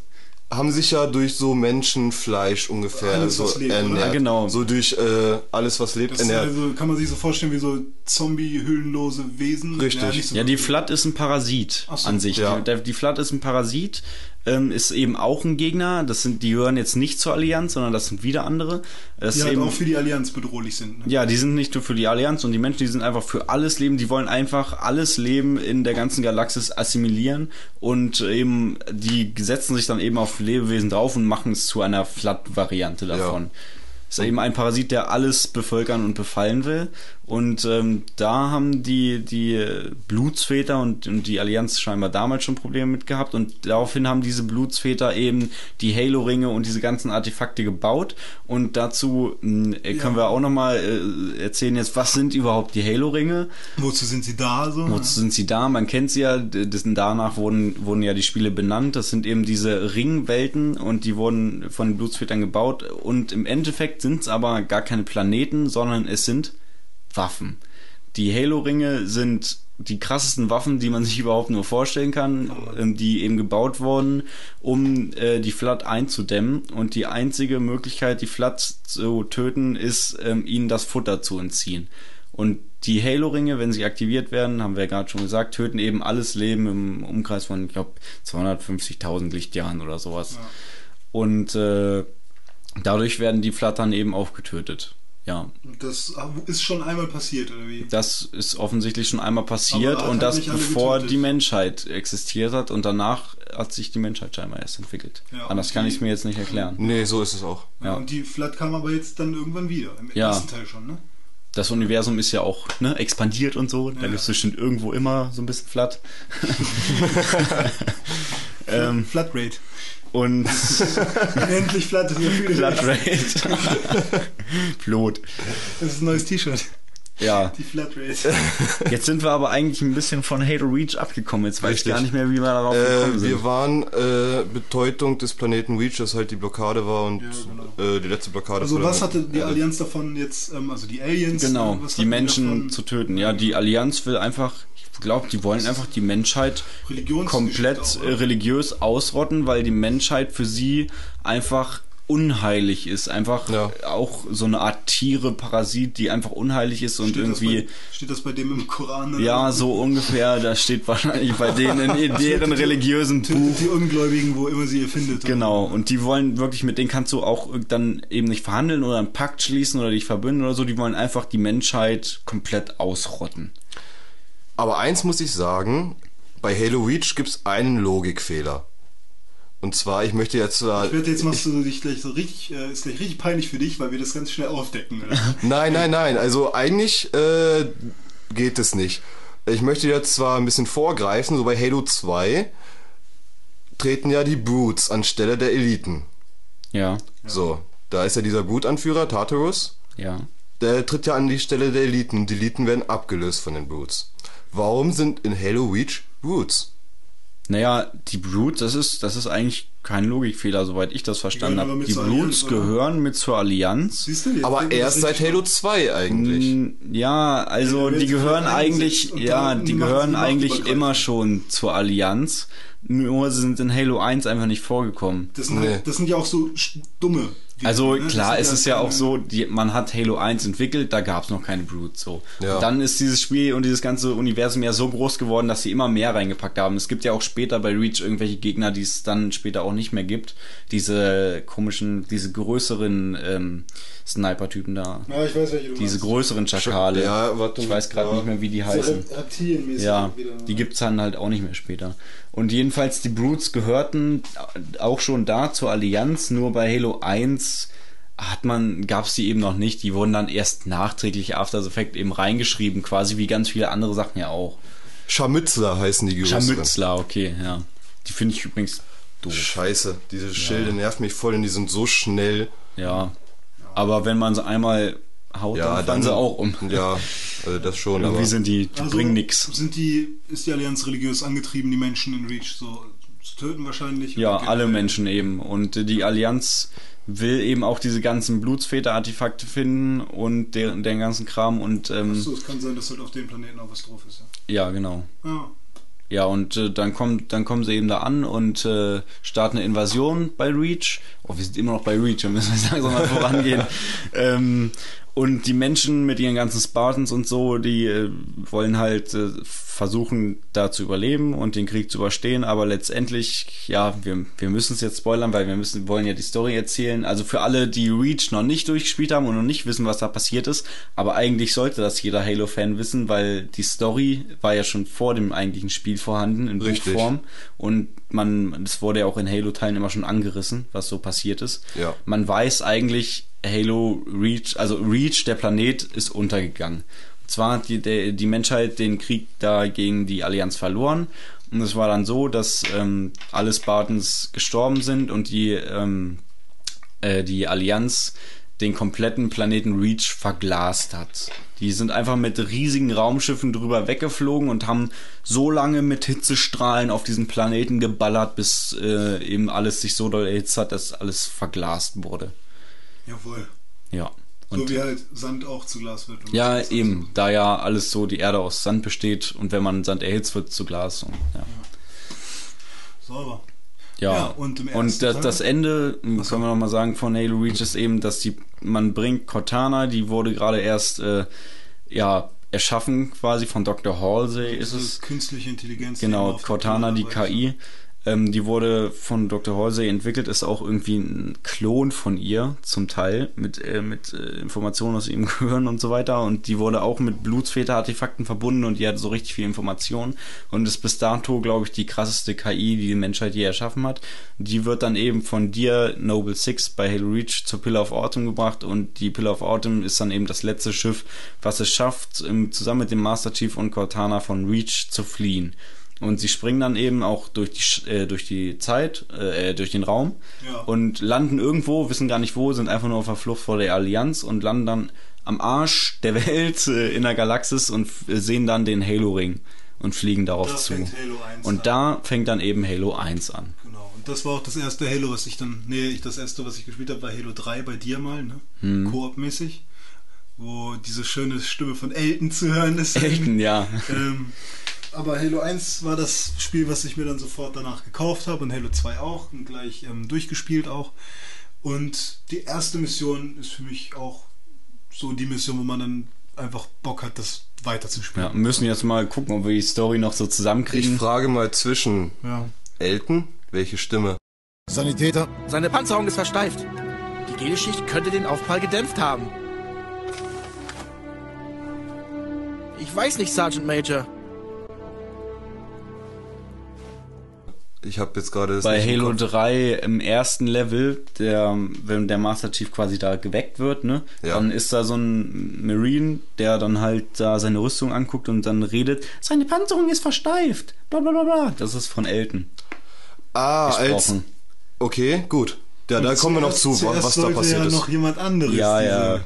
haben sich ja durch so Menschenfleisch ungefähr Alles, so was lebt, oder? ernährt. Ja, genau. So durch äh, alles, was lebt, Das ist ernährt. also, kann man sich so vorstellen wie so Zombie-hüllenlose Wesen. Richtig. Ja, so Ja, die. Flat ist ein Parasit so, an sich. ja. Die, die Flat ist ein Parasit, ähm, ist eben auch ein Gegner. Das sind, die gehören jetzt nicht zur Allianz, sondern das sind wieder andere. Das die halt eben, auch für die Allianz bedrohlich sind. Ne? ja, die sind nicht nur für die Allianz und die Menschen, die sind einfach für alles Leben. Die wollen einfach alles Leben in der ganzen Galaxis assimilieren und eben die setzen sich dann eben auf Lebewesen drauf und machen es zu einer Flat-Variante davon. Ist eben ein Parasit, der alles bevölkern und befallen will. Und ähm, da haben die, die Blutsväter und, und die Allianz scheinbar damals schon Probleme mit gehabt. Und daraufhin haben diese Blutsväter eben die Halo-Ringe und diese ganzen Artefakte gebaut. Und dazu mh, äh, können wir auch nochmal äh, erzählen jetzt, was sind überhaupt die Halo-Ringe? Wozu sind sie da? So? Wozu sind sie da? Man kennt sie ja, d- das, danach wurden, wurden ja die Spiele benannt. Das sind eben diese Ringwelten und die wurden von den Blutsvätern gebaut. Und im Endeffekt sind es aber gar keine Planeten, sondern es sind Waffen. Die Halo-Ringe sind die krassesten Waffen, die man *laughs* sich überhaupt nur vorstellen kann, ähm, die eben gebaut wurden, um äh, die Flat einzudämmen. Und die einzige Möglichkeit, die Flat zu töten, ist, ähm, ihnen das Futter zu entziehen. Und die Halo-Ringe, wenn sie aktiviert werden, haben wir ja gerade schon gesagt, töten eben alles Leben im Umkreis von, ich glaube, 250.000 Lichtjahren oder sowas. Und äh, dadurch werden die Flattern eben auch getötet. Ja, Das ist schon einmal passiert, oder wie? das ist offensichtlich schon einmal passiert und das bevor getötet. die Menschheit existiert hat und danach hat sich die Menschheit scheinbar erst entwickelt. Ja, Anders kann ich es mir jetzt nicht erklären. Nee, so ist es auch. Ja. Ja. Und die Flat kam aber jetzt dann irgendwann wieder. Im Ja. ersten Teil schon, ne? Das Universum ist ja auch ne, expandiert und so. Da Ja. gibt es bestimmt irgendwo immer so ein bisschen Flat. *laughs* *laughs* ähm, Flatrate. Und *laughs* Endlich Flat ist ja viele Flatrate. *laughs* Flot. Das ist ein neues T-Shirt. Ja. Die Flatrate. *laughs* Jetzt sind wir aber eigentlich ein bisschen von Halo Reach abgekommen. Jetzt weiß Richtig. ich gar nicht mehr, wie wir darauf gekommen Äh, sind. wir waren äh, Bedeutung des Planeten Reach, dass halt die Blockade war und Ja, genau. äh, die letzte Blockade Also was hatte die Erde. Allianz davon jetzt, ähm, also die Aliens? Genau, äh, was die Menschen davon? zu töten. Ja, die Allianz will einfach, glaube, die wollen einfach die Menschheit komplett auch, äh, religiös ausrotten, weil die Menschheit für sie einfach unheilig ist. Einfach Ja. auch so eine Art Tiere, Parasit, die einfach unheilig ist und Steht irgendwie... Das bei, steht das bei dem im Koran? oder? Ja, so ungefähr, das steht wahrscheinlich bei denen in *laughs* deren religiösen Buch. Tötet die Ungläubigen, wo immer sie ihr findet. Genau, und die wollen wirklich, mit denen kannst du auch dann eben nicht verhandeln oder einen Pakt schließen oder dich verbünden oder so, die wollen einfach die Menschheit komplett ausrotten. Aber eins muss ich sagen, bei Halo Reach gibt's einen Logikfehler. Und zwar, ich möchte jetzt zwar... Ich werde jetzt machst du dich gleich so richtig, äh, ist gleich richtig peinlich für dich, weil wir das ganz schnell aufdecken. *laughs* Nein, nein, nein. Also eigentlich äh, geht es nicht. Ich möchte jetzt zwar ein bisschen vorgreifen, so bei Halo 2 treten ja die Brutes anstelle der Eliten. Ja, So, da ist ja dieser Brute-Anführer, Tartarus. ja. Der tritt ja an die Stelle der Eliten und die Eliten werden abgelöst von den Brutes. Warum sind in Halo Reach Brutes? Naja, die Brutes, das ist, das ist eigentlich kein Logikfehler, soweit ich das verstanden habe. Die Brutes gehören mit zur Allianz. Siehst du? Jetzt Aber erst seit Halo 2 eigentlich. Ja, also Ja, die gehören eigentlich, ja, die gehören eigentlich immer schon zur Allianz. Nur sie sind in Halo 1 einfach nicht vorgekommen. Das sind, Nee. halt, das sind ja auch so dumme. Also klar, sind es ist ja auch so, die, man hat Halo 1 entwickelt, da gab es noch keine Brutes so. Ja. Und dann ist dieses Spiel und dieses ganze Universum ja so groß geworden, dass sie immer mehr reingepackt haben. Es gibt ja auch später bei Reach irgendwelche Gegner, die es dann später auch nicht mehr gibt. Diese komischen, diese größeren ähm, Sniper-Typen da. Ja, ich weiß, welche du Diese meinst. größeren Schakale. Ja, warte, ich weiß gerade ja. nicht mehr, wie die So heißen. Reptilienmäßig Ja, wieder. die gibt's dann halt auch nicht mehr später. Und jedenfalls, die Brutes gehörten auch schon da zur Allianz, nur bei Halo 1 hat man, gab's die eben noch nicht. Die wurden dann erst nachträglich After the Fact eben reingeschrieben, quasi wie ganz viele andere Sachen ja auch. Scharmützler heißen die größeren. Scharmützler, okay, ja. Die finde ich übrigens doof. Scheiße, diese Schilde nerven mich voll und die sind so schnell. Ja. Aber wenn man sie einmal haut, dann fallen sie auch um. Ja, also das schon. Irgendwie aber sind die, die Also bringen nix. Sind die, ist die Allianz religiös angetrieben, die Menschen in Reach so zu töten wahrscheinlich? Ja, alle? Menschen eben. Und die Allianz will eben auch diese ganzen Blutsväter-Artefakte finden und deren, deren ganzen Kram und ähm, So, es kann sein, dass halt auf dem Planeten auch was drauf ist. ja, genau. Ja. Ja. Und äh, dann kommt, dann kommen sie eben da an und äh, starten eine Invasion bei Reach. Oh, wir sind immer noch bei Reach, wir müssen jetzt *laughs* langsam mal vorangehen. *laughs* ähm, und die Menschen mit ihren ganzen Spartans und so, die äh, wollen halt äh, versuchen, da zu überleben und den Krieg zu überstehen. Aber letztendlich, ja, wir, wir müssen es jetzt spoilern, weil wir müssen, wollen ja die Story erzählen. Also für alle, die Reach noch nicht durchgespielt haben und noch nicht wissen, was da passiert ist. Aber eigentlich sollte das jeder Halo-Fan wissen, weil die Story war ja schon vor dem eigentlichen Spiel vorhanden in Richtig. Buchform. Und man, das wurde ja auch in Halo-Teilen immer schon angerissen, was so passiert ist. Ja. Man weiß eigentlich, Halo Reach, also Reach, der Planet, ist untergegangen. Und zwar hat die, die Menschheit den Krieg da gegen die Allianz verloren. Und es war dann so, dass ähm, alle Spartans gestorben sind und die, ähm, äh, die Allianz den kompletten Planeten Reach verglast hat. Die sind einfach mit riesigen Raumschiffen drüber weggeflogen und haben so lange mit Hitzestrahlen auf diesen Planeten geballert, bis äh, eben alles sich so doll erhitzt hat, dass alles verglast wurde. Jawohl. Ja. So Und wie halt Sand auch zu Glas wird. ja, eben, da ja alles so die Erde aus Sand besteht und wenn man Sand erhitzt, wird zu Glas. Und, ja. Sauber. Ja, Ja, und und das, das Ende, können wir noch mal sagen, von Halo Reach ist eben, dass die, man bringt Cortana, die wurde gerade erst, äh, ja, erschaffen quasi von Dr. Halsey ist es. künstliche Intelligenz. Genau, Cortana, die KI. Ähm, die wurde von Dr. Halsey entwickelt, ist auch irgendwie ein Klon von ihr, zum Teil, mit, äh, mit äh, Informationen aus ihrem *laughs* Gehirn und so weiter. Und die wurde auch mit Blutsväter-Artefakten verbunden und die hatte so richtig viel Information. Und ist bis dato, glaube ich, die krasseste KI, die die Menschheit je erschaffen hat. Die wird dann eben von dir, Noble Six, bei Halo Reach zur Pillar of Autumn gebracht. Und die Pillar of Autumn ist dann eben das letzte Schiff, was es schafft, im, zusammen mit dem Master Chief und Cortana von Reach zu fliehen. Und sie springen dann eben auch durch die, äh, durch die Zeit, äh, durch den Raum Ja. und landen irgendwo, wissen gar nicht wo, sind einfach nur auf der Flucht vor der Allianz und landen dann am Arsch der *laughs* Welt äh, in der Galaxis und f- sehen dann den Halo-Ring und fliegen darauf Da zu. fängt Halo 1 und an. da fängt dann eben Halo 1 an. Genau. Und das war auch das erste Halo, was ich dann, nee, ich, das erste, was ich gespielt habe, war Halo 3 bei dir mal, ne? Hm. Koop-mäßig. Wo diese schöne Stimme von Elton zu hören ist. Elton, ja. *laughs* Ähm, aber Halo 1 war das Spiel, was ich mir dann sofort danach gekauft habe und Halo 2 auch und gleich ähm, durchgespielt auch. Und die erste Mission ist für mich auch so die Mission, wo man dann einfach Bock hat, das weiterzuspielen. Ja, müssen jetzt mal gucken, ob wir die Story noch so Ich zusammenkriegen. frage mal zwischen Ja. Elton, welche Stimme? Sanitäter. Seine Panzerung ist versteift. Die Gelschicht könnte den Aufprall gedämpft haben. Ich weiß nicht, Sergeant Major. Ich habe jetzt gerade das Bei nicht im Halo Kopf. 3 im ersten Level, der, wenn der Master Chief quasi da geweckt wird, ne, Ja. dann ist da so ein Marine, der dann halt da seine Rüstung anguckt und dann redet, seine Panzerung ist versteift, bla bla bla bla. Das ist von Elton Ah, als. gesprochen. Okay, gut. Ja, da Und kommen wir noch zuerst- zu, wa- zuerst was da sollte passiert ja ist. noch jemand anderes. Ja, diese- ja.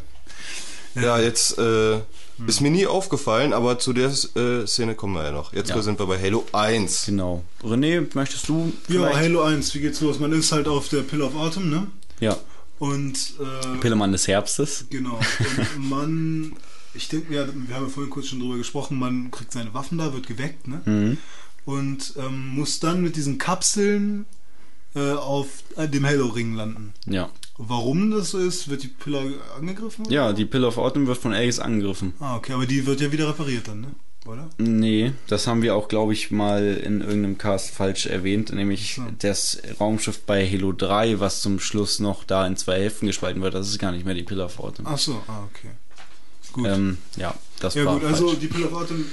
Ja, jetzt äh, ist mir nie aufgefallen, aber zu der äh, Szene kommen wir ja noch. Jetzt Ja. sind wir bei Halo 1. Genau. René, möchtest du Ja, vielleicht? Halo 1, wie geht's los? Man ist halt auf der Pill of Autumn, ne? Ja. Und äh, Pillemann des Herbstes. Genau. Und man, ich denke, ja, wir haben ja vorhin kurz schon drüber gesprochen, man kriegt seine Waffen da, wird geweckt, ne? Mhm. Und ähm, muss dann mit diesen Kapseln äh, auf äh, dem Halo-Ring landen. Ja. Warum das so ist, wird die Pillar angegriffen? oder? Ja, die Pill of Autumn wird von Aegis angegriffen. Ah, okay, aber die wird ja wieder repariert dann, ne? Oder? Nee, das haben wir auch, glaube ich, mal in irgendeinem Cast falsch erwähnt, nämlich So. das Raumschiff bei Halo 3, was zum Schluss noch da in zwei Hälften gespalten wird, das ist gar nicht mehr die Pillar of Autumn. Ach so, ah, okay. Gut. Ähm, ja, das ja war gut, also falsch. die Pill of Autumn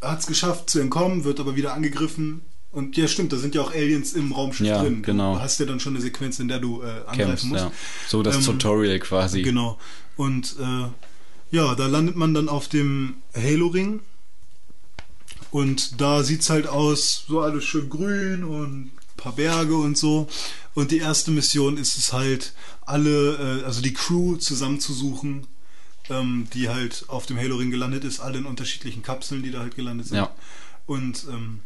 hat es geschafft zu entkommen, wird aber wieder angegriffen. Und ja, stimmt, da sind ja auch Aliens im Raumschiff Ja, drin. genau. Du hast ja dann schon eine Sequenz, in der du äh, angreifen Camps, musst. ja. So das Ähm, Tutorial quasi. Genau. Und äh, ja, da landet man dann auf dem Halo-Ring. Und da sieht's halt aus, so alles schön grün und ein paar Berge und so. Und die erste Mission ist es halt, alle, äh, also die Crew zusammenzusuchen, ähm, die halt auf dem Halo-Ring gelandet ist, alle in unterschiedlichen Kapseln, die da halt gelandet sind. Ja. Und ähm,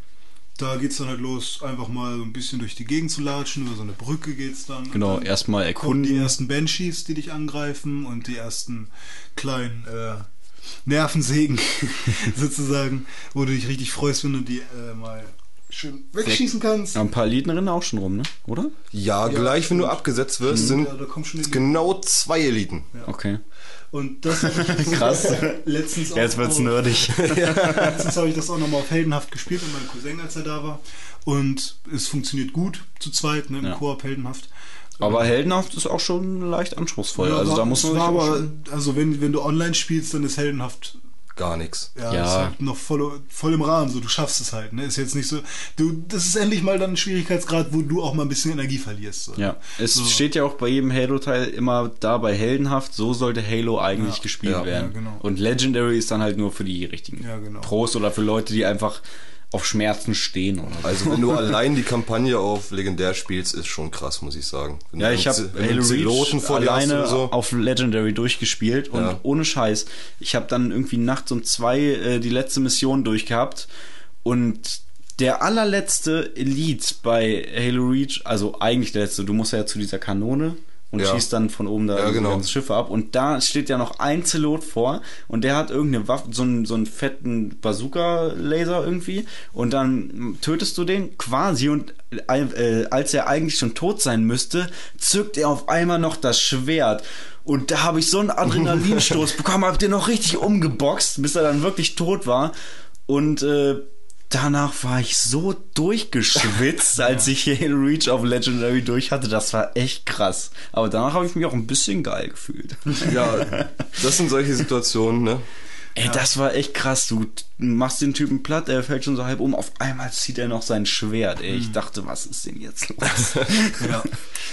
da geht's dann halt los, einfach mal so ein bisschen durch die Gegend zu latschen, über so eine Brücke geht's dann. Genau, dann erstmal kommen die erkunden. ersten Banshees, die dich angreifen und die ersten kleinen äh, Nervensägen *laughs* sozusagen, wo du dich richtig freust, wenn du die äh, mal schön wegschießen kannst. Ja, ein paar Eliten rennen auch schon rum, ne? Oder? Ja, gleich wenn du abgesetzt wirst, sind Ja, genau zwei Eliten. Okay. Und das habe ich *laughs* Krass. letztens auch Jetzt wird's auf- nerdig. *laughs* Letztens habe ich das auch nochmal auf Heldenhaft gespielt mit meinem Cousin, als er da war. Und es funktioniert gut zu zweit, ne, im Ja. Koop Heldenhaft. Aber Heldenhaft ist auch schon leicht anspruchsvoll. Ja, also da muss man aber, also wenn, wenn du online spielst, dann ist Heldenhaft Gar nichts. ja, Ja. Ist halt noch voll, voll im Rahmen, so du schaffst es halt, ne? Ist jetzt nicht so. Du, das ist endlich mal dann ein Schwierigkeitsgrad, wo du auch mal ein bisschen Energie verlierst. So. Ja, es So. steht ja auch bei jedem Halo-Teil immer da bei Heldenhaft, so sollte Halo eigentlich Ja, gespielt ja, werden. ja, genau. Und Legendary ist dann halt nur für die richtigen Ja, genau. Pros oder für Leute, die einfach auf Schmerzen stehen oder so. Also wenn du allein die Kampagne auf Legendär spielst, ist schon krass, muss ich sagen. Wenn Ja, ich habe Halo Reach vor alleine so. auf Legendary durchgespielt und Ja. ohne Scheiß. Ich habe dann irgendwie nachts um zwei äh, die letzte Mission durchgehabt und der allerletzte Elite bei Halo Reach, also eigentlich der letzte, du musst ja zu dieser Kanone und Ja. schießt dann von oben da Ja, genau. ganzen Schiffe ab und da steht ja noch ein Zelot vor und der hat irgendeine Waffe, so einen, so einen fetten Bazooka-Laser irgendwie und dann tötest du den quasi und äh, als er eigentlich schon tot sein müsste, zückt er auf einmal noch das Schwert und da habe ich so einen Adrenalinstoß *laughs* bekommen, hab den noch richtig umgeboxt, bis er dann wirklich tot war und äh, Danach war ich so durchgeschwitzt, *laughs* als ich Halo Reach auf Legendary durch hatte. Das war echt krass. Aber danach habe ich mich auch ein bisschen geil gefühlt. *laughs* Ja, das sind solche Situationen, ne? Ey, das war echt krass. Du machst den Typen platt, er fällt schon so halb um. Auf einmal zieht er noch sein Schwert. Ey, ich dachte, was ist denn jetzt *laughs* los? Ja.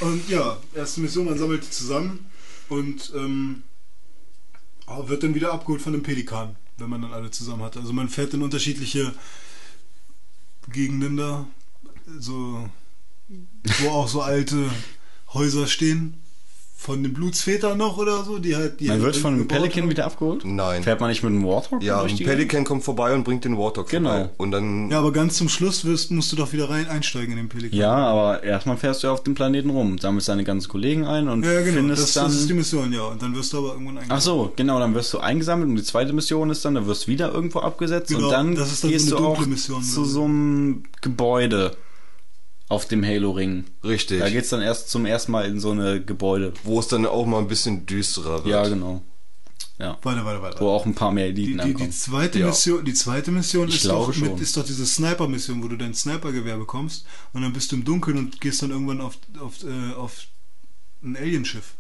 Und ja, erste Mission, man sammelt die zusammen und ähm, wird dann wieder abgeholt von dem Pelikan, wenn man dann alle zusammen hat. Also man fährt in unterschiedliche Gegenden da, so, wo auch so alte Häuser stehen. Von den Blutsvätern noch oder so, die halt. Die Man halt wird von einem Pelican haben. wieder abgeholt? Nein. Fährt man nicht mit einem Warthog? Ja, ein Pelican kommt vorbei und bringt den Warthog Genau. vorbei. Und dann Ja, aber ganz zum Schluss wirst, musst du doch wieder rein einsteigen in den Pelikan. Ja, aber erstmal fährst du ja auf dem Planeten rum, sammelst deine ganzen Kollegen ein und Ja, genau. findest Das, dann. das ist die Mission, ja. Und dann wirst du aber irgendwann eingegangen. Ach so, genau, dann wirst du eingesammelt und die zweite Mission ist dann, da wirst du wieder irgendwo abgesetzt Genau, und dann, das ist dann so gehst eine du auch Mission, zu so einem Gebäude auf dem Halo-Ring. richtig. Da geht's dann erst zum ersten Mal in so eine Gebäude. wo es dann auch mal ein bisschen düsterer wird. Ja, genau. Ja. Warte, warte, warte. Wo auch ein paar mehr Die, Eliten die, die ankommen. zweite Ja. Mission, die zweite Mission ist, doch mit, schon. ist doch diese Sniper-Mission, wo du dein Snipergewehr bekommst und dann bist du im Dunkeln und gehst dann irgendwann auf, auf, äh, auf ein Alienschiff.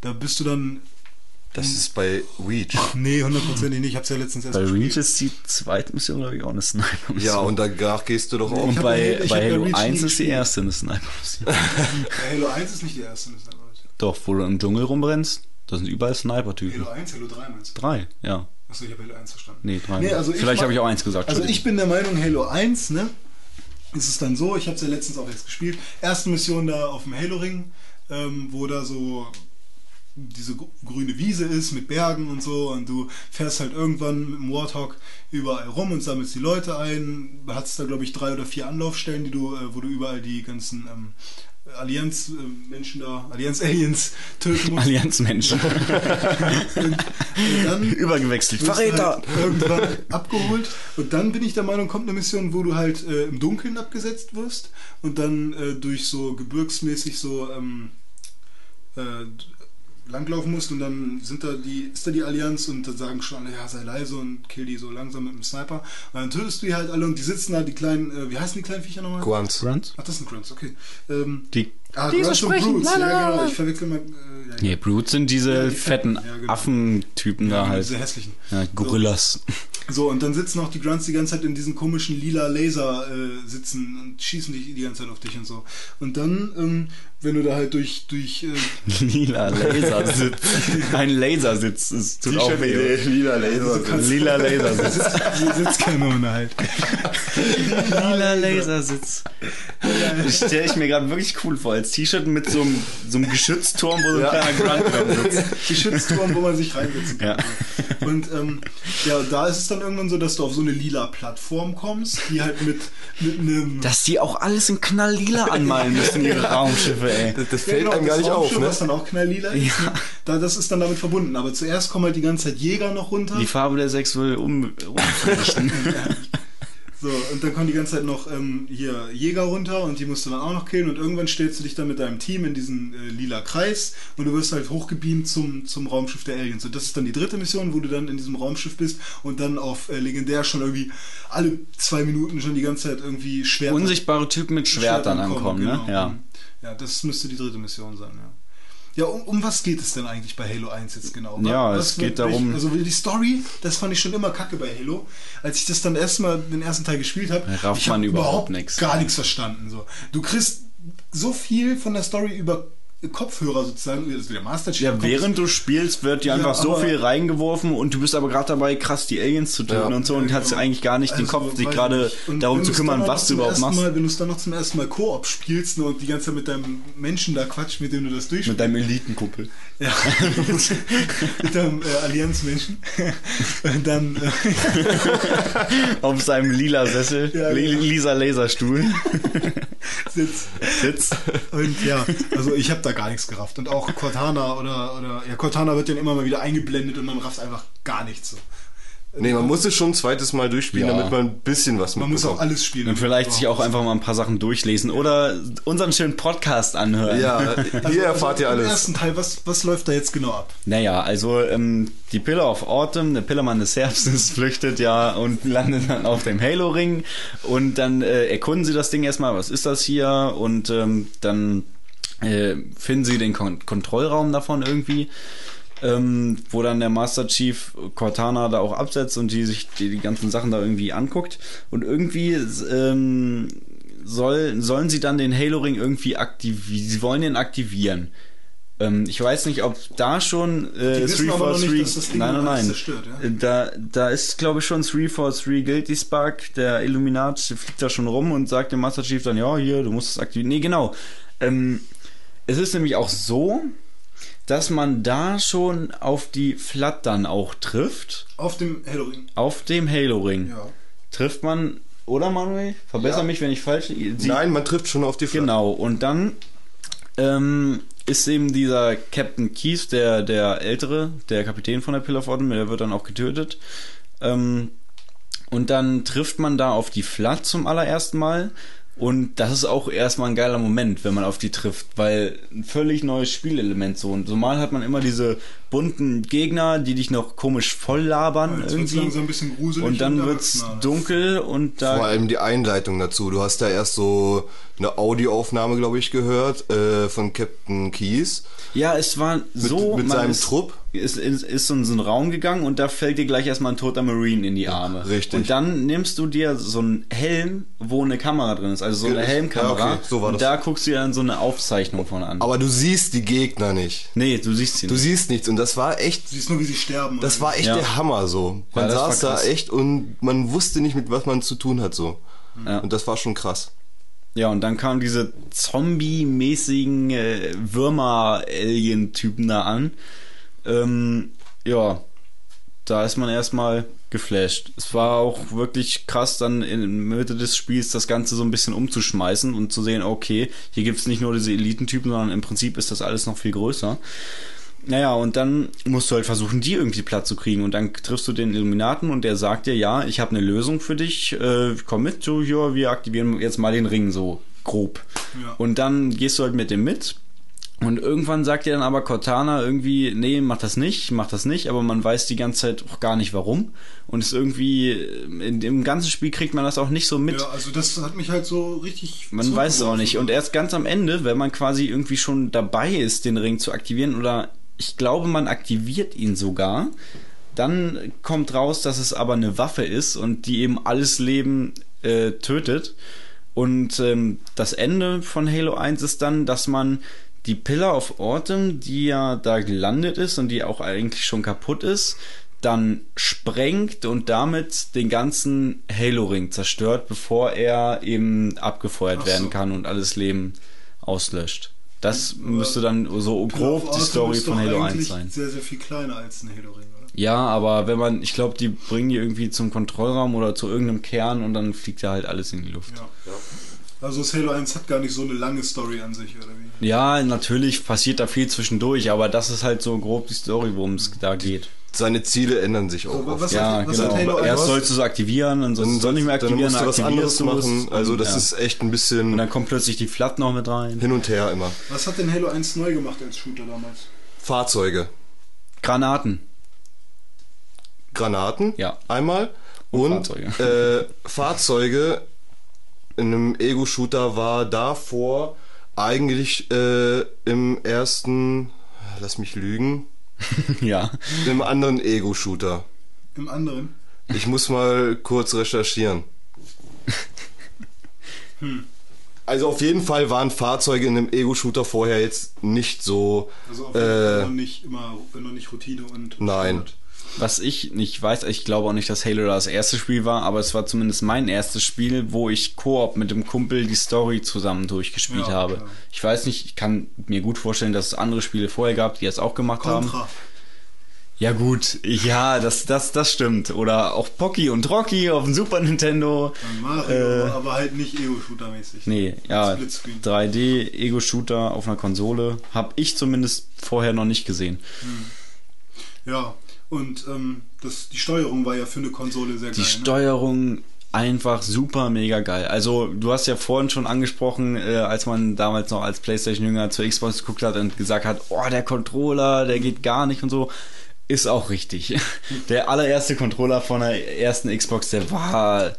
Da bist du dann. Das ist bei Reach. Nee, hundertprozentig nicht. Ich hab's ja letztens erst Bei gespielt. Reach ist die zweite Mission, glaube ich, auch eine Sniper-Mission. Ja, und danach gehst du doch auch. Und hab bei, bei Halo Reach nie 1 ist die erste eine Sniper-Mission. *laughs* Halo 1 ist nicht die erste Sniper-Mission. Doch, wo du im Dschungel rumrennst, da sind überall Sniper-Typen. Halo 1, Halo 3 meinst du? Drei, ja. Achso, ich habe Halo 1 verstanden. Nee, drei. Nee, also ich Vielleicht habe ich auch eins gesagt. Also ich bin der Meinung, Halo 1, ne? Ist es dann so, ich habe es ja letztens auch jetzt gespielt. Erste Mission da auf dem Halo-Ring, ähm, wo da so diese gr- grüne Wiese ist mit Bergen und so und du fährst halt irgendwann mit dem Warthog überall rum und sammelst die Leute ein. Hattest da glaube ich drei oder vier Anlaufstellen, die du, äh, wo du überall die ganzen ähm, Allianz-Menschen da, Allianz-Aliens töten musst. *laughs* Allianzmenschen. *laughs* dann *laughs* Übergewechselt. du Verräter! Halt irgendwann abgeholt. Und dann bin ich der Meinung, kommt eine Mission, wo du halt äh, im Dunkeln abgesetzt wirst und dann äh, durch so gebirgsmäßig so ähm, äh, langlaufen musst und dann sind da die, ist da die Allianz und dann sagen schon alle, ja, sei leise und kill die so langsam mit dem Sniper. Und dann tötest du die halt alle und die sitzen da, die kleinen, äh, wie heißen die kleinen Viecher nochmal? Grunts. Grunts? Ach, das sind Grunts, okay. Ähm, Die, ah, diese Grunts und sprechen. Brutes, La, la, ja, genau. Ich verwechsel mal. Äh, ja, Nee, Brutes sind diese Ja, die fetten fetten, ja, genau. Affentypen ja, da halt. diese hässlichen. Ja, Gorillas. So, und dann sitzen auch die Grunts die ganze Zeit in diesen komischen lila Laser äh, sitzen und schießen dich die ganze Zeit auf dich und so. Und dann, ähm, wenn du da halt durch, durch äh, *laughs* Lila Lasersitz. *laughs* Ein Lasersitz. Es tut auch weh. lila Laser. Lila Lasersitz. die Sitzkanone *laughs* halt. Lila Lasersitz. Das stelle ich mir gerade wirklich cool vor. Als T-Shirt mit so einem, so einem Geschützturm, wo so ein kleiner Grunt sitzt. Geschützturm, wo man sich reinsetzen kann. Ja. Und ähm, ja, da ist es dann irgendwann so, dass du auf so eine lila Plattform kommst, die halt mit, mit einem Dass die auch alles in knalllila anmalen müssen, ihre Raumschiffe, ey. *laughs* Das, das Ja, fällt genau, einem gar nicht auf, Raumschiff, ne? Was dann auch knalllila ist. ne? Da, das ist dann damit verbunden. Aber zuerst kommen halt die ganze Zeit Jäger noch runter. Die Farbe der Sechs will um, *laughs* umrichten. So, und dann kommen die ganze Zeit noch ähm, hier Jäger runter und die musst du dann auch noch killen und irgendwann stellst du dich dann mit deinem Team in diesen äh, lila Kreis und du wirst halt hochgebeamt zum, zum Raumschiff der Aliens. Und das ist dann die dritte Mission, wo du dann in diesem Raumschiff bist und dann auf äh, legendär schon irgendwie alle zwei Minuten schon die ganze Zeit irgendwie Schwerter. Unsichtbare Typen mit Schwertern ankommen, ne? genau. Ja. Ja, das müsste die dritte Mission sein, ja. Ja, um, um was geht es denn eigentlich bei Halo 1 jetzt genau? Ja, was es geht darum- Also die Story, das fand ich schon immer kacke bei Halo. Als ich das dann erstmal den ersten Teil gespielt habe, Rafft ich man hab überhaupt nix. gar nichts verstanden. So. Du kriegst so viel von der Story über Kopfhörer sozusagen, also der Master Chief. Ja, während du spielst, wird dir Ja, einfach so viel reingeworfen und du bist aber gerade dabei, krass die Aliens zu töten Ja. und so und hast eigentlich gar nicht den Also, Kopf, dich gerade darum zu kümmern, was du überhaupt machst. Mal, wenn du es dann noch zum ersten Mal Koop spielst und die ganze Zeit mit deinem Menschen da quatscht, mit dem du das durchspielst. Mit deinem Elitenkumpel. Ja, *laughs* mit deinem äh, Allianzmenschen. Und dann, äh, *laughs* Auf seinem lila Sessel, Ja, genau. lisa Laserstuhl. *laughs* Sitz. Sitz. Und ja, also ich habe da gar nichts gerafft. Und auch Cortana oder, oder ja, Cortana wird dann immer mal wieder eingeblendet und man rafft einfach gar nichts so. Nee, man muss es schon ein zweites Mal durchspielen, Ja. damit man ein bisschen was Man muss mitbekommt. auch alles spielen. Und vielleicht sich auch einfach mal ein paar Sachen durchlesen oder unseren schönen Podcast anhören. Ja, *laughs* hier erfahrt ihr Im alles. ersten Teil, was, was läuft da jetzt genau ab? Naja, also ähm, die Pillar of Autumn, der Pillermann des Herbstes, *laughs* flüchtet ja und landet dann auf dem Halo-Ring und dann äh, erkunden sie das Ding erstmal, was ist das hier? Und ähm, dann äh, finden sie den Kon Kontrollraum davon irgendwie, ähm, wo dann der Master Chief Cortana da auch absetzt und die sich die, die ganzen Sachen da irgendwie anguckt. Und irgendwie ähm, soll, sollen sie dann den Halo-Ring irgendwie aktivieren. Sie wollen den aktivieren. Ähm, ich weiß nicht, ob da schon äh, Die wissen aber noch nicht, 343 dass das Ding nein, nein, nein. zerstört, ja? Äh, Da, da ist, glaube ich, schon 343 Guilty Spark, der Illuminat fliegt da schon rum und sagt dem Master Chief dann, ja, hier, du musst es aktivieren. Nee, genau. Ähm, es ist nämlich auch so, dass man da schon auf die Flat dann auch trifft. Auf dem Halo-Ring. Auf dem Halo-Ring. Ja. Trifft man, oder Manuel? Verbessere Ja. mich, wenn ich falsch Sie- Nein, man trifft schon auf die Flat. Genau, und dann ähm, ist eben dieser Captain Keys, der, der ältere, der Kapitän von der Pillar der wird dann auch getötet. Ähm, und dann trifft man da auf die Flat zum allerersten Mal. Und das ist auch erstmal ein geiler Moment, wenn man auf die trifft, weil ein völlig neues Spielelement so. Und normal hat man immer diese bunten Gegner, die dich noch komisch voll labern Jetzt wird's irgendwie. langsam ein bisschen gruselig. Und dann und wird's erwachsener. dunkel und da Vor allem die Einleitung dazu. Du hast da erst so eine Audioaufnahme, glaube ich, gehört äh, von Captain Keys. Ja, es war so. mit man seinem ist, Trupp? Ist, ist, ist in so einen Raum gegangen und da fällt dir gleich erstmal ein toter Marine in die Arme. richtig. Und dann nimmst du dir so einen Helm, wo eine Kamera drin ist, also so eine Ja, Helmkamera. okay, so war und das. da guckst du dir dann so eine Aufzeichnung von an. Aber du siehst die Gegner nicht. nee, du siehst sie Du nicht. siehst nichts und das war echt, siehst nur, wie sie sterben. das war echt Ja. der Hammer so. Man war saß da echt und man wusste nicht, mit was man zu tun hat so. Ja. Und das war schon krass. Ja, und dann kamen diese Zombie-mäßigen äh, Würmer-Alien-Typen da an. Ähm, ja, da ist man erstmal geflasht. Es war auch wirklich krass, dann in der Mitte des Spiels das Ganze so ein bisschen umzuschmeißen und zu sehen, okay, hier gibt's nicht nur diese Elitentypen, sondern im Prinzip ist das alles noch viel größer. Naja, und dann musst du halt versuchen, die irgendwie platt zu kriegen. Und dann triffst du den Illuminaten und der sagt dir, ja, ich habe eine Lösung für dich, äh, komm mit, du, ja, wir aktivieren jetzt mal den Ring so grob. Ja. Und dann gehst du halt mit dem mit. Und irgendwann sagt dir dann aber Cortana irgendwie, nee, mach das nicht, mach das nicht, aber man weiß die ganze Zeit auch gar nicht warum. Und es irgendwie, in dem ganzen Spiel kriegt man das auch nicht so mit. Ja, also das hat mich halt so richtig. Man weiß es auch nicht. Und er erst ganz am Ende, wenn man quasi irgendwie schon dabei ist, den Ring zu aktivieren, oder ich glaube, man aktiviert ihn sogar, dann kommt raus, dass es aber eine Waffe ist und die eben alles Leben äh, tötet. Und ähm, das Ende von Halo 1 ist dann, dass man die Pillar of Autumn, die ja da gelandet ist und die auch eigentlich schon kaputt ist, dann sprengt und damit den ganzen Halo-Ring zerstört, bevor er eben abgefeuert Ach werden so. kann und alles Leben auslöscht. Das müsste dann so grob die Story von Halo 1 sein. Sehr, sehr viel kleiner als ein Halo-Ring, oder? Ja, aber wenn man, ich glaube, die bringen die irgendwie zum Kontrollraum oder zu irgendeinem Kern und dann fliegt ja halt alles in die Luft. Ja. Also das Halo 1 hat gar nicht so eine lange Story an sich, oder wie? Ja, natürlich passiert da viel zwischendurch, aber das ist halt so grob die Story, worum es da geht. Seine Ziele ändern sich auch. oft. was ja, hat, was hat genau. Halo Erst 1? sollst du es aktivieren, und sonst soll nicht mehr dann aktivieren, musst du was anderes machen. Also und das ja. ist echt ein Und bisschen dann kommt plötzlich die Flat noch mit rein. hin und her immer. Was hat denn Halo 1 neu gemacht als Shooter damals? Fahrzeuge, Granaten. Granaten, Ja. einmal und Fahrzeuge. Äh, Fahrzeuge in einem Ego-Shooter war davor eigentlich äh, im ersten, lass mich lügen, *laughs* ja. im anderen Ego-Shooter. Im anderen? Ich muss mal kurz recherchieren. *laughs* Also auf jeden Fall waren Fahrzeuge in einem Ego-Shooter vorher jetzt nicht so. Also auf jeden Fall, äh, wenn noch nicht immer, wenn noch nicht Routine und Nein. Standard. Was ich nicht weiß, ich glaube auch nicht, dass Halo das erste Spiel war, aber es war zumindest mein erstes Spiel, wo ich Koop mit dem Kumpel die Story zusammen durchgespielt Ja, habe. klar. Ich weiß nicht, ich kann mir gut vorstellen, dass es andere Spiele vorher gab, die es auch gemacht haben. Contra. Ja gut, ja, das, das, das stimmt. Oder auch Pocky und Rocky auf dem Super Nintendo. Mario, Äh, aber halt nicht Ego-Shooter-mäßig. Nee, ja, Splitscreen. 3D Ego-Shooter auf einer Konsole habe ich zumindest vorher noch nicht gesehen. Ja, und ähm, das, die Steuerung war ja für eine Konsole sehr Die geil. ne? Steuerung einfach super mega geil. Also du hast ja vorhin schon angesprochen, äh, als man damals noch als PlayStation-Jünger zur Xbox geguckt hat und gesagt hat, oh, der Controller, der geht gar nicht und so. Ist auch richtig. *laughs* Der allererste Controller von der ersten Xbox, der war,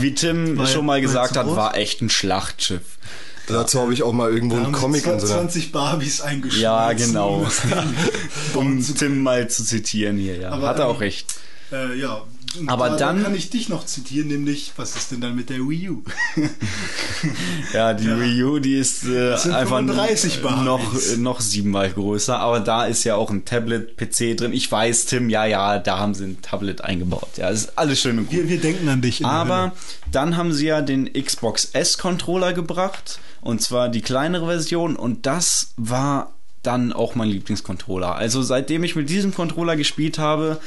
wie Tim War- schon mal gesagt hat, groß? war echt ein Schlachtschiff. Dazu habe ich auch mal irgendwo Da einen haben Comic sie in so einer 20 Barbies eingeschmissen. Ja, genau. um *laughs* Um Tim mal zu zitieren hier, ja. Aber, hat er ähm, auch recht. Äh, ja. Aber da, dann- Da kann ich dich noch zitieren, nämlich, was ist denn dann mit der Wii U? *laughs* Ja, die Ja. Wii U, die ist äh, einfach 35 Barbies. noch, noch siebenmal größer, aber da ist ja auch ein Tablet-PC drin. Ich weiß, Tim, ja, ja, da haben sie ein Tablet eingebaut. Ja, das ist alles schön und gut. Wir, wir denken an dich. Aber dann haben sie ja den Xbox S-Controller gebracht, und zwar die kleinere Version, und das war dann auch mein Lieblingscontroller. Also seitdem ich mit diesem Controller gespielt habe,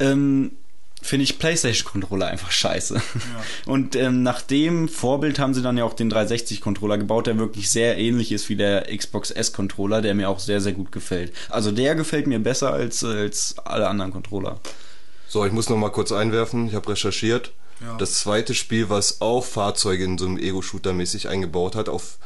ähm, finde ich PlayStation-Controller einfach scheiße. *laughs* Und ähm, nach dem Vorbild haben sie dann ja auch den 360-Controller gebaut, der wirklich sehr ähnlich ist wie der Xbox S-Controller, der mir auch sehr, sehr gut gefällt. Also der gefällt mir besser als, als alle anderen Controller. So, ich muss noch mal kurz einwerfen. Ich habe recherchiert. Ja. Das zweite Spiel, was auch Fahrzeuge in so einem Ego-Shooter mäßig eingebaut hat, auf,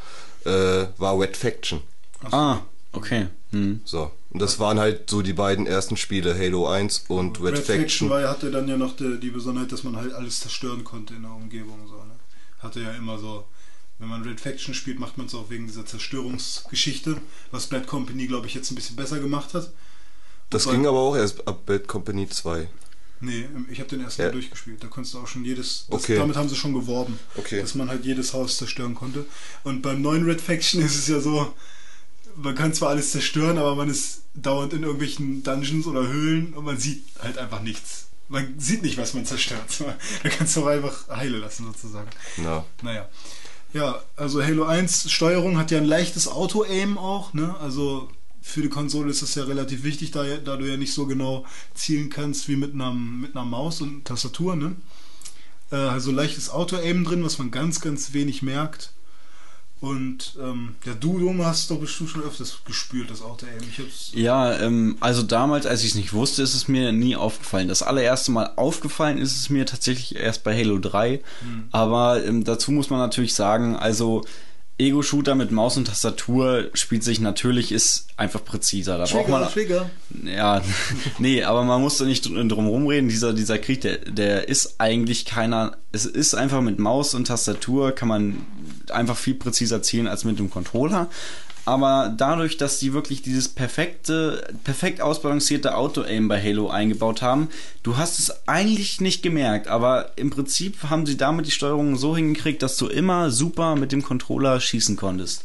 äh, war Wet Faction. Ah, okay. Hm. So. Und das waren halt so die beiden ersten Spiele, Halo 1 und Wet, Red Faction Faction. war, hatte dann ja noch die, die Besonderheit, dass man halt alles zerstören konnte in der Umgebung. So, ne? Hatte ja immer so, wenn man Red Faction spielt, macht man es auch wegen dieser Zerstörungsgeschichte, was Bad Company, glaube ich, jetzt ein bisschen besser gemacht hat. Das Und ging bei- aber auch erst ab Bad Company 2. Nee, ich habe den ersten Ja. Mal durchgespielt. Da konntest du auch schon jedes. Das, Okay. Damit haben sie schon geworben, Okay. dass man halt jedes Haus zerstören konnte. Und beim neuen Red Faction *laughs* ist es ja so, man kann zwar alles zerstören, aber man ist dauernd in irgendwelchen Dungeons oder Höhlen und man sieht halt einfach nichts. Man sieht nicht, was man zerstört. *laughs* Da kannst du auch einfach heile lassen, sozusagen. Na. Naja. Ja, also Halo 1 Steuerung hat ja ein leichtes Auto-Aim auch, ne? Also für die Konsole ist das ja relativ wichtig, da, da du ja nicht so genau zielen kannst wie mit einer, mit einer Maus und Tastatur, ne? Äh, also leichtes Auto-Aim drin, was man ganz, ganz wenig merkt. Und ähm, ja, du, Dom, hast doch bestimmt schon öfters gespürt, das. Ich hab's. Ja, ähm, also damals, als ich es nicht wusste, ist es mir nie aufgefallen. Das allererste Mal aufgefallen ist es mir tatsächlich erst bei Halo 3. Aber ähm, dazu muss man natürlich sagen, also Ego-Shooter mit Maus und Tastatur spielt sich natürlich, ist einfach präziser. Da braucht man, Trigger. ja, *laughs* nee, aber man muss da nicht dr- drum rumreden. Dieser, dieser Krieg, der, der ist eigentlich keiner. Es ist einfach mit Maus und Tastatur kann man einfach viel präziser zielen als mit dem Controller. Aber dadurch, dass die wirklich dieses perfekte, perfekt ausbalancierte Auto-Aim bei Halo eingebaut haben, du hast es eigentlich nicht gemerkt, aber im Prinzip haben sie damit die Steuerung so hingekriegt, dass du immer super mit dem Controller schießen konntest.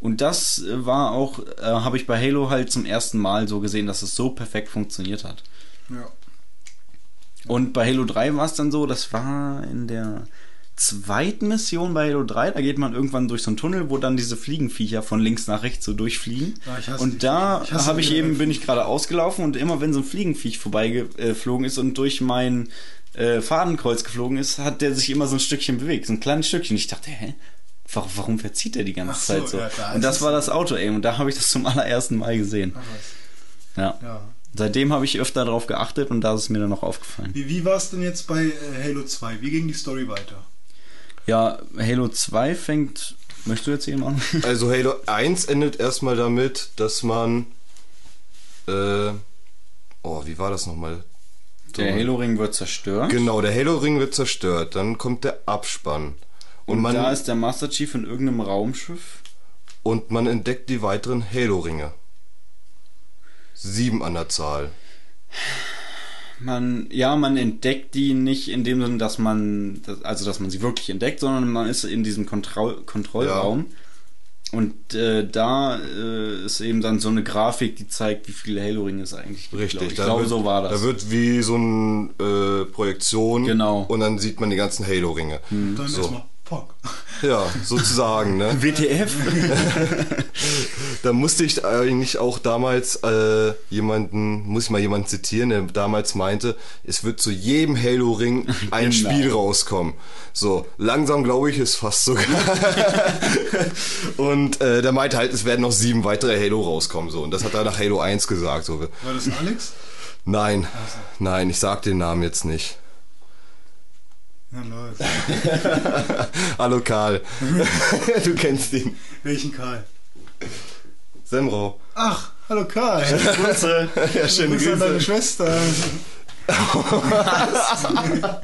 Und das äh, war auch, äh, habe ich bei Halo halt zum ersten Mal so gesehen, dass es so perfekt funktioniert hat. Ja. Und bei Halo 3 war es dann so, das war in der zweiten Mission bei Halo 3, da geht man irgendwann durch so einen Tunnel, wo dann diese Fliegenviecher von links nach rechts so durchfliegen. Ah, ich hasse und da habe ich eben, bin ich gerade ausgelaufen und immer wenn so ein Fliegenviech vorbeigeflogen ist und durch mein äh, Fadenkreuz geflogen ist, hat der sich immer so ein Stückchen bewegt, so ein kleines Stückchen. Ich dachte, hä? warum, warum verzieht er die ganze so, Zeit so? ja, da und das war das Auto-Aim und da habe ich das zum allerersten Mal gesehen. Ja. Ja. Seitdem habe ich öfter darauf geachtet und da ist es mir dann noch aufgefallen. Wie, wie war es denn jetzt bei äh, Halo 2? Wie ging die Story weiter? Ja, Halo 2 fängt. Möchtest du jetzt eben an? *laughs* Also Halo 1 endet erstmal damit, dass man. Äh, oh, wie war das nochmal? Der Halo-Ring wird zerstört. Genau, der Halo-Ring wird zerstört. Dann kommt der Abspann. Und, Und man, da ist der Master Chief in irgendeinem Raumschiff. und man entdeckt die weiteren Halo-Ringe. Sieben an der Zahl. Man, ja, man entdeckt die nicht in dem Sinne, dass man, dass- also dass man sie wirklich entdeckt, sondern man ist in diesem Kontroll Kontrollraum. Und äh, da äh, ist eben dann so eine Grafik, die zeigt, wie viele Halo-Ringe es eigentlich gibt. Richtig, glaub Ich, glaube, so war das. Da wird wie so eine äh, Projektion. Genau. Und dann sieht man die ganzen Halo-Ringe. Dann So. erstmal Pock. Ja, sozusagen, ne? *laughs* WTF? *laughs* da musste ich eigentlich auch damals äh, jemanden, muss ich mal jemanden zitieren, der damals meinte, es wird zu jedem Halo-Ring *laughs* ein Genau. Spiel rauskommen. So, langsam glaube ich es fast sogar. und äh, der meinte halt, es werden noch sieben weitere Halo rauskommen. So. Und das hat er nach Halo 1 gesagt. So. War das Alex? Nein, nein, ich sag den Namen jetzt nicht. Ja, läuft. *laughs* Hallo Karl. *laughs* du kennst ihn. Welchen Karl? Semro. Ach, hallo Karl. Grüße. Ja, schöne Grüße an deine Grüße. Schwester. *laughs*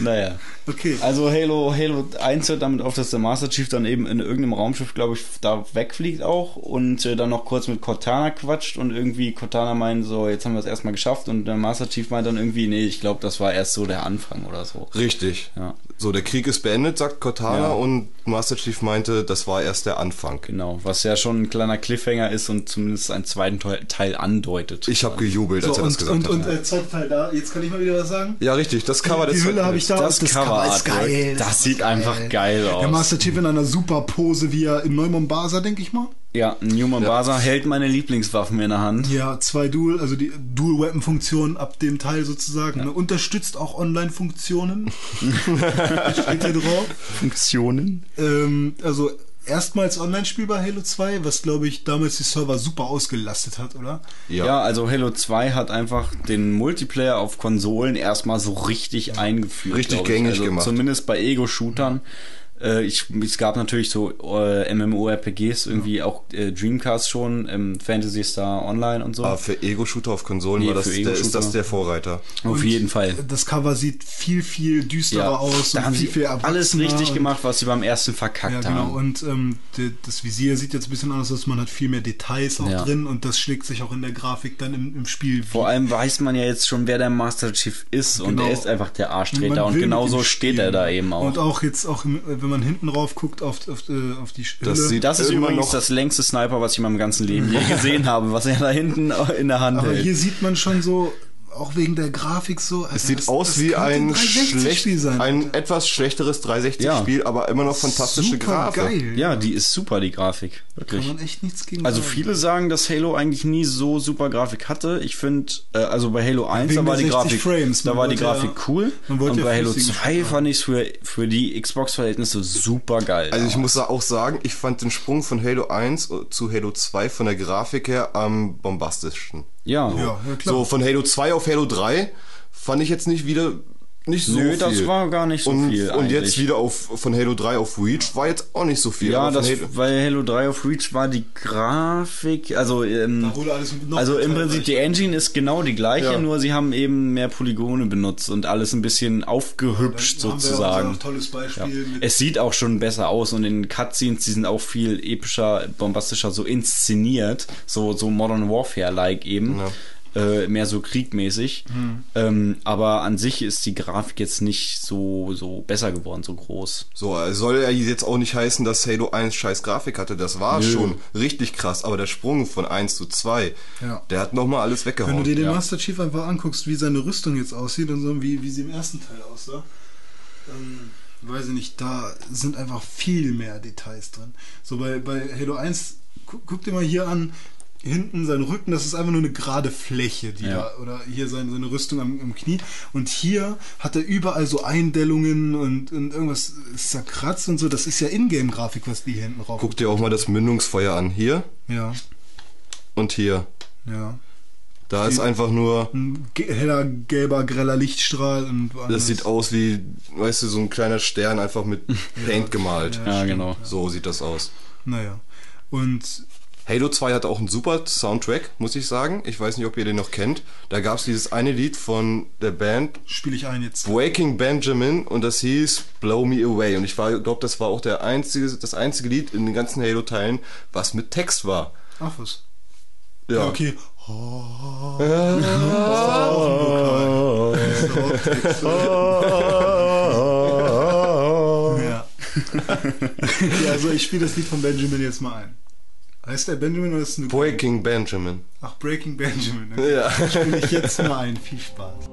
naja. Okay. Also Halo, Halo 1 hört damit auf, dass der Master Chief dann eben in irgendeinem Raumschiff, glaube ich, da wegfliegt auch und äh, dann noch kurz mit Cortana quatscht und irgendwie Cortana meint so, jetzt haben wir es erstmal geschafft und der Master Chief meint dann irgendwie, nee, ich glaube, das war erst so der Anfang oder so. Richtig. Ja. So, der Krieg ist beendet, sagt Cortana Ja. und Master Chief meinte, das war erst der Anfang. Genau, was ja schon ein kleiner Cliffhanger ist und zumindest einen zweiten Teil- andeutet. Ich habe gejubelt, als So, er das und, gesagt und, hat. und äh, zweiter Teil da. Jetzt kann ich mal wieder was sagen. ja, richtig, das Cover die des Hülle habe ich da. Das, und Cover ist geil. das, ist sieht einfach geil aus. Der Master Chief in einer super Pose, wie er im Neumombasa, denke ich mal. Ja, Newman Basa hält meine Lieblingswaffen in der Hand. Ja, zwei Dual, also die Dual-Weapon-Funktion ab dem Teil sozusagen. Ne? Unterstützt auch Online-Funktionen. *laughs* Steht hier drauf. Funktionen. Ähm, also erstmals online spielbar Halo 2, was glaube ich damals die Server super ausgelastet hat, oder? Ja. also Halo 2 hat einfach den Multiplayer auf Konsolen erstmal so richtig eingeführt. Richtig gängig also gemacht. Zumindest bei Ego-Shootern. Äh, ich, es gab natürlich so äh, MMORPGs, irgendwie auch äh, Dreamcast schon, ähm, Fantasy Star Online und so. Aber für Ego-Shooter auf Konsolen Nee, war das, für der, ist das der Vorreiter. Auf Und jeden Fall. Das Cover sieht viel, viel düsterer aus da und haben viel, sie viel alles richtig und- gemacht, was sie beim ersten verkackt Ja, genau. haben. Und ähm, die, das Visier sieht jetzt ein bisschen anders aus. Man hat viel mehr Details auch Ja. drin und das schlägt sich auch in der Grafik dann im, im Spiel. Vor allem weiß man ja jetzt schon, wer der Master Chief ist und Genau. er ist einfach der Arschtreter und will genau mit ihm so steht er da eben auch. Und auch jetzt auch, wenn man hinten rauf guckt auf, auf, äh, auf die Hülle. Das sieht Das ist immer übrigens noch- das längste Sniper, was ich in meinem ganzen Leben je gesehen habe, was er da hinten in der Hand Aber hält. hier sieht man schon so, auch wegen der Grafik so. Es sieht aus wie ein, schlecht, ein etwas schlechteres 360-Spiel, aber immer noch fantastische Super Grafik. geil. Ja, die ist super, die Grafik. Wirklich. Kann man echt nichts gegen Also sagen. viele sagen, dass Halo eigentlich nie so super Grafik hatte. Ich finde, äh, also bei Halo 1, Wegen da war die 60 Grafik, Frames. da war die wollte ja- Grafik cool. Und ja bei Halo flüssigen 2 Spiel fand ich es für, für die Xbox-Verhältnisse super geil. Also ich muss da auch sagen, ich fand den Sprung von Halo 1 zu Halo 2 von der Grafik her am bombastischsten. Ja. Ja. So von Halo 2 auf Halo 3 fand ich jetzt nicht wieder nicht so Nö, viel. das war gar nicht so und, viel Und jetzt wieder auf von Halo 3 auf Reach war jetzt auch nicht so viel. Ja, das, Halo, weil Halo 3 auf Reach war die Grafik, also ähm, Da wurde alles noch also im. Prinzip die Engine ist genau die gleiche, Ja. nur sie haben eben mehr Polygone benutzt und alles ein bisschen aufgehübscht wir sozusagen. unser tolles Beispiel mit Es sieht auch schon besser aus und in den Cutscenes, die sind auch viel epischer, bombastischer, so inszeniert, so, so Modern Warfare-like eben. Äh, mehr so kriegmäßig. Hm. Ähm, aber an sich ist die Grafik jetzt nicht so, so besser geworden, so groß. so äh, soll ja jetzt auch nicht heißen, dass Halo 1 scheiß Grafik hatte. Das war Nö. schon richtig krass, aber der Sprung von 1 zu 2, Ja. der hat nochmal alles Wenn du weggehauen. dir den Ja. Master Chief einfach anguckst, wie seine Rüstung jetzt aussieht und so, wie, wie sie im ersten Teil aussah, dann weiß ich nicht, da sind einfach viel mehr Details drin. So bei, bei Halo 1, gu guck dir mal hier an, hinten sein Rücken, das ist einfach nur eine gerade Fläche, die Ja. da, oder hier seine, seine Rüstung am, am Knie. Und hier hat er überall so Eindellungen und, und irgendwas ist zerkratzt und so. Das ist ja Ingame-Grafik, was die hier hinten rauf. Guck dir auch mal das Mündungsfeuer an. Hier Ja, und hier. ja. Da ist einfach nur. Ein heller, gelber, greller Lichtstrahl und Das sieht aus wie, weißt du, so ein kleiner Stern einfach mit *laughs* Paint gemalt. Ja, genau. So sieht das aus. Naja. Und Halo 2 hat auch einen super Soundtrack, muss ich sagen. Ich weiß nicht, ob ihr den noch kennt. Da gab es dieses eine Lied von der Band spiele ich ein jetzt. Breaking Benjamin und das hieß Blow Me Away. Und ich glaube, das war auch der einzige, das einzige Lied in den ganzen Halo-Teilen, was mit Text war. Ach was. Ja, Ja, okay. *laughs* Oh. *laughs* Ja, also ich spiele das Lied von Benjamin jetzt mal ein. Heißt der Benjamin oder ist es eine Breaking Benjamin. Ach, Breaking Benjamin. Okay. Ja. Spiele ich jetzt mal ein. Viel Spaß.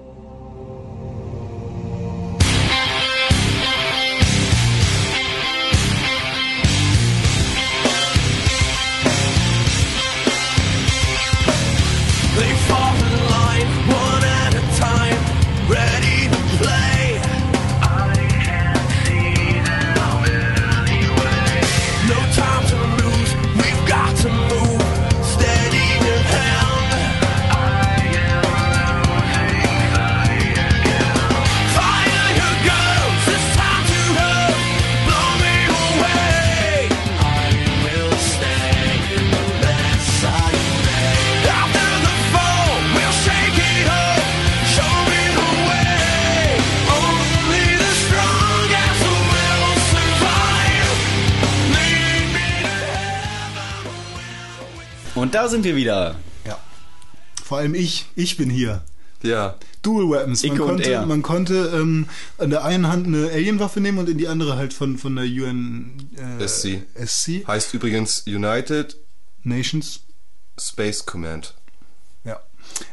Und da sind wir wieder. Ja. Vor allem ich. Ich bin hier. Ja. Dual Weapons. Man Icke und konnte, er. man konnte ähm, an der einen Hand eine Alienwaffe nehmen und in die andere halt von, von der UN äh, SC. SC. Heißt übrigens United Nations. Space Command.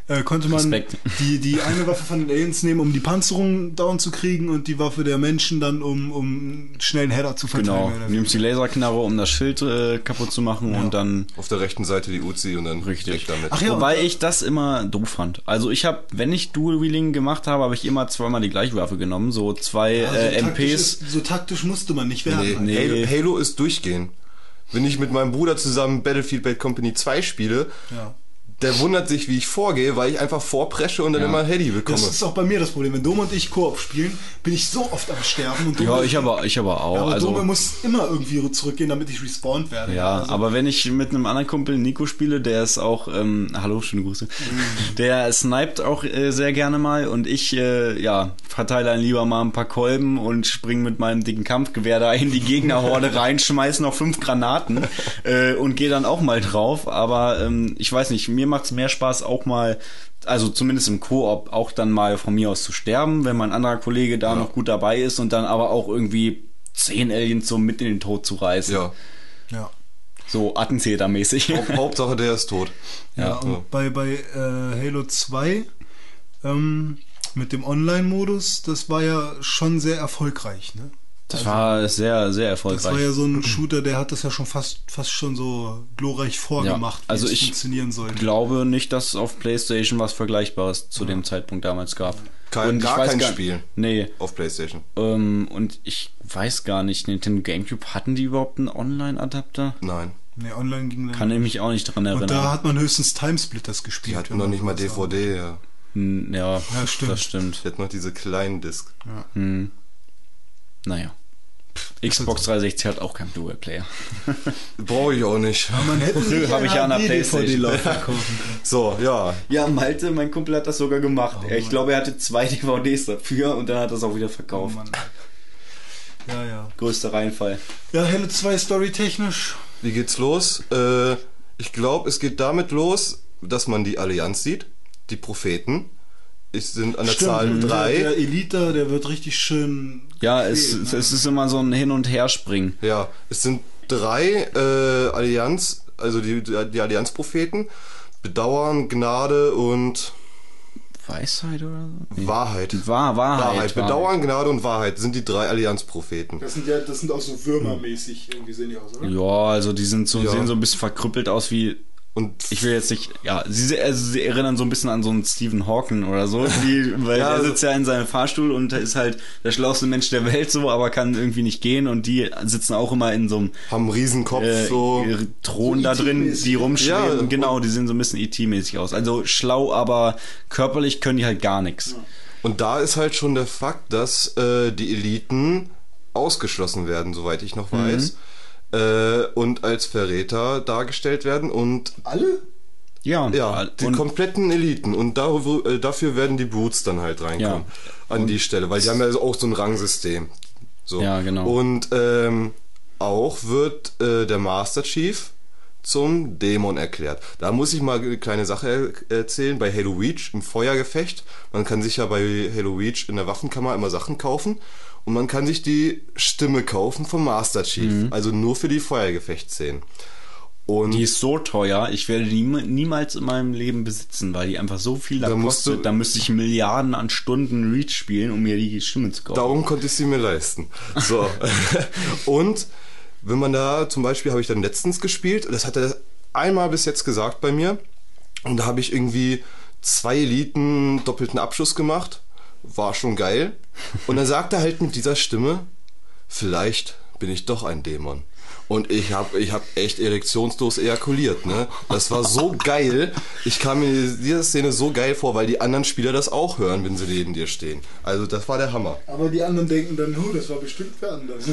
Ja. Äh, konnte man Respekt. *laughs* die, die eine Waffe von den Aliens nehmen, um die Panzerung down zu kriegen und die Waffe der Menschen dann, um, um schnell einen Header zu verteilen. Genau. nimmst die Laserknarre, um das Schild äh, kaputt zu machen und dann. Auf der rechten Seite die Uzi und dann Richtig. damit. Ach ja, Wobei ich das immer doof fand. Also ich habe, wenn ich Dual Wheeling gemacht habe, habe ich immer zweimal die gleiche Waffe genommen. So zwei Ja, so, äh, taktisch MPs. ist, so taktisch musste man nicht werden. Nee, Nee. Halo, Halo ist durchgehen. Wenn ich mit meinem Bruder zusammen Battlefield Bad Company 2 spiele, Ja. Der wundert sich, wie ich vorgehe, weil ich einfach vorpresche und dann Ja. immer Heady bekomme. Das ist auch bei mir das Problem. Wenn Dome und ich Koop spielen, bin ich so oft am Sterben. Und Dome, Ja, ich aber, ich aber auch. aber also, Dome muss immer irgendwie zurückgehen, damit ich respawned werde. Ja, also, aber wenn ich mit einem anderen Kumpel Nico spiele, der ist auch, ähm, hallo, schöne Grüße, Mhm. der sniped auch äh, sehr gerne mal und ich, äh, ja, verteile dann lieber mal ein paar Kolben und spring mit meinem dicken Kampfgewehr da in die Gegnerhorde *laughs* rein, schmeiß noch fünf Granaten äh, und gehe dann auch mal drauf, aber ähm, ich weiß nicht, mir macht's mehr Spaß auch mal also zumindest im Koop auch dann mal von mir aus zu sterben, wenn mein anderer Kollege da noch gut dabei ist und dann aber auch irgendwie zehn Aliens so mit in den Tod zu reißen. ja. ja. So Attentätermäßig. Haupt- Hauptsache, der ist tot. Ja, Ja. und bei, bei äh, Halo 2 ähm, mit dem Online-Modus, das war ja schon sehr erfolgreich. Ne? Das war sehr, sehr Das war erfolgreich. ja so ein Shooter, der hat das ja schon fast, fast schon so glorreich vorgemacht, Ja, also wie es ich funktionieren sollte. Ich glaube nicht, dass es auf PlayStation was Vergleichbares zu dem Zeitpunkt damals gab. Kein, Und ich gar weiß kein gar- Spiel Nee. auf Playstation. Ähm, und ich weiß gar nicht, Nintendo GameCube, hatten die überhaupt einen Online-Adapter? Nein. Nee, online ging dann. Kann ich mich auch nicht dran und da erinnern. hat man höchstens Timesplitters gespielt. Die hatten noch nicht mal DVD. Ja. Ja, Ja, stimmt. das stimmt. Die hatten noch diese kleinen Disc. Hm. Naja. Xbox 360 hat auch keinen Dual-Player. *laughs* Brauche ich auch nicht. hat. Man hätte sich Hab ich ja an der können. So, ja. Ja, Malte, mein Kumpel hat das sogar gemacht. ich glaube, er hatte zwei *laughs* DVDs dafür und dann hat er es auch wieder Oh, verkauft. Mann. Ja, ja. Größter Reinfall. Ja, Halo 2 storytechnisch. Wie geht's los? Äh, ich glaube, es geht damit los, dass man die Allianz sieht. Die Propheten. Es sind an der Zahl der, drei. der Elite, der wird richtig schön. Ja, es, gefehlt, es, ne? es ist immer so ein Hin- und Herspringen. Ja, es sind drei äh, Allianz, also die, die Allianzpropheten. Bedauern, Gnade und Weisheit oder so? Nee. Wahrheit. Wahr, Wahrheit. Wahrheit. Bedauern, Gnade und Wahrheit sind die drei Allianzpropheten. Das sind ja, das sind auch so Würmermäßig, irgendwie sehen die aus, oder? Ja, also die sind so, Ja. sehen so ein bisschen verkrüppelt aus wie Und Ich will jetzt nicht, ja, sie, also sie erinnern so ein bisschen an so einen Stephen Hawking oder so, die, *laughs* weil Ja, er also- sitzt ja in seinem Fahrstuhl und ist halt der schlauste Mensch der Welt so, aber kann irgendwie nicht gehen und die sitzen auch immer in so einem haben einen Riesen-Kopf, äh, so. Thron da drin, die rumschweben. Ja, genau, die sehen so ein bisschen ET-mäßig aus. Also schlau, aber körperlich können die halt gar nichts. Und da ist halt schon der Fakt, dass äh, die Eliten ausgeschlossen werden, soweit ich noch Mhm. Äh, und als Verräter dargestellt werden und Alle? Ja, ja, die und kompletten Eliten und da, wo, äh, dafür werden die Brutes dann halt reinkommen an die Stelle, weil die haben ja auch so ein Rangsystem. So. Ja, genau. Und ähm, auch wird äh, der Master Chief zum Dämon erklärt. Da muss ich mal eine kleine Sache er erzählen. Bei Halo Reach im Feuergefecht, man kann sich ja bei Halo Reach in der Waffenkammer immer Sachen kaufen und man kann sich die Stimme kaufen vom Master Chief, Mhm. also nur für die Feuergefechtsszenen. Und die ist so teuer, ich werde die nie- niemals in meinem Leben besitzen, weil die einfach so viel da, Da kostet. du- da müsste ich Milliarden an Stunden Reach spielen, um mir die Stimme zu kaufen. Darum konnte ich sie mir leisten. So. *laughs* und wenn man da, zum Beispiel habe ich dann letztens gespielt, das hat er einmal bis jetzt gesagt bei mir, und da habe ich irgendwie zwei Eliten doppelten Abschluss gemacht. War schon geil. Und dann sagt er halt mit dieser Stimme, vielleicht bin ich doch ein Dämon. Und ich habe ich hab echt erektionslos ejakuliert, ne? Das war so geil. Ich kam mir diese Szene so geil vor, weil die anderen Spieler das auch hören, wenn sie neben dir stehen. Also das war der Hammer. Aber die anderen denken dann, oh, das war bestimmt für andere. *laughs*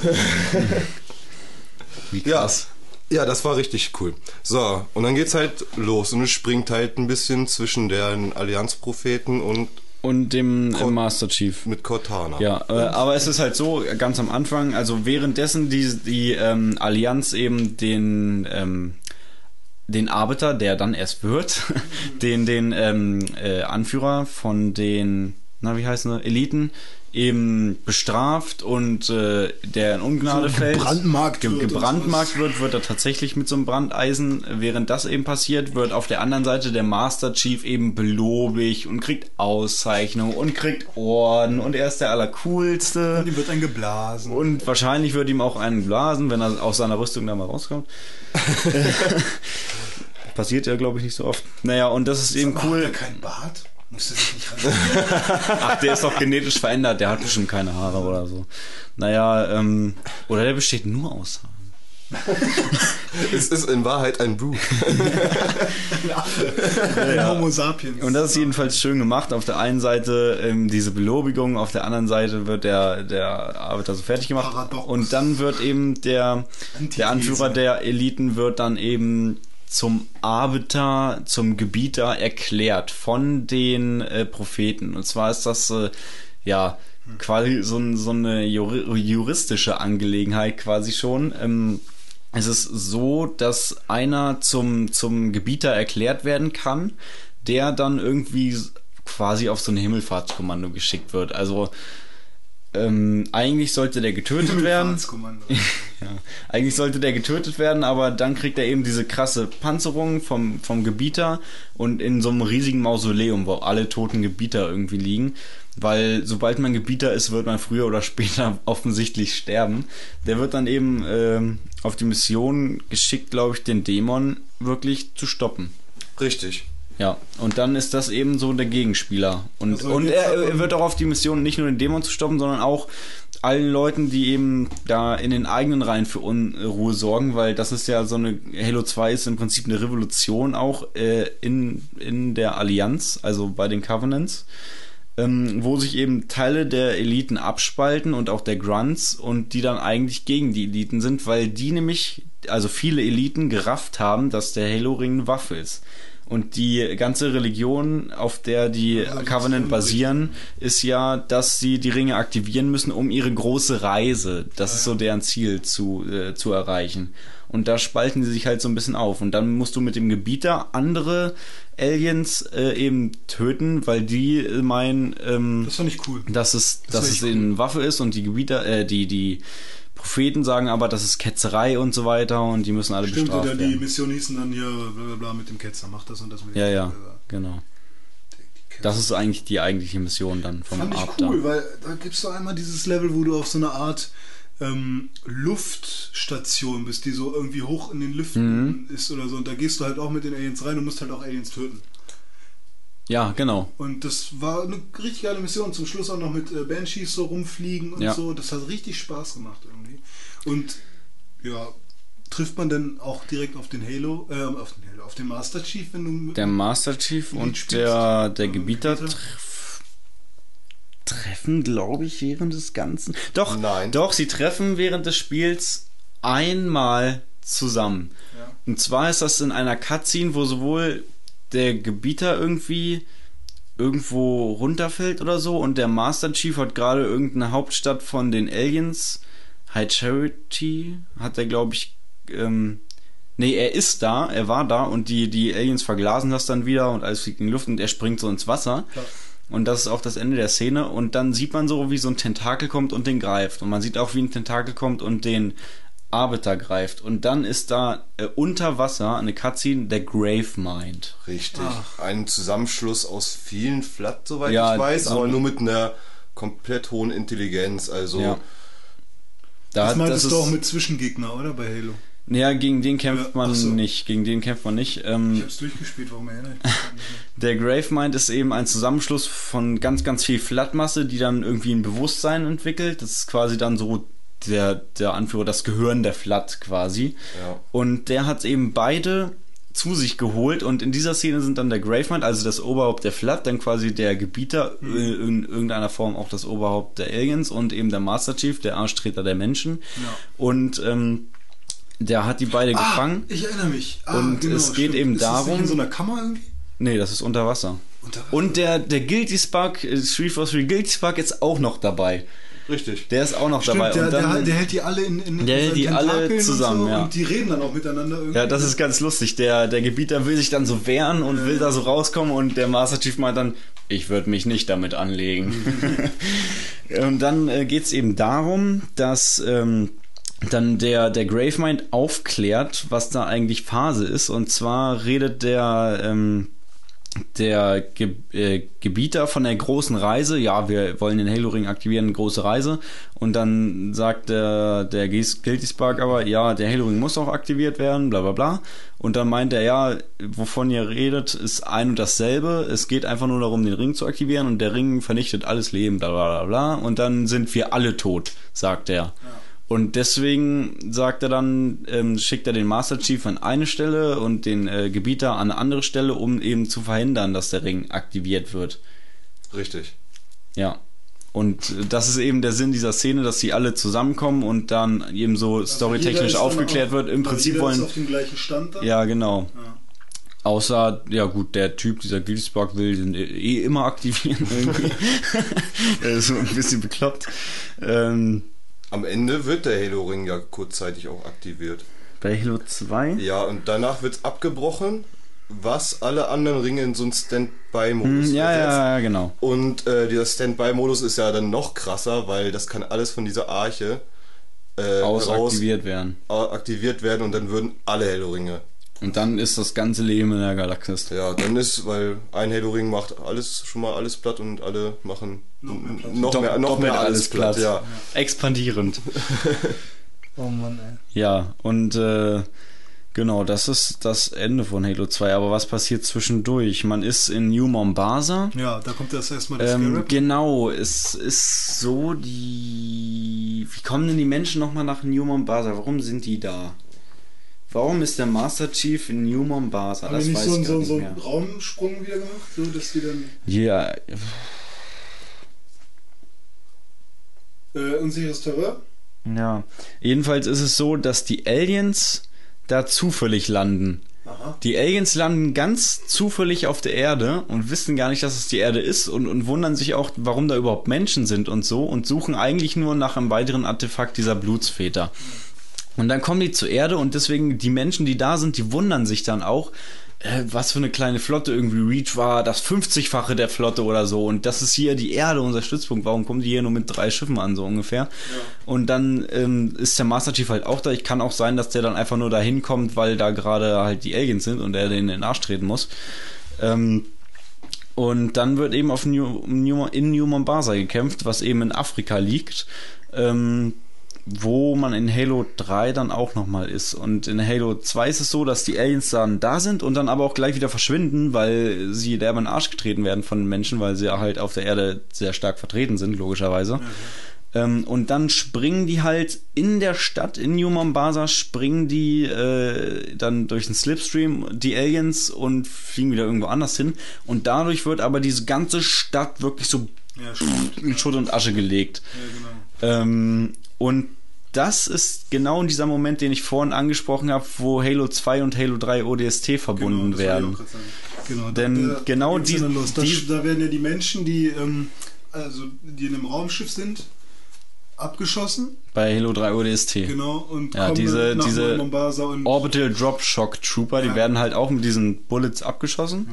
Wie Ja. krass. Ja, das war richtig cool. So, und dann geht's halt los und es springt halt ein bisschen zwischen den Allianzpropheten und Und dem Cor- Master Chief. mit Cortana. Ja, äh, aber es ist halt so, ganz am Anfang, also währenddessen die, die ähm, Allianz eben den, ähm, den Arbiter, der dann erst wird, *laughs* den, den ähm, äh, Anführer von den, na wie heißen sie, Eliten, eben bestraft und äh, der in Ungnade So fällt. gebrandmarkt Ge wird und gebrandmarkt wird, wird er tatsächlich mit so einem Brandeisen. Während das eben passiert, wird auf der anderen Seite der Master Chief eben belobig und kriegt Auszeichnung und kriegt Orden und er ist der Allercoolste. Die wird dann geblasen. Und wahrscheinlich wird ihm auch einen blasen, wenn er aus seiner Rüstung da mal rauskommt. *laughs* Passiert ja, glaube ich, nicht so oft. Naja, und das ist eben Hat er cool. kein Bart? Musste sich nicht *laughs* rasieren. Ach, der ist doch genetisch verändert, der hat bestimmt keine Haare oder so. Naja, ähm, oder der besteht nur aus Haaren. *laughs* Es ist in Wahrheit ein Brute. Ein Homo sapiens. Und das ist jedenfalls schön gemacht. Auf der einen Seite ähm, diese Belobigung, auf der anderen Seite wird der, der Arbeiter so fertig gemacht. Paradox. Und dann wird eben der, der Anführer der Eliten wird dann eben zum Arbiter, zum Gebieter erklärt von den äh, Propheten. Und zwar ist das äh, ja quasi so, so eine juri- juristische Angelegenheit quasi schon. Ähm, es ist so, dass einer zum, zum Gebieter erklärt werden kann, der dann irgendwie quasi auf so ein Himmelfahrtskommando geschickt wird. Also ähm, eigentlich sollte der getötet werden. *laughs* Ja, eigentlich sollte der getötet werden, aber dann kriegt er eben diese krasse Panzerung vom, vom Gebieter und in so einem riesigen Mausoleum, wo alle toten Gebieter irgendwie liegen. Weil sobald man Gebieter ist, wird man früher oder später *laughs* offensichtlich sterben. Der wird dann eben ähm, auf die Mission geschickt, glaube ich, den Dämon wirklich zu stoppen. Richtig. Ja, und dann ist das eben so der Gegenspieler. Und, Also und er, er wird auch auf die Mission nicht nur den Dämon zu stoppen, sondern auch allen Leuten, die eben da in den eigenen Reihen für Unruhe sorgen, weil das ist ja so eine, Halo 2 ist im Prinzip eine Revolution auch äh, in, in der Allianz, also bei den Covenants, ähm, wo sich eben Teile der Eliten abspalten und auch der Grunts und die dann eigentlich gegen die Eliten sind, weil die nämlich, also viele Eliten gerafft haben, dass der Halo-Ring eine Waffe ist. Und die ganze Religion, auf der die Covenant basieren, ist ja, dass sie die Ringe aktivieren müssen, um ihre große Reise, das ist so deren Ziel, zu, äh, zu erreichen. Und da spalten sie sich halt so ein bisschen auf. Und dann musst du mit dem Gebieter andere Aliens äh, eben töten, weil die äh, meinen, ähm, Das fand ich cool. dass es, Das dass es echt eine Waffe ist und die Gebieter, äh, die, die Propheten sagen aber, das ist Ketzerei und so weiter und die müssen alle Stimmt, bestraft oder die werden. Mission hießen dann hier bla bla bla mit dem Ketzer, macht das und das mit dem Ja, ja, Ketzer. genau. Die. Das ist eigentlich die eigentliche Mission dann vom Fand ich Abda. cool, weil da gibt's doch einmal dieses Level, wo du auf so eine Art ähm, Luftstation, bis die so irgendwie hoch in den Lüften ist oder so. Und da gehst du halt auch mit den Aliens rein und musst halt auch Aliens töten. Ja, genau. Und das war eine richtig geile Mission. Zum Schluss auch noch mit äh, Banshees so rumfliegen und Ja. so. Das hat richtig Spaß gemacht irgendwie. Und ja, trifft man denn auch direkt auf den Halo, äh, auf den Halo, auf den Master Chief, wenn du mit Der Master Chief und spielst? der, der Gebieter? treff, treffen, glaube ich, während des Ganzen. Doch, Nein. doch, sie treffen während des Spiels einmal zusammen. Ja. Und zwar ist das in einer Cutscene, wo sowohl der Gebieter irgendwie irgendwo runterfällt oder so und der Master Chief hat gerade irgendeine Hauptstadt von den Aliens, High Charity, hat er glaube ich, ähm, nee, er ist da, er war da und die, die Aliens verglasen das dann wieder und alles fliegt in die Luft und er springt so ins Wasser. Klar. Und das ist auch das Ende der Szene. Und dann sieht man so, wie so ein Tentakel kommt und den greift. Und man sieht auch, wie ein Tentakel kommt und den Arbiter greift. Und dann ist da äh, unter Wasser eine Cutscene, der Grave Mind. Richtig. Ein Zusammenschluss aus vielen Flat, soweit Ja, ich weiß, aber nur mit einer komplett hohen Intelligenz. Also Ja. Da Das meintest du auch mit Zwischengegner, oder? Bei Halo. ja, gegen den kämpft Ja, man ach so. nicht. Gegen den kämpft man nicht. Ähm, Ich hab's durchgespielt, warum erinnere ich mich? *laughs* Der Gravemind ist eben ein Zusammenschluss von ganz, ganz viel Flattmasse, die dann irgendwie ein Bewusstsein entwickelt. Das ist quasi dann so der, der Anführer, das Gehirn der Flat quasi. Ja. Und der hat eben beide zu sich geholt und in dieser Szene sind dann der Gravemind, also das Oberhaupt der Flat, dann quasi der Gebieter, Mhm. äh, in irgendeiner Form auch das Oberhaupt der Aliens und eben der Master Chief, der Arschtreter der Menschen. Und ähm, der hat die beide gefangen. Ah, ich erinnere mich. Ah, Und es geht eben ist Das darum- nicht in so einer Kammer irgendwie? Nee, das ist unter Wasser. Unter Wasser. Und der, der Guilty Spark, äh, 343 Guilty Spark ist auch noch dabei. Richtig. Der ist auch noch Stimmt, dabei. der, und dann, der, der hält die alle in, in, Der hält die alle zusammen, und so, ja. Und die reden dann auch miteinander irgendwie. ja, das ist ganz lustig. Der, der Gebieter will sich dann so wehren und will da so rauskommen und der Master Chief meint dann, ich würde mich nicht damit anlegen. *laughs* und dann äh, geht es eben darum, dass ähm, dann der, der Gravemind aufklärt, was da eigentlich Phase ist. Und zwar redet der, ähm, der Ge äh, Gebieter von der großen Reise, ja, wir wollen den Halo-Ring aktivieren, große Reise. Und dann sagt der, der Guilty Spark aber, ja, der Halo-Ring muss auch aktiviert werden, bla bla bla. Und dann meint er, ja, wovon ihr redet, ist ein und dasselbe. Es geht einfach nur darum, den Ring zu aktivieren und der Ring vernichtet alles Leben, bla bla bla bla. Und dann sind wir alle tot, sagt er. Und deswegen sagt er dann, ähm, schickt er den Master Chief an eine Stelle und den äh, Gebieter an eine andere Stelle, um eben zu verhindern, dass der Ring aktiviert wird. Richtig. Ja. Und das ist eben der Sinn dieser Szene, dass sie alle zusammenkommen und dann eben so Also storytechnisch ist aufgeklärt auch- wird. Im weil Prinzip jeder ist wollen. auf dem gleichen Stand dann. Ja, genau. Ja. Außer, ja gut, der Typ, dieser Spark will den eh immer aktivieren irgendwie. *laughs* *laughs* Ist so ein bisschen bekloppt. Ähm, Am Ende wird der Halo-Ring ja kurzzeitig auch aktiviert. bei Halo 2? Ja, und danach wird's abgebrochen, was alle anderen Ringe in so einen Standby-Modus Hm, ja, ja, ja, genau. Und äh, dieser Standby-Modus ist ja dann noch krasser, weil das kann alles von dieser Arche äh, Ausaktiviert werden. aktiviert werden und dann würden alle Halo-Ringe. Und dann ist das ganze Leben in der Galaxis. Ja, dann ist, weil ein Halo-Ring macht alles schon mal alles platt und alle machen noch mehr, noch Dopp- mehr, noch mehr alles platt. Ja. Expandierend. *laughs* Oh Mann, ey. Ja, und äh, genau, das ist das Ende von Halo 2. Aber was passiert zwischendurch? Man ist in New Mombasa. Ja, da kommt das erstmal das Ähm, genau, es ist so die. Wie kommen denn die Menschen nochmal nach New Mombasa? Warum sind die da? Warum ist der Master Chief in New Mombasa? Haben das die nicht weiß so, ich so, so einen Raumsprung wieder gemacht, so dass die dann Ja, äh, unsicheres Terrain? ja. Jedenfalls ist es so, dass die Aliens da zufällig landen. Aha. Die Aliens landen ganz zufällig auf der Erde und wissen gar nicht, dass es die Erde ist und, und wundern sich auch, warum da überhaupt Menschen sind und so und suchen eigentlich nur nach einem weiteren Artefakt dieser Blutsväter. Und dann kommen die zur Erde und deswegen die Menschen, die da sind, die wundern sich dann auch, äh, was für eine kleine Flotte irgendwie Reach war, das 50-fache der Flotte oder so. Und das ist hier die Erde, unser Stützpunkt. Warum kommen die hier nur mit drei Schiffen an, so ungefähr? Und dann ähm, ist der Master Chief halt auch da. Ich kann auch sein, dass der dann einfach nur da hinkommt, weil da gerade halt die Aliens sind und er denen in den Arsch treten muss. Ähm, und dann wird eben auf New, New, in New Mombasa gekämpft, was eben in Afrika liegt. Ähm, wo man in Halo 3 dann auch nochmal ist. Und in Halo 2 ist es so, dass die Aliens dann da sind und dann aber auch gleich wieder verschwinden, weil sie derbe in den Arsch getreten werden von den Menschen, weil sie ja halt auf der Erde sehr stark vertreten sind, logischerweise. Ähm, und dann springen die halt in der Stadt, in New Mombasa, springen die äh, dann durch den Slipstream, die Aliens, und fliegen wieder irgendwo anders hin. Und dadurch wird aber diese ganze Stadt wirklich so Ja, in Schutt und Asche gelegt. Ja, genau. Ähm, und das ist genau dieser Moment, den ich vorhin angesprochen habe, wo Halo 2 und Halo 3 ODST verbunden Genau, das wollte ich werden. Genau, Denn da- da genau ja die- dann los. Da, die- da werden ja die Menschen, die, ähm, also, die in einem Raumschiff sind, abgeschossen. Bei Halo 3 ODST. Genau, und Ja, diese, diese Orbital Drop Shock Trooper, die Ja. werden halt auch mit diesen Bullets abgeschossen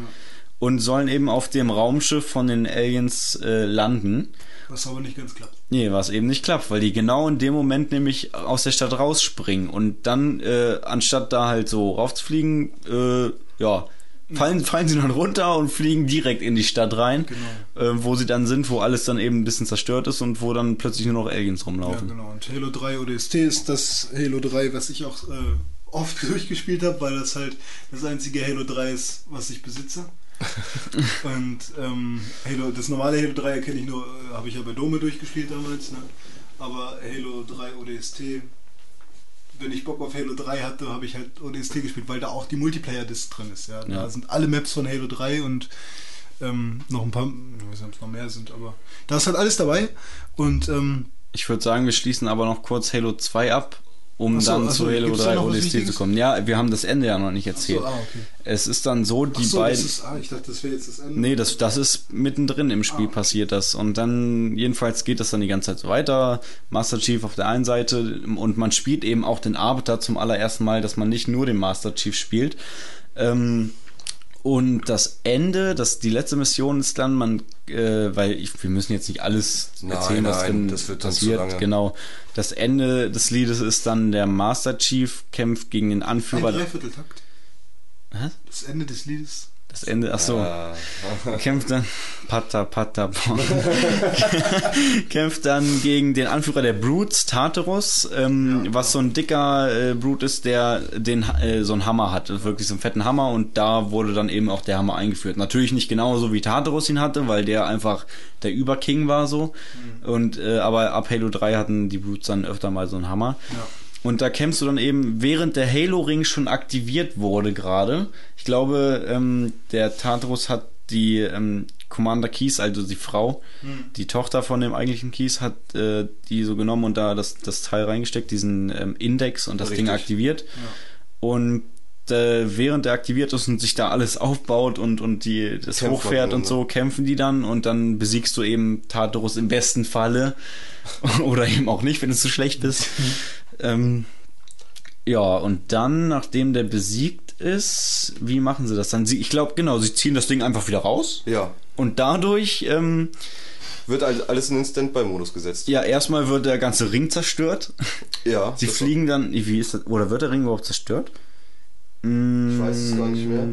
und sollen eben auf dem Raumschiff von den Aliens äh, landen. Was aber nicht ganz klappt. Nee, was eben nicht klappt, weil die genau in dem Moment nämlich aus der Stadt rausspringen und dann, äh, anstatt da halt so raufzufliegen, äh, ja, fallen, fallen sie dann runter und fliegen direkt in die Stadt rein, Genau. äh, wo sie dann sind, wo alles dann eben ein bisschen zerstört ist und wo dann plötzlich nur noch Aliens Ja, rumlaufen. genau. Und Halo 3 ODST ist das Halo 3, was ich auch äh, oft *laughs* durchgespielt habe, weil das halt das einzige Halo 3 ist, was ich besitze. *laughs* und ähm, Halo, das normale Halo 3 kenne ich nur, äh, habe ich ja bei Dome durchgespielt damals, ne? aber Halo 3 ODST, wenn ich Bock auf Halo 3 hatte, habe ich halt ODST gespielt, weil da auch die Multiplayer-Disc drin ist. Ja? Da Ja. sind alle Maps von Halo 3 und ähm, noch ein paar, ich weiß nicht, ob es noch mehr sind, aber da ist halt alles dabei und ähm, Ich würde sagen, wir schließen aber noch kurz Halo 2 ab, um so, dann ach so, zu Halo gibt's da 3 noch was ODST zu kommen. Ja, wir haben das Ende ja noch nicht erzählt. ah, okay. Es ist dann so, die so, beiden. das ist, ah, ich dachte, das wäre jetzt das Ende. Nee, das, das ist mittendrin im Spiel passiert das. Und dann, jedenfalls geht das dann die ganze Zeit so weiter. Master Chief auf der einen Seite und man spielt eben auch den Arbiter zum allerersten Mal, dass man nicht nur den Master Chief spielt. Ähm, und das Ende, das, die letzte Mission ist dann, man, äh, weil ich, wir müssen jetzt nicht alles Nein, erzählen, was nein, drin das wird dann zu passiert. lange. Genau. Das Ende des Liedes ist dann, der Master Chief kämpft gegen den Ein Anführer. Dreivierteltakt. Was? Das Ende des Liedes. Das Ende, ach so. Ah. Kämpft dann Pata Pata Bon. *laughs* Kämpft dann gegen den Anführer der Brutes, Tartarus, ähm, was so ein dicker äh, Brute ist, der den äh, so einen Hammer hat, wirklich so einen fetten Hammer und da wurde dann eben auch der Hammer eingeführt. Natürlich nicht genauso wie Tartarus ihn hatte, weil der einfach der Überking war so. Und äh, aber ab Halo 3 hatten die Brutes dann öfter mal so einen Hammer. Und da kämpfst du dann eben, während der Halo-Ring schon aktiviert wurde gerade. Ich glaube, ähm, der Tartarus hat die ähm, Commander Keys, also die Frau, die Tochter von dem eigentlichen Keys, hat äh, die so genommen und da das, das Teil reingesteckt, diesen ähm, Index und das Ding Richtig. aktiviert. Und äh, während er aktiviert ist und sich da alles aufbaut und, und die, das Kämpfen hochfährt und so, kämpfen die dann und dann besiegst du eben Tartarus im besten Falle. *laughs* Oder eben auch nicht, wenn du zu schlecht bist. Ähm, ja, und dann, nachdem der besiegt ist, wie machen sie das dann? Sie, ich glaube, genau, sie ziehen das Ding einfach wieder raus. Ja. Und dadurch, ähm, Wird all- alles in den Standby-Modus gesetzt. ja, erstmal wird der ganze Ring zerstört. Ja. *laughs* Sie fliegen dann, wie ist das, oder wird der Ring überhaupt zerstört? Ich weiß es gar nicht mehr.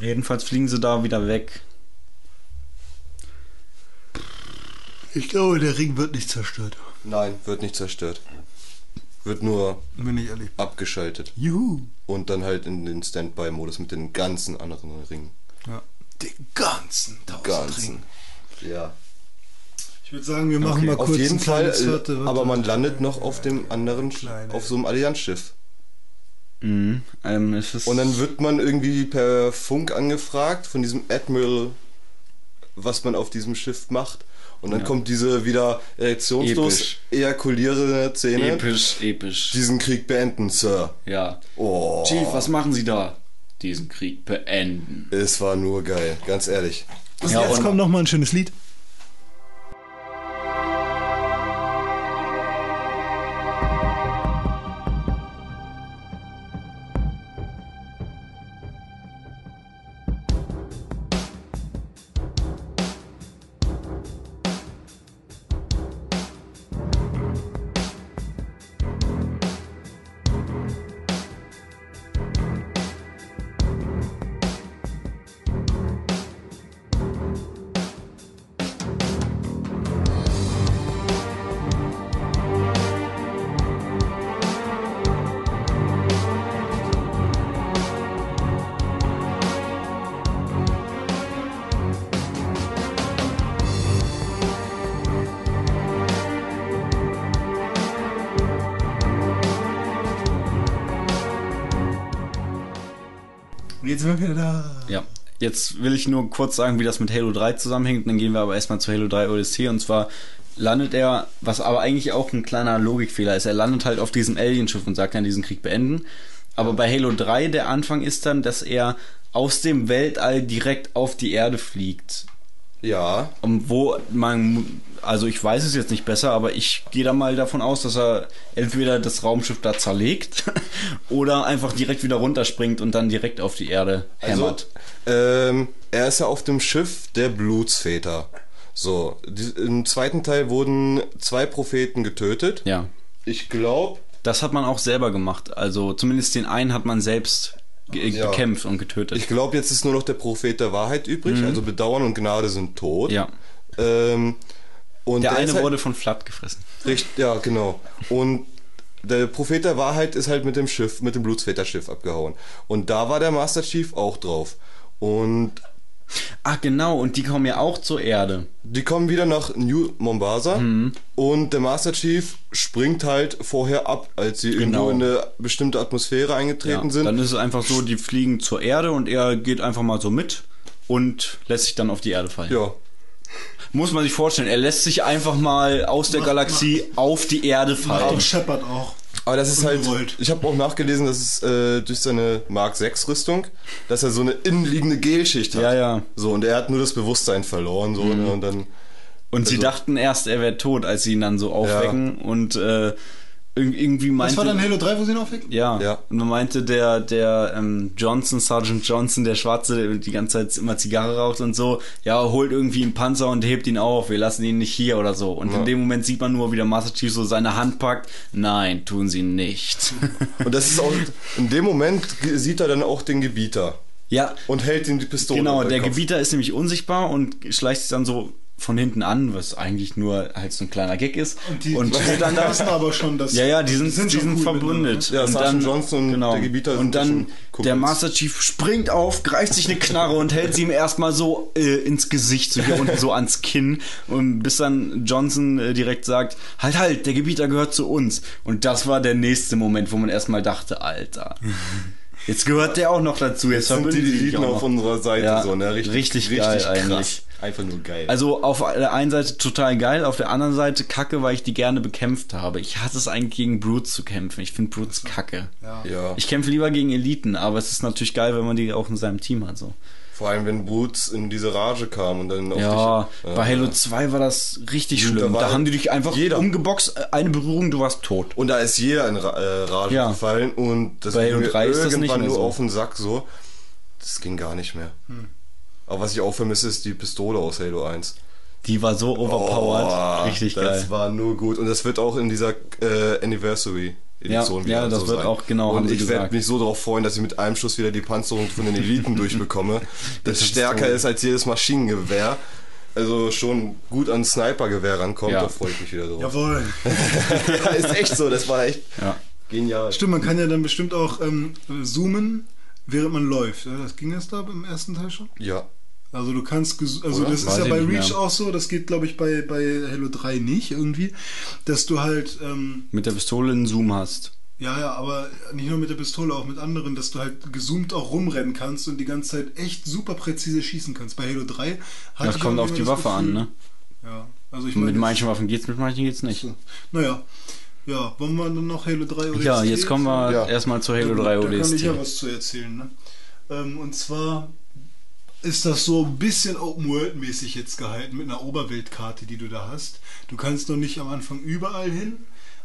Jedenfalls fliegen sie da wieder weg. Ich glaube, der Ring wird nicht zerstört. Nein, wird nicht zerstört. Wird nur abgeschaltet. Juhu. Und dann halt in den Standby-Modus mit den ganzen anderen Ringen. Ja. Den ganzen tausend Ganzen. Ringen. Ja. Ich würde sagen, wir machen Okay, mal Auf kurz jeden ein Fall, kleines äh, aber man landet noch auf dem anderen, Kleine. auf so einem Allianzschiff. Mhm. Ähm, Und dann wird man irgendwie per Funk angefragt von diesem Admiral, was man auf diesem Schiff macht. Und dann Ja. kommt diese wieder erektionslos Episch. ejakulierende Szene. episch, episch. Diesen Krieg beenden, Sir. Ja. Oh, Chief, was machen Sie da? Diesen Krieg beenden. es war nur geil, ganz ehrlich. Ja, Jetzt kommt noch mal ein schönes Lied. Jetzt will ich nur kurz sagen, wie das mit Halo 3 zusammenhängt. Dann gehen wir aber erstmal zu Halo 3 Odyssey. Und zwar landet er, was aber eigentlich auch ein kleiner Logikfehler ist, er landet halt auf diesem Alienschiff und sagt dann diesen Krieg beenden. Aber bei Halo 3 der Anfang ist dann, dass er aus dem Weltall direkt auf die Erde fliegt. Ja. Und wo man, also ich weiß es jetzt nicht besser, aber ich gehe da mal davon aus, dass er entweder das Raumschiff da zerlegt *laughs* oder einfach direkt wieder runterspringt und dann direkt auf die Erde hämmert. Also, ähm, er ist ja auf dem Schiff der Blutsväter. So, die, im zweiten Teil wurden zwei Propheten getötet. ja. Ich glaube, Das hat man auch selber gemacht. Also zumindest den einen hat man selbst Ja. bekämpft und getötet. ich glaube, jetzt ist nur noch der Prophet der Wahrheit übrig. Mhm. Also Bedauern und Gnade sind tot. ja. Ähm, und Der eine ist halt, wurde von Flatt gefressen. Richtig, ja, genau. Und der Prophet der Wahrheit ist halt mit dem Schiff, mit dem Blutsväter-Schiff abgehauen. Und da war der Master Chief auch drauf. Und Ach genau, und die kommen ja auch zur Erde. die kommen wieder nach New Mombasa Mhm. und der Master Chief springt halt vorher ab, als sie Genau. irgendwo in eine bestimmte Atmosphäre eingetreten Ja, sind. Dann ist es einfach so, die fliegen zur Erde und er geht einfach mal so mit und lässt sich dann auf die Erde fallen. ja. Muss man sich vorstellen, er lässt sich einfach mal aus der Galaxie auf die Erde fallen. auch Shepard auch. Aber das ist halt, ich habe auch nachgelesen, dass es äh, durch seine Mark 6 Rüstung, dass er so eine innenliegende Gelschicht hat. Ja, ja. So, und er hat nur das Bewusstsein verloren, so, Mhm. ne, und dann, Und sie Also- dachten erst, er wäre tot, als sie ihn dann so aufwecken und äh, irgendwie meinte... Das war dann Halo 3, wo sie ihn aufwecken? Ja. Ja. Und man meinte, der, der ähm, Johnson, Sergeant Johnson, der Schwarze, der die ganze Zeit immer Zigarre raucht und so, ja, holt irgendwie einen Panzer und hebt ihn auf, wir lassen ihn nicht hier oder so. Und Ja. in dem Moment sieht man nur, wie der Master Chief so seine Hand packt. Nein, tun sie nicht. *laughs* und das ist auch, in dem Moment sieht er dann auch den Gebieter ja, und hält ihm die Pistole. genau, der Kopf. Gebieter ist nämlich unsichtbar und schleicht sich dann so von hinten an, was eigentlich nur halt so ein kleiner Gag ist. Und die, und *laughs* die dann da. wissen aber schon, dass Ja, ja, die sind, die sind, schon cool verbündet. Ja, und dann, Johnson und der Gebieter Und sind dann der Master Chief springt auf, greift sich eine Knarre und hält sie ihm erstmal so äh, ins Gesicht, so hier unten so ans Kinn. Und bis dann Johnson äh, direkt sagt, halt, halt, der Gebieter gehört zu uns. Und das war der nächste Moment, wo man erstmal dachte, Alter. Jetzt gehört der auch noch dazu. Jetzt, sind die Eliten auf unserer Seite Ja, so, ne? Richtig, richtig richtig, geil krass. eigentlich. Einfach nur geil. Also auf der einen Seite total geil, auf der anderen Seite kacke, weil ich die gerne bekämpft habe. Ich hasse es eigentlich gegen Brutes zu kämpfen. Ich finde Brutes kacke. ja. Ich kämpfe lieber gegen Eliten, aber es ist natürlich geil, wenn man die auch in seinem Team hat. So. Vor allem, wenn Boots in diese Rage kam und dann auf Ja, dich, bei Halo 2 war das richtig Da schlimm. war Da haben die dich einfach jeder. umgeboxt, eine Berührung, du warst tot. Und da ist jeder in Ra äh, Rage Ja. gefallen und das Bei ging Halo mir 3 ist das nicht irgendwann mehr nur so. auf den Sack so. Das ging gar nicht mehr. Hm. Aber was ich auch vermisse, ist die Pistole aus Halo 1. Die war so overpowered. Oh, richtig das geil. war nur gut. Und das wird auch in dieser äh, Anniversary Edition Ja, wieder ja, das so wird sein. auch, genau, Und ich werde mich so darauf freuen, dass ich mit einem Schuss wieder die Panzerung von den Eliten *laughs* durchbekomme. Das stärker so. ist als jedes Maschinengewehr. Also schon gut an Snipergewehr rankommt, Ja. da freue ich mich wieder drauf. Jawohl. ja, *laughs* ist echt so, das war echt Ja. genial. Stimmt, man kann ja dann bestimmt auch ähm, zoomen, während man läuft. Ja, das ging das da im ersten Teil schon? Ja. Also du kannst, also Oder? das ist Weiß ja bei Reach mehr. auch so, das geht glaube ich bei, bei Halo 3 nicht irgendwie, dass du halt, ähm, Mit der Pistole einen Zoom hast. ja, ja, aber nicht nur mit der Pistole, auch mit anderen, dass du halt gezoomt auch rumrennen kannst und die ganze Zeit echt super präzise schießen kannst. Bei Halo 3 hatte Das kommt auf die Waffe an, Gefühl- ne? Ja, also ich mit meine, manchen Waffen geht's, mit manchen geht's nicht. naja, ja, wollen wir dann noch Halo 3 oder Ja, jetzt kommen wir Ja. erstmal zu Halo da, 3 Da kann ich ODST. ja was zu erzählen. Ne? Ähm, und zwar ist das so ein bisschen Open World mäßig jetzt gehalten mit einer Oberweltkarte, die du da hast. Du kannst noch nicht am Anfang überall hin,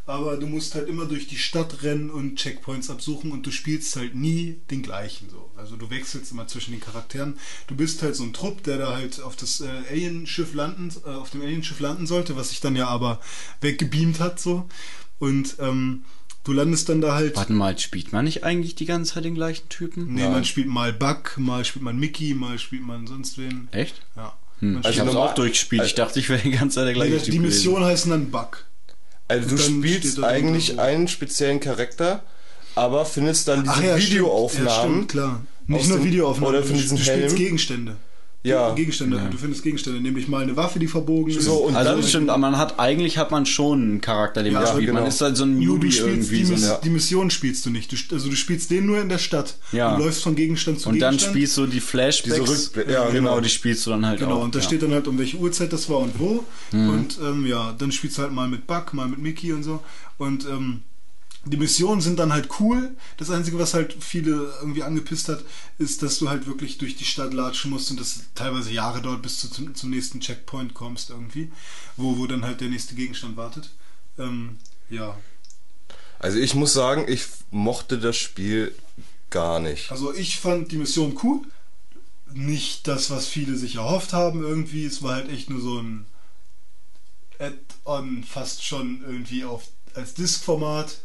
aber du musst halt immer durch die Stadt rennen und Checkpoints absuchen und du spielst halt nie den gleichen so. Also du wechselst immer zwischen den Charakteren. Du bist halt so ein Trupp, der da halt auf das äh, Alienschiff landen, äh, auf dem Alienschiff landen sollte, was sich dann ja aber weggebeamt hat so. Und ähm, du landest dann da halt. Warte mal, spielt man nicht eigentlich die ganze Zeit den gleichen Typen? Nee, man spielt mal Buck, mal spielt man Mickey, mal spielt man sonst wen. Echt? Ja. Hm. Man ich normal- auch durchgespielt. Ich dachte, ich wäre die ganze Zeit der Nee, gleiche das- Typ die gewesen. Missionen heißen dann Buck. Also du Und spielst eigentlich einen speziellen Charakter, aber findest dann diese Ach ja, stimmt. Ja, Videoaufnahmen. stimmt, klar. Nicht nur dem- Videoaufnahmen, oder von du- du spielst Helm. Gegenstände. Ja. Gegenstände. Du findest Gegenstände, nämlich mal eine Waffe, die verbogen ist. So, und also dann, stimmt, aber man hat eigentlich hat man schon einen Charakter, den man Ja, spielt. Man genau. ist halt so ein Nur du Newbie spielst irgendwie. die, So ein, die Mission spielst du nicht. Du, also du spielst den nur in der Stadt. Ja. Du läufst von Gegenstand zu und dann Gegenstand. spielst du die Flashbacks. Diese ja, genau, genau. die spielst du dann halt Genau, auch. und da ja. steht dann halt, um welche Uhrzeit das war und wo. Mhm. Und ähm, ja, dann spielst du halt mal mit Buck, mal mit Mickey und so. Und ähm, die Missionen sind dann halt cool. Das Einzige, was halt viele irgendwie angepisst hat, ist, dass du halt wirklich durch die Stadt latschen musst und das teilweise Jahre dauert, bis du zum, zum nächsten Checkpoint kommst irgendwie, wo, wo dann halt der nächste Gegenstand wartet. Ähm, ja, also ich muss sagen, ich mochte das Spiel gar nicht. Also ich fand die Mission cool. Nicht das, was viele sich erhofft haben irgendwie. Es war halt echt nur so ein Add-on, fast schon irgendwie auf als Disk-Format.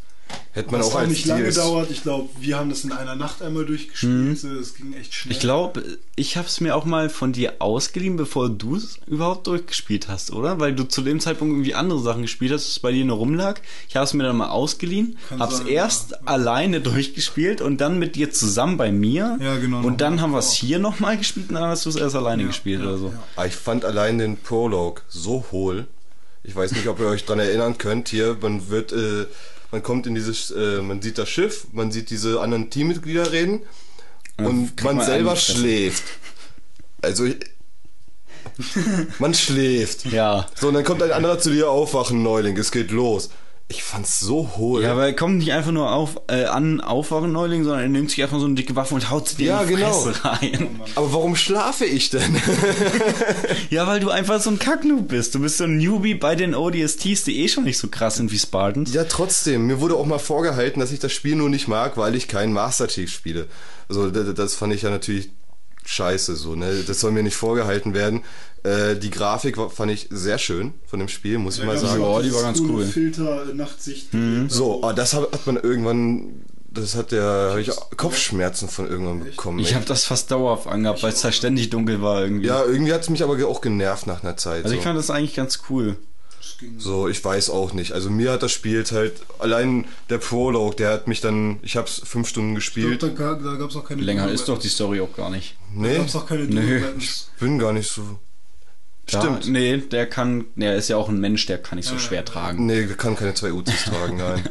Hätte man was auch als nicht lange DS dauert. Ich glaube, wir haben das in einer Nacht einmal durchgespielt. So, Das ging echt schnell. Ich glaube, ich habe es mir auch mal von dir ausgeliehen, bevor du es überhaupt durchgespielt hast, oder? Weil du zu dem Zeitpunkt irgendwie andere Sachen gespielt hast, das bei dir nur rumlag. Ich habe es mir dann mal ausgeliehen, habe es erst ja. alleine durchgespielt und dann mit dir zusammen bei mir. Ja, genau, Und dann haben wir es hier nochmal gespielt und dann hast du es erst alleine gespielt oder so. Ah, Ich fand allein den Prolog so hohl. Ich weiß nicht, ob ihr euch dran erinnern könnt. Hier, man wird, äh, man kommt in dieses, äh, man sieht das Schiff, man sieht diese anderen Teammitglieder reden und man man selber schläft. Also *laughs* man schläft. Ja. So, und dann kommt ein anderer zu dir, aufwachen, Neuling, es geht los. Ich fand's so hohl. Ja, aber er kommt nicht einfach nur auf, äh, an Aufwachen Neuling, sondern er nimmt sich einfach so eine dicke Waffe und haut sie dir Ja, in die genau. Fresse rein. aber warum schlafe ich denn? *laughs* Ja, weil du einfach so ein Kacknoob bist. Du bist so ein Newbie bei den ODSTs, die eh schon nicht so krass sind wie Spartans. Ja, trotzdem. Mir wurde auch mal vorgehalten, dass ich das Spiel nur nicht mag, weil ich keinen Master Chief spiele. Also das, das fand ich ja natürlich scheiße so. Ne? Das soll mir nicht vorgehalten werden. Äh, die Grafik war, fand ich sehr schön von dem Spiel, muss ich mal sagen. Ja, die war ganz cool. Filter, Nachtsicht. So, aber das hat, hat man irgendwann, das hat der, habe ich Kopfschmerzen von irgendwann bekommen. Ich ey. habe das fast dauerhaft angehabt, weil es da ständig dunkel war irgendwie. ja, irgendwie hat es mich aber auch genervt nach einer Zeit. also so. ich fand das eigentlich ganz cool. So, ich weiß auch nicht. Also mir hat das Spiel halt, allein der Prolog, der hat mich dann, ich hab's fünf Stunden Ich glaub, gespielt. da, ga- da gab es auch keine Länger ist doch die Story auch gar nicht. Da Nee, gab es auch keine Nö. Weapons. bin gar nicht so. Da, Stimmt. nee, der kann, der ist ja auch ein Mensch, der kann nicht so schwer tragen. Nee, kann keine zwei Uzis *laughs* tragen, nein.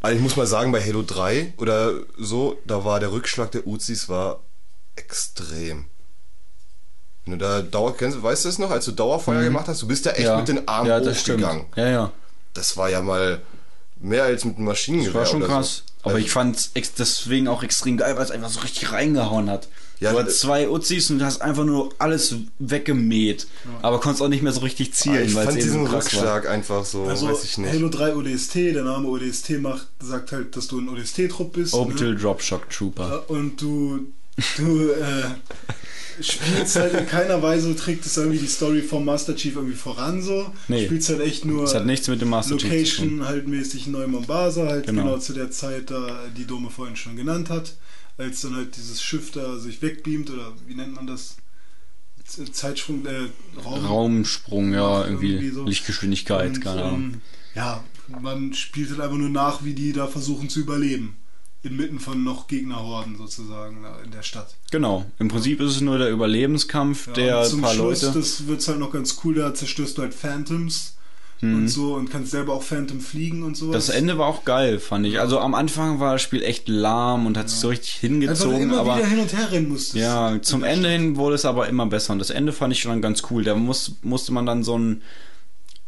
Also ich muss mal sagen, bei Halo 3 oder so, da war der Rückschlag der Uzis war extrem. Wenn du da Dauer, kennst, weißt du das noch, als du Dauerfeuer gemacht hast, du bist ja echt mit den Armen Mhm. ja, hochgegangen. Ja, ja. Das war ja mal mehr als mit einem Maschinengewehr. Das war schon oder krass. So. Aber Also- ich fand's ex deswegen auch extrem geil, weil es einfach so richtig reingehauen hat. Ja, du hast zwei Uzis und du hast einfach nur alles weggemäht. Aber konntest auch nicht mehr so richtig Ah, zielen, ich weil es fand eben so diesen krass war. Rückschlag einfach so, Also weiß ich nicht. Halo 3 ODST, der Name ODST macht, sagt halt, dass du ein ODST-Trupp bist. Orbital ne? Drop Shock Trooper. Und du, du äh, spielst halt in keiner Weise, trägt es irgendwie die Story vom Master Chief irgendwie voran so. Nee. Du spielst halt echt nur Das hat nichts mit dem Master Chief zu tun. Location halt mäßig Neu Mombasa, halt Genau. genau. zu der Zeit, da die Dome vorhin schon genannt hat, als dann halt dieses Schiff da sich wegbeamt oder wie nennt man das? Zeitsprung, äh, Raum, Raumsprung, ja, irgendwie, irgendwie so. Lichtgeschwindigkeit, Und, keine Ahnung. ähm, ja, man spielt halt einfach nur nach, wie die da versuchen zu überleben. Inmitten von noch Gegnerhorden sozusagen in der Stadt. Genau. Im Prinzip ist es nur der Überlebenskampf Ja, der zum paar Schluss, Leute. das wird's halt noch ganz cool, da zerstörst du halt Phantoms und so und kannst selber auch Phantom fliegen und sowas. Mhm. Das Ende war auch geil, fand ich. Also am Anfang war das Spiel echt lahm und hat sich so richtig Einfach hingezogen, immer aber wieder hin und her rennen musstest. ja, zum Ende hin wurde es aber immer besser und das Ende fand ich schon ganz cool. Da muss, musste man dann so ein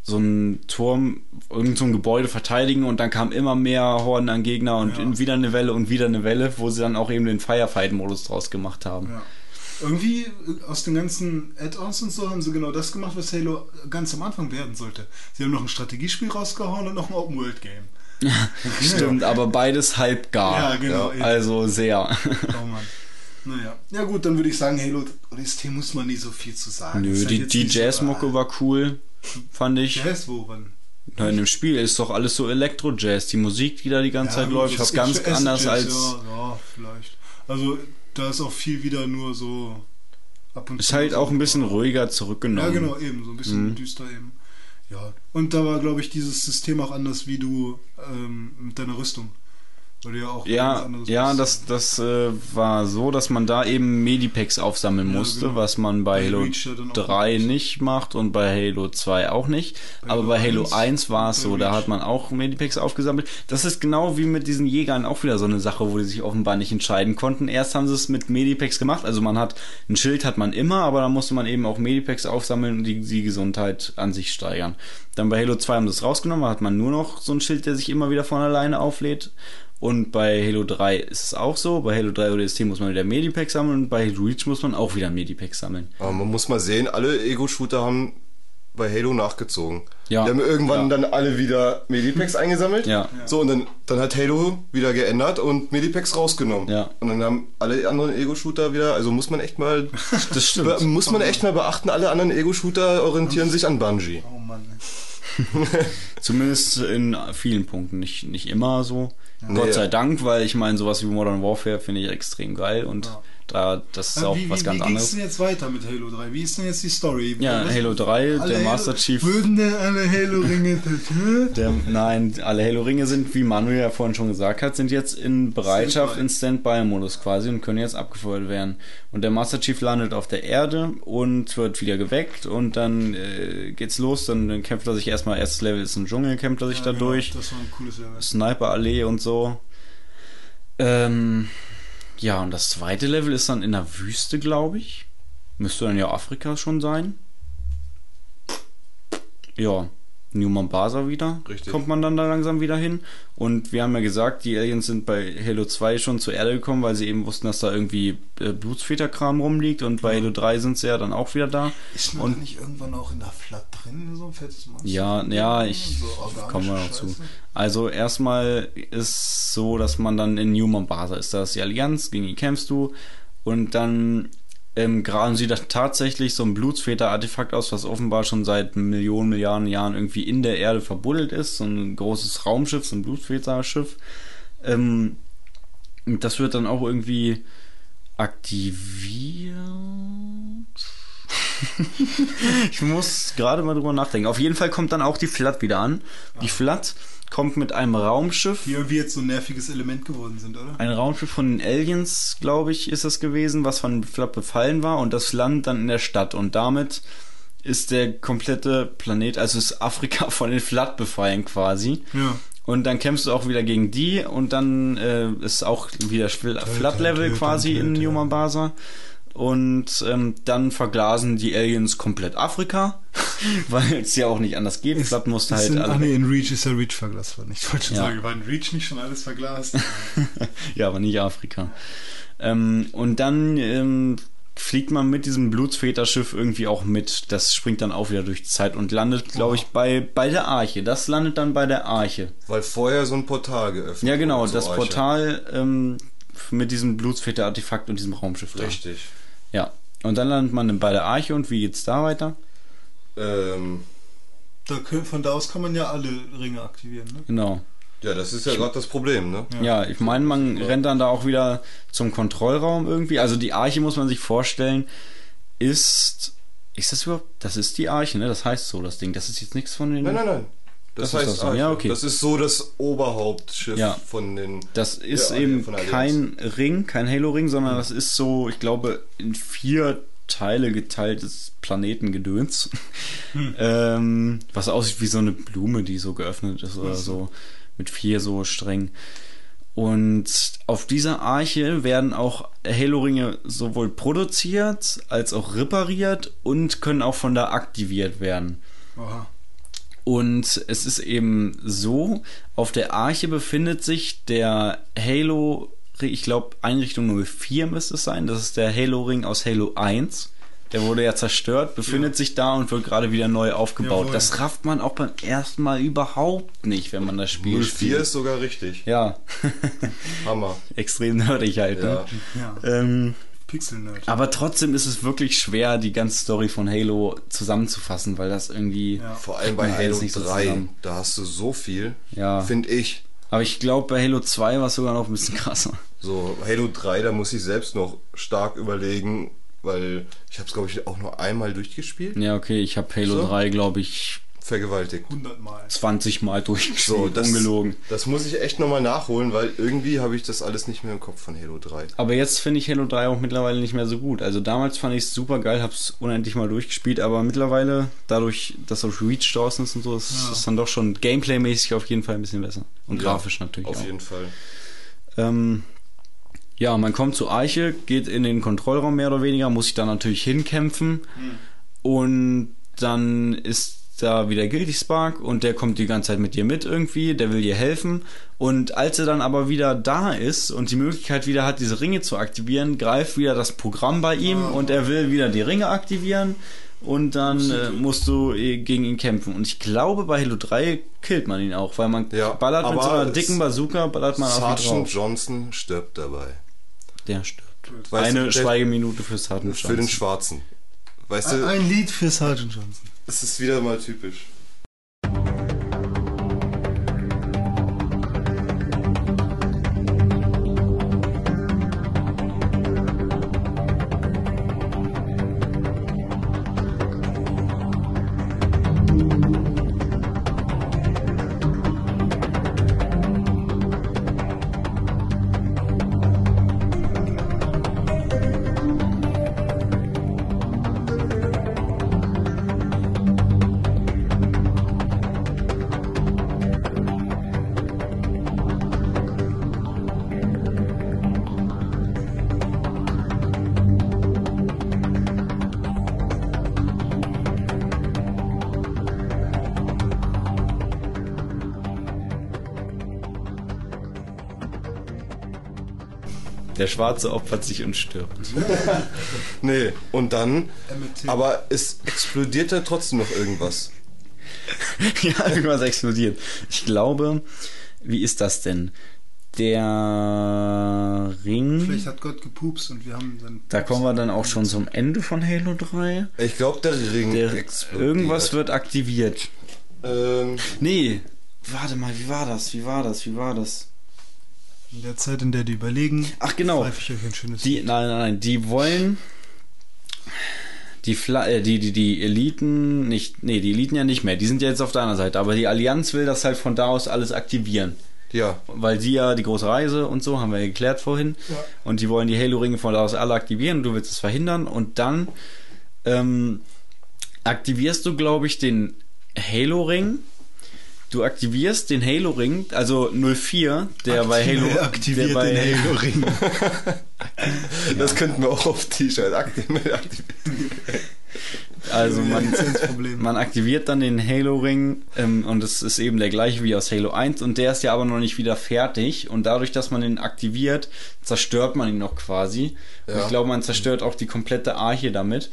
so ein Turm, irgend so ein Gebäude verteidigen und dann kamen immer mehr Horden an Gegner und Ja. wieder eine Welle und wieder eine Welle, wo sie dann auch eben den Firefight-Modus draus gemacht haben. Ja. Irgendwie äh, aus den ganzen Add-ons und so haben sie genau das gemacht, was Halo ganz am Anfang werden sollte. Sie haben noch ein Strategiespiel rausgehauen und noch ein Open-World-Game. *laughs* Stimmt, aber beides halb gar. Ja, genau, eben. Also sehr. Oh Mann. Naja. Ja gut, dann würde ich sagen, Halo ODST muss man nicht so viel zu sagen. Nö, Ist halt die, die so- Jazzmucke war cool, fand ich. Jazz, wo? Wann? Na, in dem Spiel ist doch alles so Elektro-Jazz. Die Musik, die da die ganze Zeit gut, läuft, ist ganz Acid anders Jazz, als. Ja, ja, vielleicht. Also, da ist auch viel wieder nur so ab und Ist zu halt so- auch ein bisschen ruhiger zurückgenommen. Ja, genau, eben. So ein bisschen Mhm. düster eben. Ja. Und da war, glaube ich, dieses System auch anders, wie du ähm, mit deiner Rüstung. Ja auch Ja, das, das äh, war so, dass man da eben Medipacks aufsammeln Ja, musste, genau. was man bei Bei Halo Reach ja dann auch 3 nicht macht und bei Halo 2 auch nicht. Bei Aber Halo bei Halo 1 1 war es so, da Reach. hat man auch Medipacks aufgesammelt. Das ist genau wie mit diesen Jägern auch wieder so eine Sache, wo die sich offenbar nicht entscheiden konnten. Erst haben sie es mit Medipacks gemacht, also man hat ein Schild hat man immer, aber da musste man eben auch Medipacks aufsammeln und die, die Gesundheit an sich steigern. Dann bei Halo 2 haben sie es rausgenommen, da hat man nur noch so ein Schild, der sich immer wieder von alleine auflädt. Und bei Halo 3 ist es auch so. Bei Halo 3 ODST muss man wieder Medipack sammeln und bei Halo Reach muss man auch wieder Medipack sammeln. Aber man muss mal sehen, alle Ego-Shooter haben bei Halo nachgezogen. Ja. Die haben irgendwann Ja. dann alle wieder Medipacks *laughs* eingesammelt. Ja. So, und dann, dann hat Halo wieder geändert und Medipacks rausgenommen. Ja. Und dann haben alle anderen Ego-Shooter wieder, also muss man echt mal, *laughs* Das stimmt. muss man echt mal beachten, alle anderen Ego-Shooter orientieren sich an Bungie. Oh Mann. *laughs* Zumindest in vielen Punkten. Nicht, nicht immer so. Nee. Gott sei Dank, weil ich meine, sowas wie Modern Warfare finde ich extrem geil und da, das ist Ja, auch wie, was wie, ganz wie geht's anderes. denn jetzt weiter mit Halo 3? Wie ist denn jetzt die Story? Ja, Was- Halo 3, alle der Halo- Master Chief. Würden denn alle Halo-Ringe *laughs* nein, alle Halo-Ringe sind, wie Manuel ja vorhin schon gesagt hat, sind jetzt in Bereitschaft, Standby. in Standby-Modus quasi und können jetzt abgefeuert werden. Und der Master Chief landet auf der Erde und wird wieder geweckt und dann äh, geht's los. Dann, dann kämpft er sich erstmal, erstes Level ist ein Dschungel, kämpft er sich Ja, da genau. Das war ein cooles Level. Sniper-Allee und so. Ähm, ja, und das zweite Level ist dann in der Wüste, glaube ich. Müsste dann ja Afrika schon sein. Ja, New Mombasa wieder. Richtig. Kommt man dann da langsam wieder hin. Und wir haben ja gesagt, die Aliens sind bei Halo 2 schon zur Erde gekommen, weil sie eben wussten, dass da irgendwie äh, Blutsväterkram rumliegt. Und bei Halo 3 sind sie ja dann auch wieder da. Ist man Und- nicht irgendwann auch in der Flat drin, so ein fettes Monster? Ja, ja, ich So komme noch zu. Also erstmal ist so, dass man dann in New Mombasa ist. Da ist die Allianz, gegen die kämpfst du und dann ähm, graben sie da tatsächlich so ein Blutsväter-Artefakt aus, was offenbar schon seit Millionen, Milliarden Jahren irgendwie in der Erde verbuddelt ist. So ein großes Raumschiff, so ein Blutsväter-Schiff. Ähm, und das wird dann auch irgendwie aktiviert. *laughs* ich muss gerade mal drüber nachdenken. Auf jeden Fall kommt dann auch die Flat wieder an. Die Flat kommt mit einem Raumschiff. Die irgendwie jetzt so ein nerviges Element geworden sind, oder? Ein Raumschiff von den Aliens, glaube ich, ist das gewesen, was von Flat befallen war und das landet dann in der Stadt und damit ist der komplette Planet, also ist Afrika *laughs* von den Flat befallen quasi. Ja. Und dann kämpfst du auch wieder gegen die und dann äh, ist auch wieder Flat-Level quasi in New Mombasa. Und ähm, dann verglasen die Aliens komplett Afrika, *laughs* weil es ja auch nicht anders geht. Flat musste halt in, alle ach nee, in Reach ist ja Reach verglast worden. Ich wollte schon Ja. sagen, war in Reach nicht schon alles verglast? *laughs* ja, aber nicht Afrika. Ähm, und dann ähm, fliegt man mit diesem Blutsväterschiff irgendwie auch mit. Das springt dann auch wieder durch die Zeit und landet, glaube ich, bei, bei der Arche. Das landet dann bei der Arche. Weil vorher so ein Portal geöffnet Ja, genau, wurde das Arche. Portal ähm, mit diesem Blutsväter-Artefakt und diesem Raumschiff da. Ja. Und dann landet man bei der Arche und wie geht's da weiter? Ähm, da, können- von da aus kann man ja alle Ringe aktivieren, ne? Genau. ja, das ist ja gerade das Problem, ne? Ja, ich meine, man rennt dann da auch wieder zum Kontrollraum irgendwie. Also die Arche muss man sich vorstellen, ist. Ist das überhaupt? Das ist die Arche, ne? Das heißt so, das Ding. Das ist jetzt nichts von den. Nein, nein, nein. Das, Das ist heißt das. Arche. Ja, okay. Das ist so das Oberhauptschiff Ja. von den. Das ist Ja, eben kein Ring, kein Halo-Ring, sondern das ist so, ich glaube, in vier Teile geteiltes Planetengedöns. *laughs* Ähm, was aussieht wie so eine Blume, die so geöffnet ist oder so. Mit vier so Strängen. Und auf dieser Arche werden auch Halo-Ringe sowohl produziert als auch repariert und können auch von da aktiviert werden. Aha. Und es ist eben so, auf der Arche befindet sich der Halo, ich glaube Einrichtung 04 müsste es sein, das ist der Halo-Ring aus Halo 1. Der wurde ja zerstört, befindet sich da und wird gerade wieder neu aufgebaut. Jawohl. Das rafft man auch beim ersten Mal überhaupt nicht, wenn man das Spiel 04 spielt. ist sogar richtig. Ja, *laughs* Hammer. extrem nerdig halt. Ne? Ja. Ähm, Pixel-Nerd. aber trotzdem ist es wirklich schwer, die ganze Story von Halo zusammenzufassen, weil das irgendwie. Ja. Vor allem bei Halo nicht so 3, zusammen. da hast du so viel, Ja. finde ich. Aber ich glaube, bei Halo 2 war es sogar noch ein bisschen krasser. So, Halo 3, da muss ich selbst noch stark überlegen, weil ich habe es, glaube ich, auch nur einmal durchgespielt. Ja, okay, ich habe Halo So? 3, glaube ich, vergewaltigt. 100 Mal. 20 Mal durchgespielt, So, das, ungelogen. das muss ich echt nochmal nachholen, weil irgendwie habe ich das alles nicht mehr im Kopf von Halo 3. Aber jetzt finde ich Halo 3 auch mittlerweile nicht mehr so gut. Also damals fand ich es super geil, hab's unendlich mal durchgespielt, aber mittlerweile, dadurch, dass auch Reach draußen ist und so, ist es dann doch schon gameplaymäßig auf jeden Fall ein bisschen besser. Und Ja, grafisch natürlich Auf auch. jeden Fall. Ähm, ja, man kommt zur Arche, geht in den Kontrollraum mehr oder weniger, muss sich da natürlich hinkämpfen. Und dann ist da wieder Guilty Spark und der kommt die ganze Zeit mit dir mit irgendwie, der will dir helfen. Und als er dann aber wieder da ist und die Möglichkeit wieder hat, diese Ringe zu aktivieren, greift wieder das Programm bei ihm und er will wieder die Ringe aktivieren. Und dann äh, musst du äh, gegen ihn kämpfen. Und ich glaube, bei Halo 3 killt man ihn auch, weil man Ja, ballert mit so einer dicken Bazooka, ballert man auf ihn Sergeant drauf. Johnson stirbt dabei. Der stirbt. Weißt Eine Schweigeminute für Sergeant Für den Johnson. Schwarzen. Weißt Ein, du, ein Lied für Sergeant Johnson. Es ist wieder mal typisch. Schwarze opfert sich und stirbt. *laughs* Nee, und dann, aber es explodiert ja trotzdem noch irgendwas. *laughs* ja, irgendwas explodiert. Ich glaube, wie ist das denn? Der Ring. Vielleicht hat Gott gepupst und wir haben dann. Da kommen wir dann auch schon zum Ende von Halo 3. Ich glaube, der Ring Der, explodiert. irgendwas wird aktiviert. Ähm, Nee, warte mal, wie war das? Wie war das? Wie war das? In der Zeit, in der die überlegen, Ach genau. ich euch ein schönes Die, nein, nein, nein, die wollen die, Fla äh, die, die, die Eliten nicht, nee, die Eliten ja nicht mehr, die sind ja jetzt auf deiner Seite, aber die Allianz will das halt von da aus alles aktivieren. ja, Weil die ja die große Reise und so, haben wir ja geklärt vorhin. Und die wollen die Halo-Ringe von da aus alle aktivieren und du willst es verhindern. Und dann ähm, aktivierst du, glaube ich, den Halo-Ring. Du aktivierst den Halo-Ring, also 04, der bei Halo. aktiviert der bei den Halo-Ring. *laughs* das könnten wir auch auf T-Shirt aktivieren. *laughs* Also man, man aktiviert dann den Halo-Ring ähm, und es ist eben der gleiche wie aus Halo 1 und der ist ja aber noch nicht wieder fertig und dadurch, dass man ihn aktiviert, zerstört man ihn noch quasi. Und Ja. ich glaube, man zerstört auch die komplette Arche damit,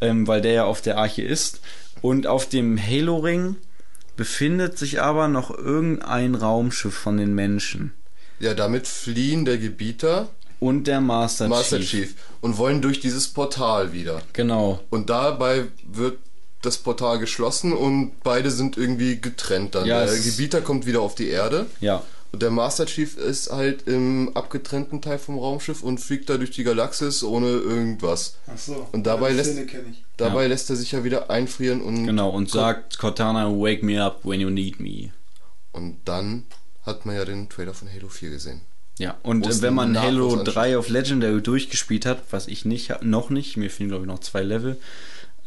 ähm, weil der ja auf der Arche ist. Und auf dem Halo-Ring befindet sich aber noch irgendein Raumschiff von den Menschen. Ja, damit fliehen der Gebieter, Und der Master, Master Chief. Chief, und wollen durch dieses Portal wieder. Genau. Und dabei wird das Portal geschlossen und beide sind irgendwie getrennt dann. Ja, der Gebieter kommt wieder auf die Erde Ja. Und der Master Chief ist halt im abgetrennten Teil vom Raumschiff und fliegt da durch die Galaxis ohne irgendwas. Ach so. Und dabei lässt-. Dabei Ja. lässt er sich ja wieder einfrieren und Genau. Und sagt Cortana, wake me up when you need me. und dann hat man ja den Trailer von Halo 4 gesehen. Ja, und äh, wenn man Halo anschließt. 3 auf Legendary durchgespielt hat, was ich nicht, noch nicht, mir fehlen glaube ich noch zwei Level,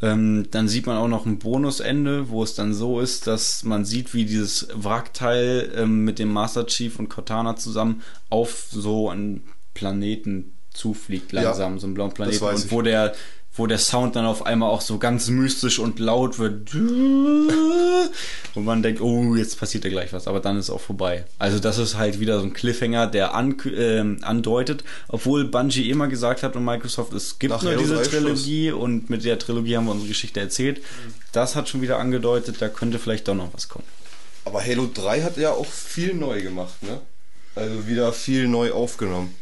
ähm, dann sieht man auch noch ein Bonusende, wo es dann so ist, dass man sieht, wie dieses Wrackteil ähm, mit dem Master Chief und Cortana zusammen auf so einen Planeten zufliegt, langsam, so einen blauen Planeten. Und ich. wo der, wo der Sound dann auf einmal auch so ganz mystisch und laut wird. Und man denkt, oh, jetzt passiert da gleich was, aber dann ist auch vorbei. Also das ist halt wieder so ein Cliffhanger, der an, ähm, andeutet, obwohl Bungie immer gesagt hat und Microsoft, es gibt Nach nur diese 3 Trilogie und mit der Trilogie haben wir unsere Geschichte erzählt. Das hat schon wieder angedeutet, da könnte vielleicht doch noch was kommen. Aber Halo 3 hat ja auch viel neu gemacht, ne? Also wieder viel neu aufgenommen.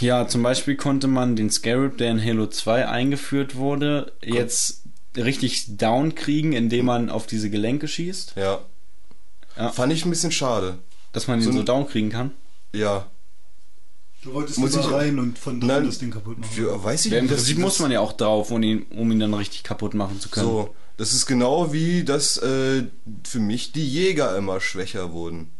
Ja, zum Beispiel konnte man den Scarab, der in Halo 2 eingeführt wurde, jetzt richtig down kriegen, indem man auf diese Gelenke schießt, Ja. Ja. Fand ich ein bisschen schade. dass man ihn So so, down kriegen kann. Ja. Du wolltest Muss ich- rein und von drin Nein, das Ding kaputt machen. Ja, weiß ich Ja, Im nicht. Prinzip muss man ja auch drauf, um ihn, um ihn dann richtig kaputt machen zu können. So, Das ist genau wie, dass äh, für mich die Jäger immer schwächer wurden.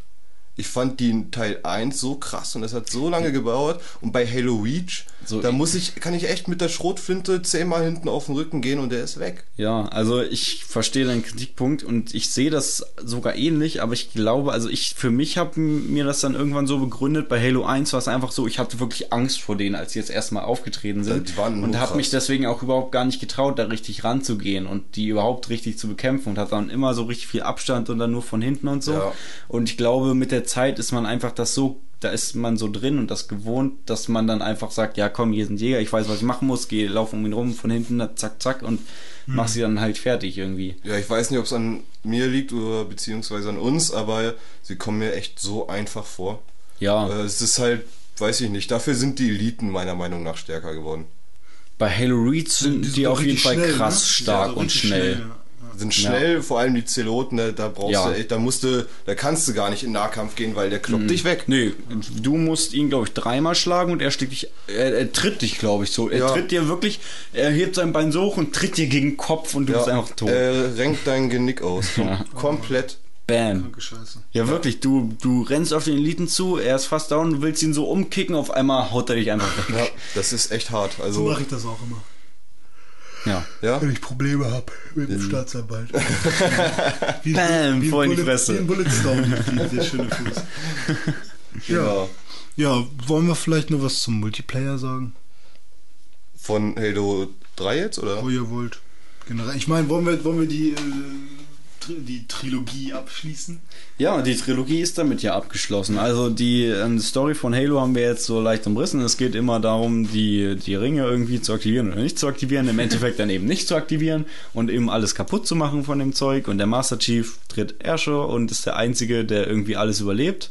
Ich fand die Teil 1 so krass und es hat so lange gedauert. Und bei Halo Reach, So, da muss ich, kann ich echt mit der Schrotflinte zehnmal hinten auf den Rücken gehen und der ist weg. Ja, also ich verstehe deinen Kritikpunkt und ich sehe das sogar ähnlich, aber ich glaube, also ich für mich habe mir das dann irgendwann so begründet, bei Halo 1 war es einfach so, ich hatte wirklich Angst vor denen, als sie jetzt erstmal aufgetreten sind und habe mich deswegen auch überhaupt gar nicht getraut, da richtig ranzugehen und die überhaupt richtig zu bekämpfen und hat dann immer so richtig viel Abstand und dann nur von hinten und so. Ja. Und ich glaube, mit der Zeit ist man einfach das so da ist man so drin und das gewohnt, dass man dann einfach sagt, ja komm, hier sind Jäger, ich weiß, was ich machen muss, gehe, lauf um ihn rum, von hinten, zack, zack und Hm. mach sie dann halt fertig irgendwie. Ja, ich weiß nicht, ob es an mir liegt oder beziehungsweise an uns, aber sie kommen mir echt so einfach vor. Ja. Äh, es ist halt, weiß ich nicht, dafür sind die Eliten meiner Meinung nach stärker geworden. Bei Halo Reach sind die, sind auf doch jeden Fall schnell, krass ne? stark Ja, und schnell. schnell, Sind schnell, vor allem die Zeloten, da, da brauchst Ja. du echt, da musst du, da kannst du gar nicht in Nahkampf gehen, weil der kloppt dich weg. Nee, du musst ihn, glaube ich, dreimal schlagen und er schlägt dich, er, er tritt dich, glaube ich, so. Er Ja. tritt dir wirklich, er hebt sein Bein so hoch und tritt dir gegen den Kopf und du bist einfach tot. Er renkt dein Genick aus. *laughs* Ja. Komplett. Bam. Ja, wirklich, du, du rennst auf den Eliten zu, er ist fast down, du willst ihn so umkicken, auf einmal haut er dich einfach weg. Ja, das ist echt hart. So Also, mache ich das auch immer. Ja. ja. Wenn ich Probleme habe mit dem Staatsanwalt. *laughs* wie, Bam, wie voll in die Fresse. Wie ein Bulletstorm, *laughs* der schöne Fuß. Genau. Ja, wollen wir vielleicht nur was zum Multiplayer sagen? Von Halo 3 jetzt, oder? Wo ihr wollt. Generell. Ich meine, wollen wir, wollen wir die, äh, die Trilogie abschließen? Ja, die Trilogie ist damit ja abgeschlossen. Also die ähm, Story von Halo haben wir jetzt so leicht umrissen. Es geht immer darum, die, die Ringe irgendwie zu aktivieren oder nicht zu aktivieren. Im Endeffekt dann eben nicht zu aktivieren und eben alles kaputt zu machen von dem Zeug. Und der Master Chief tritt Asher und ist der Einzige, der irgendwie alles überlebt.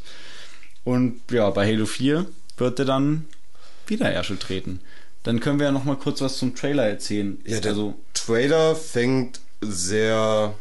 Und ja, bei Halo 4 wird er dann wieder Asher treten. Dann können wir ja noch mal kurz was zum Trailer erzählen. Ja, der also, Trailer fängt sehr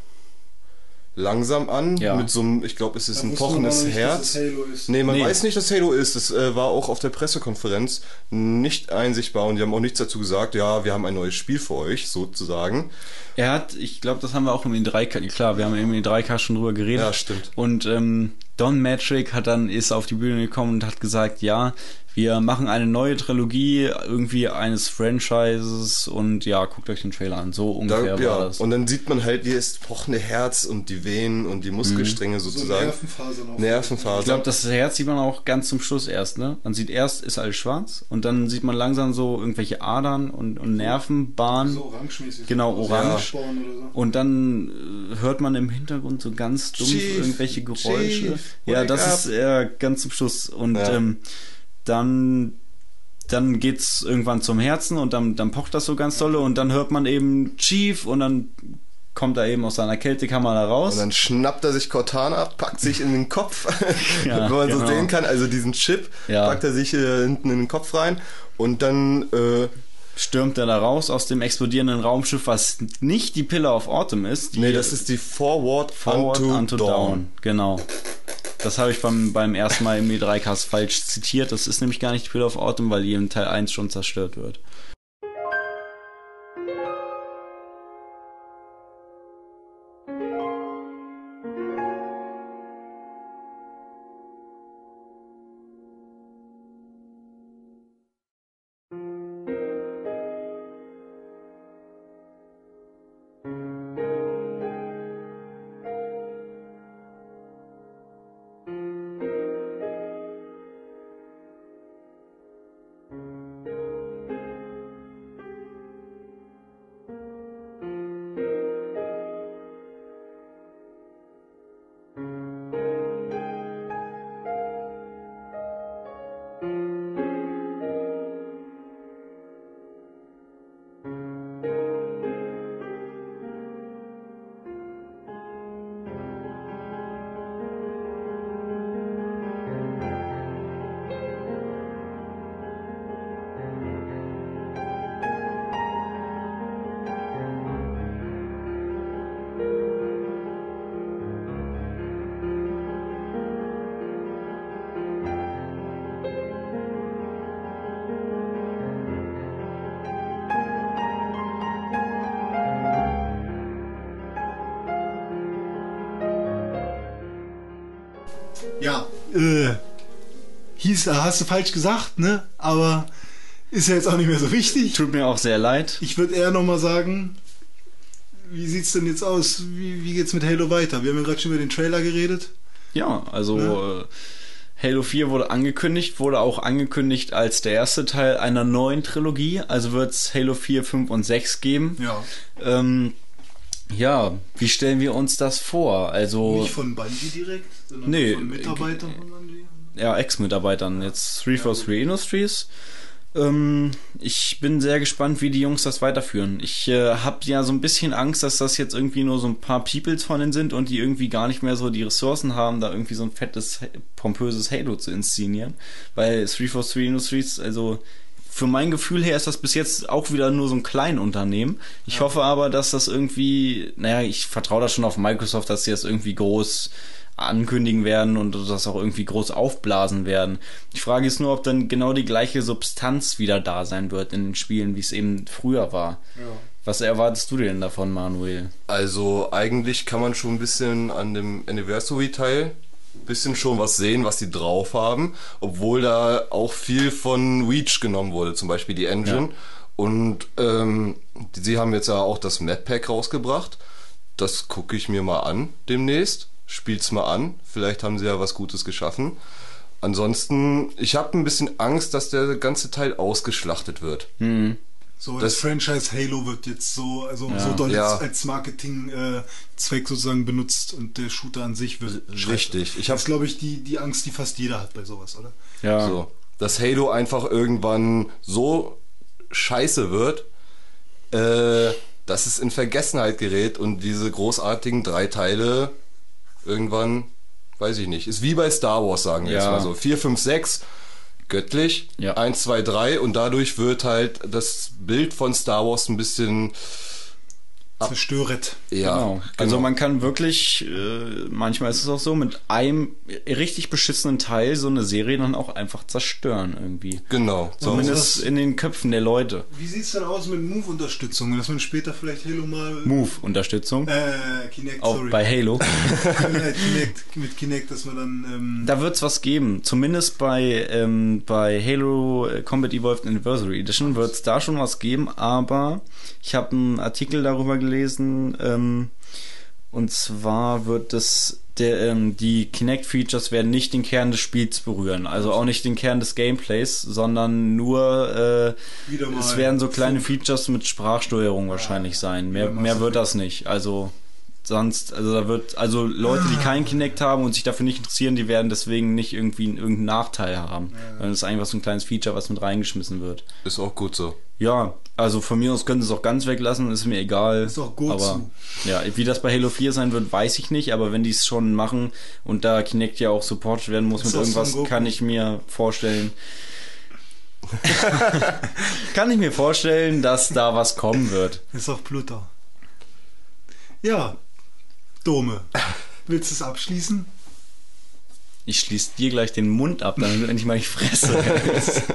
langsam an. Ja. Mit so einem, ich glaube, es ist Da ein pochendes nicht, dass Herz. es Halo ist. Nee, man Nee. weiß nicht, dass Halo ist. Das äh, war auch auf der Pressekonferenz nicht einsichtbar und die haben auch nichts dazu gesagt. Ja, wir haben ein neues Spiel für euch, sozusagen. Er hat, ich glaube, das haben wir auch im E3K, klar, wir haben im E3K schon drüber geredet. Ja, stimmt. Und ähm, Don Matrick hat dann, ist auf die Bühne gekommen und hat gesagt, ja, wir machen eine neue Trilogie irgendwie eines Franchises und ja, guckt euch den Trailer an. So Da, ungefähr war ja, das. und dann sieht man halt dieses pochende Herz und die Venen und die Muskelstränge sozusagen. Nervenfasern auch. Nervenfasern. ich glaube, das Herz sieht man auch ganz zum Schluss erst, ne? Man sieht erst, ist alles schwarz und dann sieht man langsam so irgendwelche Adern und, und Nervenbahnen. So orangemäßig. Genau, orange. So. Und dann äh, hört man im Hintergrund so ganz dumpf Chief, irgendwelche Geräusche. Chief, ja, das up. ist äh, ganz zum Schluss. Und Ja. ähm, dann, dann geht's irgendwann zum Herzen und dann, dann pocht das so ganz dolle und dann hört man eben Chief und dann kommt er eben aus seiner Kältekammer da raus. Und dann schnappt er sich Cortana, packt sich in den Kopf, *laughs* Ja, wenn man so genau. sehen kann. Also diesen Chip Ja. packt er sich äh, hinten in den Kopf rein und dann äh, stürmt er da raus aus dem explodierenden Raumschiff, was nicht die Pillar of Autumn ist. Die nee, das ist die Forward, Forward unto, unto, Dawn. down. Genau. Das habe ich beim, beim ersten Mal im E3-Cast falsch zitiert. Das ist nämlich gar nicht Pillar of Autumn, weil die im Teil 1 schon zerstört wird. Hieß, hast du falsch gesagt, ne? Aber ist ja jetzt auch nicht mehr so wichtig. Tut mir auch sehr leid. Ich würde eher nochmal sagen, wie sieht's denn jetzt aus? Wie, wie geht's mit Halo weiter? Wir haben ja gerade schon über den Trailer geredet. Ja, also Ja. äh, Halo 4 wurde angekündigt, wurde auch angekündigt als der erste Teil einer neuen Trilogie. Also wird es Halo 4, 5 und 6 geben. Ja. Ähm, ja, wie stellen wir uns das vor? Also Nicht von Bungie direkt, sondern Nee, von Mitarbeitern. Ja, Ex-Mitarbeitern, jetzt 343 Industries. Ähm, ich bin sehr gespannt, wie die Jungs das weiterführen. Ich äh, habe ja so ein bisschen Angst, dass das jetzt irgendwie nur so ein paar Peoples von denen sind und die irgendwie gar nicht mehr so die Ressourcen haben, da irgendwie so ein fettes, pompöses Halo zu inszenieren. Weil 343 Industries, also für mein Gefühl her ist das bis jetzt auch wieder nur so ein Kleinunternehmen. Ich hoffe aber, dass das irgendwie, naja, ich vertraue da schon auf Microsoft, dass sie das irgendwie groß ankündigen werden und das auch irgendwie groß aufblasen werden. Die Frage ist nur, ob dann genau die gleiche Substanz wieder da sein wird in den Spielen, wie es eben früher war. Was erwartest du denn davon, Manuel? Also eigentlich kann man schon ein bisschen an dem Anniversary-Teil bisschen schon was sehen, was die drauf haben, obwohl da auch viel von Reach genommen wurde, zum Beispiel die Engine. Und ähm, die- sie haben jetzt ja auch das Map Pack rausgebracht. Das gucke ich mir mal an demnächst. Spiel's mal an. Vielleicht haben sie ja was Gutes geschaffen. Ansonsten, ich habe ein bisschen Angst, dass der ganze Teil ausgeschlachtet wird. So, Das- das, Franchise Halo wird jetzt so, also Ja. so doll Ja. als, Marketing-Zweck sozusagen benutzt und der Shooter an sich wird scheiße. Richtig. Ich Das habe ist, glaube ich, die, die Angst, die fast jeder hat bei sowas, oder? Ja, So, dass Halo einfach irgendwann so scheiße wird, äh, dass es in Vergessenheit gerät und diese großartigen drei Teile irgendwann, weiß ich nicht, ist wie bei Star Wars, sagen wir Ja. jetzt mal so. 4, 5, 6, göttlich, Ja. 1, 2, 3 und dadurch wird halt das Bild von Star Wars ein bisschen, Zerstöret. ja, Genau. Also man kann wirklich, äh, manchmal ist es auch so, mit einem richtig beschissenen Teil so eine Serie dann auch einfach zerstören irgendwie. Genau. So. Zumindest in den Köpfen der Leute. Wie sieht's denn aus mit Move-Unterstützung? Dass man später vielleicht Halo mal. Move-Unterstützung. Äh, Kinect, Auch sorry. bei Halo. *laughs* Kinect, mit Kinect, dass man dann. Ähm, Da wird's was geben. Zumindest bei, ähm, bei Halo äh, Combat Evolved Anniversary Edition wird's da schon was geben, aber ich habe einen Artikel darüber gelesen, ähm, und zwar wird es der, ähm, die Kinect-Features werden nicht den Kern des Spiels berühren, also auch nicht den Kern des Gameplays, sondern nur äh, es werden so kleine Features mit Sprachsteuerung wahrscheinlich sein. Mehr, mehr wird das nicht. Also sonst, also da wird, also Leute, die keinen Kinect haben und sich dafür nicht interessieren, die werden deswegen nicht irgendwie einen- irgendeinen Nachteil haben. Weil das ist einfach so ein kleines Feature, was mit reingeschmissen wird. Ist auch gut so. Ja, also von mir aus können sie es auch ganz weglassen, ist mir egal. Ist auch gut aber so. ja, wie das bei Halo 4 sein wird, weiß ich nicht, aber wenn die es schon machen und da Kinect ja auch supported werden muss Ist mit irgendwas, kann ich mir vorstellen. *laughs* kann ich mir vorstellen, dass da was kommen wird. ist auch Pluto. Ja. Dome. Willst du es abschließen? Ich schließe dir gleich den Mund ab, damit du endlich mal die Fresse. *laughs*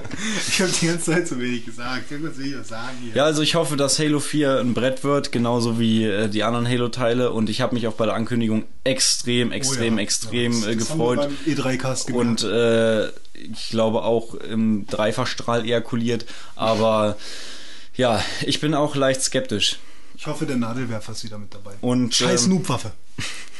Ich habe die ganze Zeit so wenig gesagt. Irgendwas will ich was sagen hier. Ja, also ich hoffe, dass Halo 4 ein Brett wird, genauso wie äh, die anderen Halo-Teile. Und ich habe mich auch bei der Ankündigung extrem, extrem, Oh ja. extrem Ja, das- äh, das gefreut. beim E3-Cast gemerkt. Und äh, ich glaube auch im Dreifachstrahl ejakuliert. Aber ja, ich bin auch leicht skeptisch. Ich hoffe, der Nadelwerfer ist wieder mit dabei. Und, Scheiß ähm, Noobwaffe.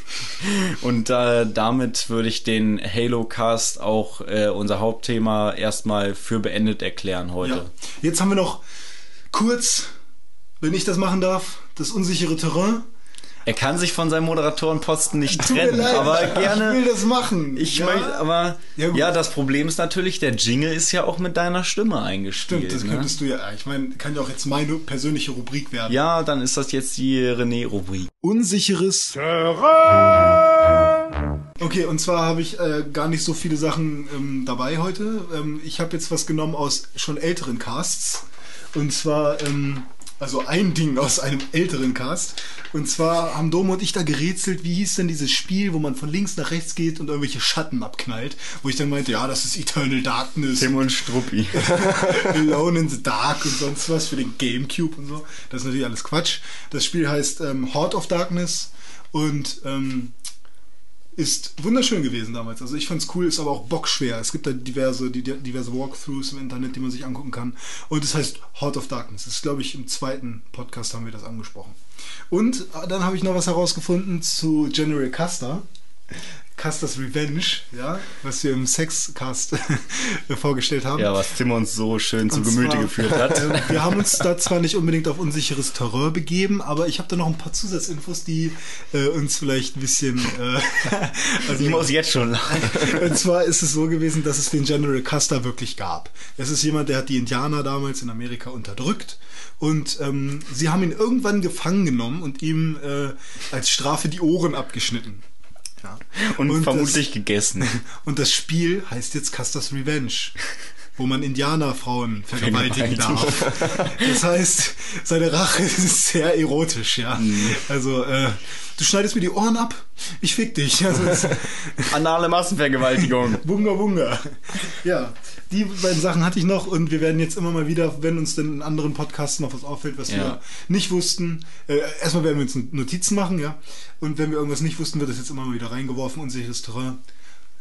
*laughs* Und äh, damit würde ich den Halo-Cast auch äh, unser Hauptthema erstmal für beendet erklären heute. Ja. Jetzt haben wir noch kurz, wenn ich das machen darf, das unsichere Terrain. Er kann sich von seinem Moderatorenposten nicht Tut trennen, leid, aber Ich gerne. will das machen. Ich ja? möchte, aber Ja, ja, das Problem ist natürlich, der Jingle ist ja auch mit deiner Stimme eingespielt. Stimmt, das ne? könntest du ja. Ich meine, kann ja auch jetzt meine persönliche Rubrik werden. Ja, dann ist das jetzt die René-Rubrik. Unsicheres Okay, und zwar habe ich äh, gar nicht so viele Sachen ähm, dabei heute. Ähm, ich habe jetzt was genommen aus schon älteren Casts. Und zwar, ähm, also ein Ding aus einem älteren Cast. Und zwar haben Dom und ich da gerätselt, wie hieß denn dieses Spiel, wo man von links nach rechts geht und irgendwelche Schatten abknallt. Wo ich dann meinte, ja, das ist Eternal Darkness. Tim und Struppi. *laughs* Alone in the Dark und sonst was für den Gamecube und so. Das ist natürlich alles Quatsch. Das Spiel heißt ähm, Horde of Darkness und ähm, ist wunderschön gewesen damals. Also ich fand's cool, ist aber auch bockschwer. Es gibt da diverse, die, diverse Walkthroughs im Internet, die man sich angucken kann. Und es heißt Heart of Darkness. Das ist, glaube ich, im zweiten Podcast haben wir das angesprochen. Und äh, dann habe ich noch was herausgefunden zu General Custer. Custers Revenge, ja, was wir im Sexcast *laughs* vorgestellt haben. Ja, was Tim uns so schön zu Gemüte zwar, geführt hat. *laughs* äh, Wir haben uns da zwar nicht unbedingt auf unsicheres Terrain begeben, aber ich habe da noch ein paar Zusatzinfos, die äh, uns vielleicht ein bisschen. Äh, *laughs* also, Ich muss jetzt schon lachen. Und zwar ist es so gewesen, dass es den General Custer wirklich gab. Es ist jemand, der hat die Indianer damals in Amerika unterdrückt. Und ähm, sie haben ihn irgendwann gefangen genommen und ihm äh, als Strafe die Ohren abgeschnitten. Ja. Und, vermutlich das, gegessen. *laughs* Und das Spiel heißt jetzt Custer's Revenge, *laughs* wo man Indianerfrauen vergewaltigen darf. Das heißt, seine Rache ist sehr erotisch, ja. Also, äh, du schneidest mir die Ohren ab, ich fick dich. *laughs* Also, Anale Massenvergewaltigung. *laughs* Bunga Bunga. Ja, die beiden Sachen hatte ich noch und wir werden jetzt immer mal wieder, wenn uns denn in anderen Podcasts noch was auffällt, was Ja. wir nicht wussten, äh, erstmal werden wir uns Notizen machen, ja. Und wenn wir irgendwas nicht wussten, wird das jetzt immer mal wieder reingeworfen, unsicheres Terrain.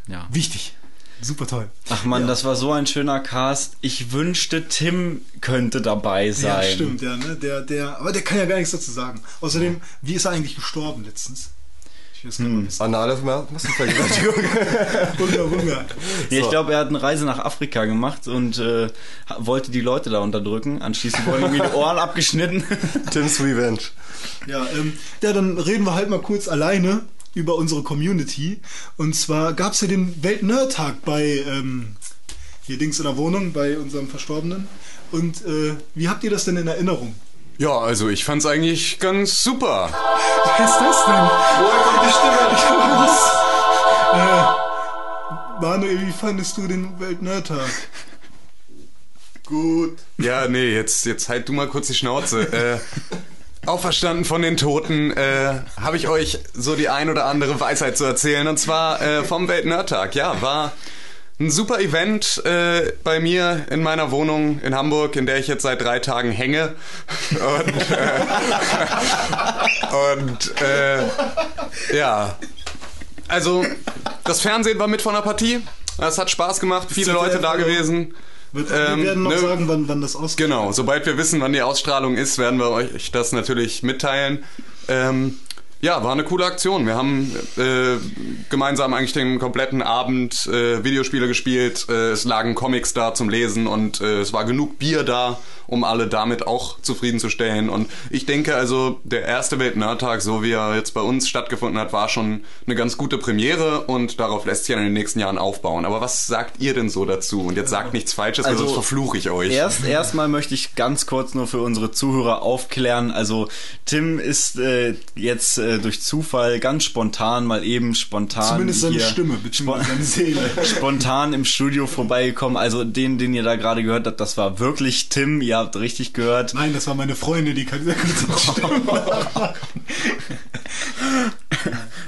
Ja. Wichtig. Super toll. Ach man, Ja. das war so ein schöner Cast. Ich wünschte, Tim könnte dabei sein. Ja, stimmt, ja, ne? Der, der, aber der kann ja gar nichts dazu sagen. Außerdem, wie ist er eigentlich gestorben letztens? Ich mal wissen. Anale Massenvergewaltigung. Bunga Bunga. Ja, ich glaube, er hat eine Reise nach Afrika gemacht und äh, wollte die Leute da unterdrücken. Anschließend wurden ihm die *laughs* Ohren abgeschnitten. Tim's Revenge. Ja, ähm, ja, dann reden wir halt mal kurz alleine über unsere Community. Und zwar gab es ja den Welt-Nerd-Tag bei ähm, hier Dings in der Wohnung, bei unserem Verstorbenen. Und äh, wie habt ihr das denn in Erinnerung? Ja, also ich fand's eigentlich ganz super. Was ist das denn? Woher kommt die Stimme? *laughs* Was? Äh, Manuel, wie fandest du den Welt-Nerd-Tag? Gut. Ja, nee, jetzt, jetzt halt du mal kurz die Schnauze. Äh, *laughs* auferstanden von den Toten, äh, habe ich euch so die ein oder andere Weisheit zu erzählen. Und zwar äh, vom Weltnerdtag. Ja, war ein super Event äh, bei mir in meiner Wohnung in Hamburg, in der ich jetzt seit drei Tagen hänge. Und, äh, *laughs* und äh, ja, also das Fernsehen war mit von der Partie. Es hat Spaß gemacht, viele Leute da gewesen. Wird, Ähm, wir werden noch ne? sagen, wann, wann das ausgeht. Genau, sobald wir wissen, wann die Ausstrahlung ist, werden wir euch das natürlich mitteilen. Ähm, ja, war eine coole Aktion. Wir haben äh, gemeinsam eigentlich den kompletten Abend äh, Videospiele gespielt. Äh, es lagen Comics da zum Lesen und äh, es war genug Bier da, um alle damit auch zufriedenzustellen. Und ich denke also, der erste Weltnerdtag, so wie er jetzt bei uns stattgefunden hat, war schon eine ganz gute Premiere und darauf lässt sich ja in den nächsten Jahren aufbauen. Aber was sagt ihr denn so dazu? Und jetzt sagt nichts Falsches, also sonst verfluche ich euch. Erst erstmal möchte ich ganz kurz nur für unsere Zuhörer aufklären. Also Tim ist äh, jetzt äh, durch Zufall ganz spontan mal eben spontan Zumindest seine hier Stimme, beziehungsweise seine *laughs* Seele. spontan im Studio vorbeigekommen. Also den, den ihr da gerade gehört habt, das war wirklich Tim. Ihr habt richtig gehört. Nein, das war meine Freundin, die kann sehr gut Stimme machen. *laughs*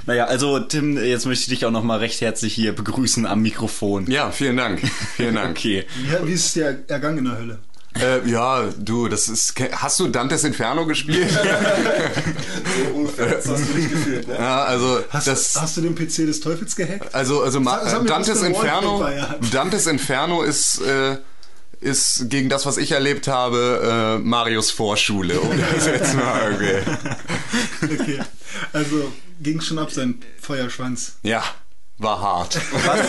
Naja, also Tim, jetzt möchte ich dich auch nochmal recht herzlich hier begrüßen am Mikrofon. Ja, vielen Dank. Vielen Dank. Okay. Ja, wie ist es dir ergangen in der Hölle? Äh, ja, du, das ist. Hast du Dantes Inferno gespielt? *laughs* *laughs* So ungefähr. Das hast du nicht gefühlt, ne? ja, also Hast, das. hast du den PC des Teufels gehackt? Also, also Dantes Inferno. Er. Dantes Inferno ist. Äh, ist gegen das, was ich erlebt habe, äh, Marios Vorschule. Um das *laughs* jetzt mal okay. Okay. Also ging schon ab sein Feuerschwanz. Ja, war hart. Was,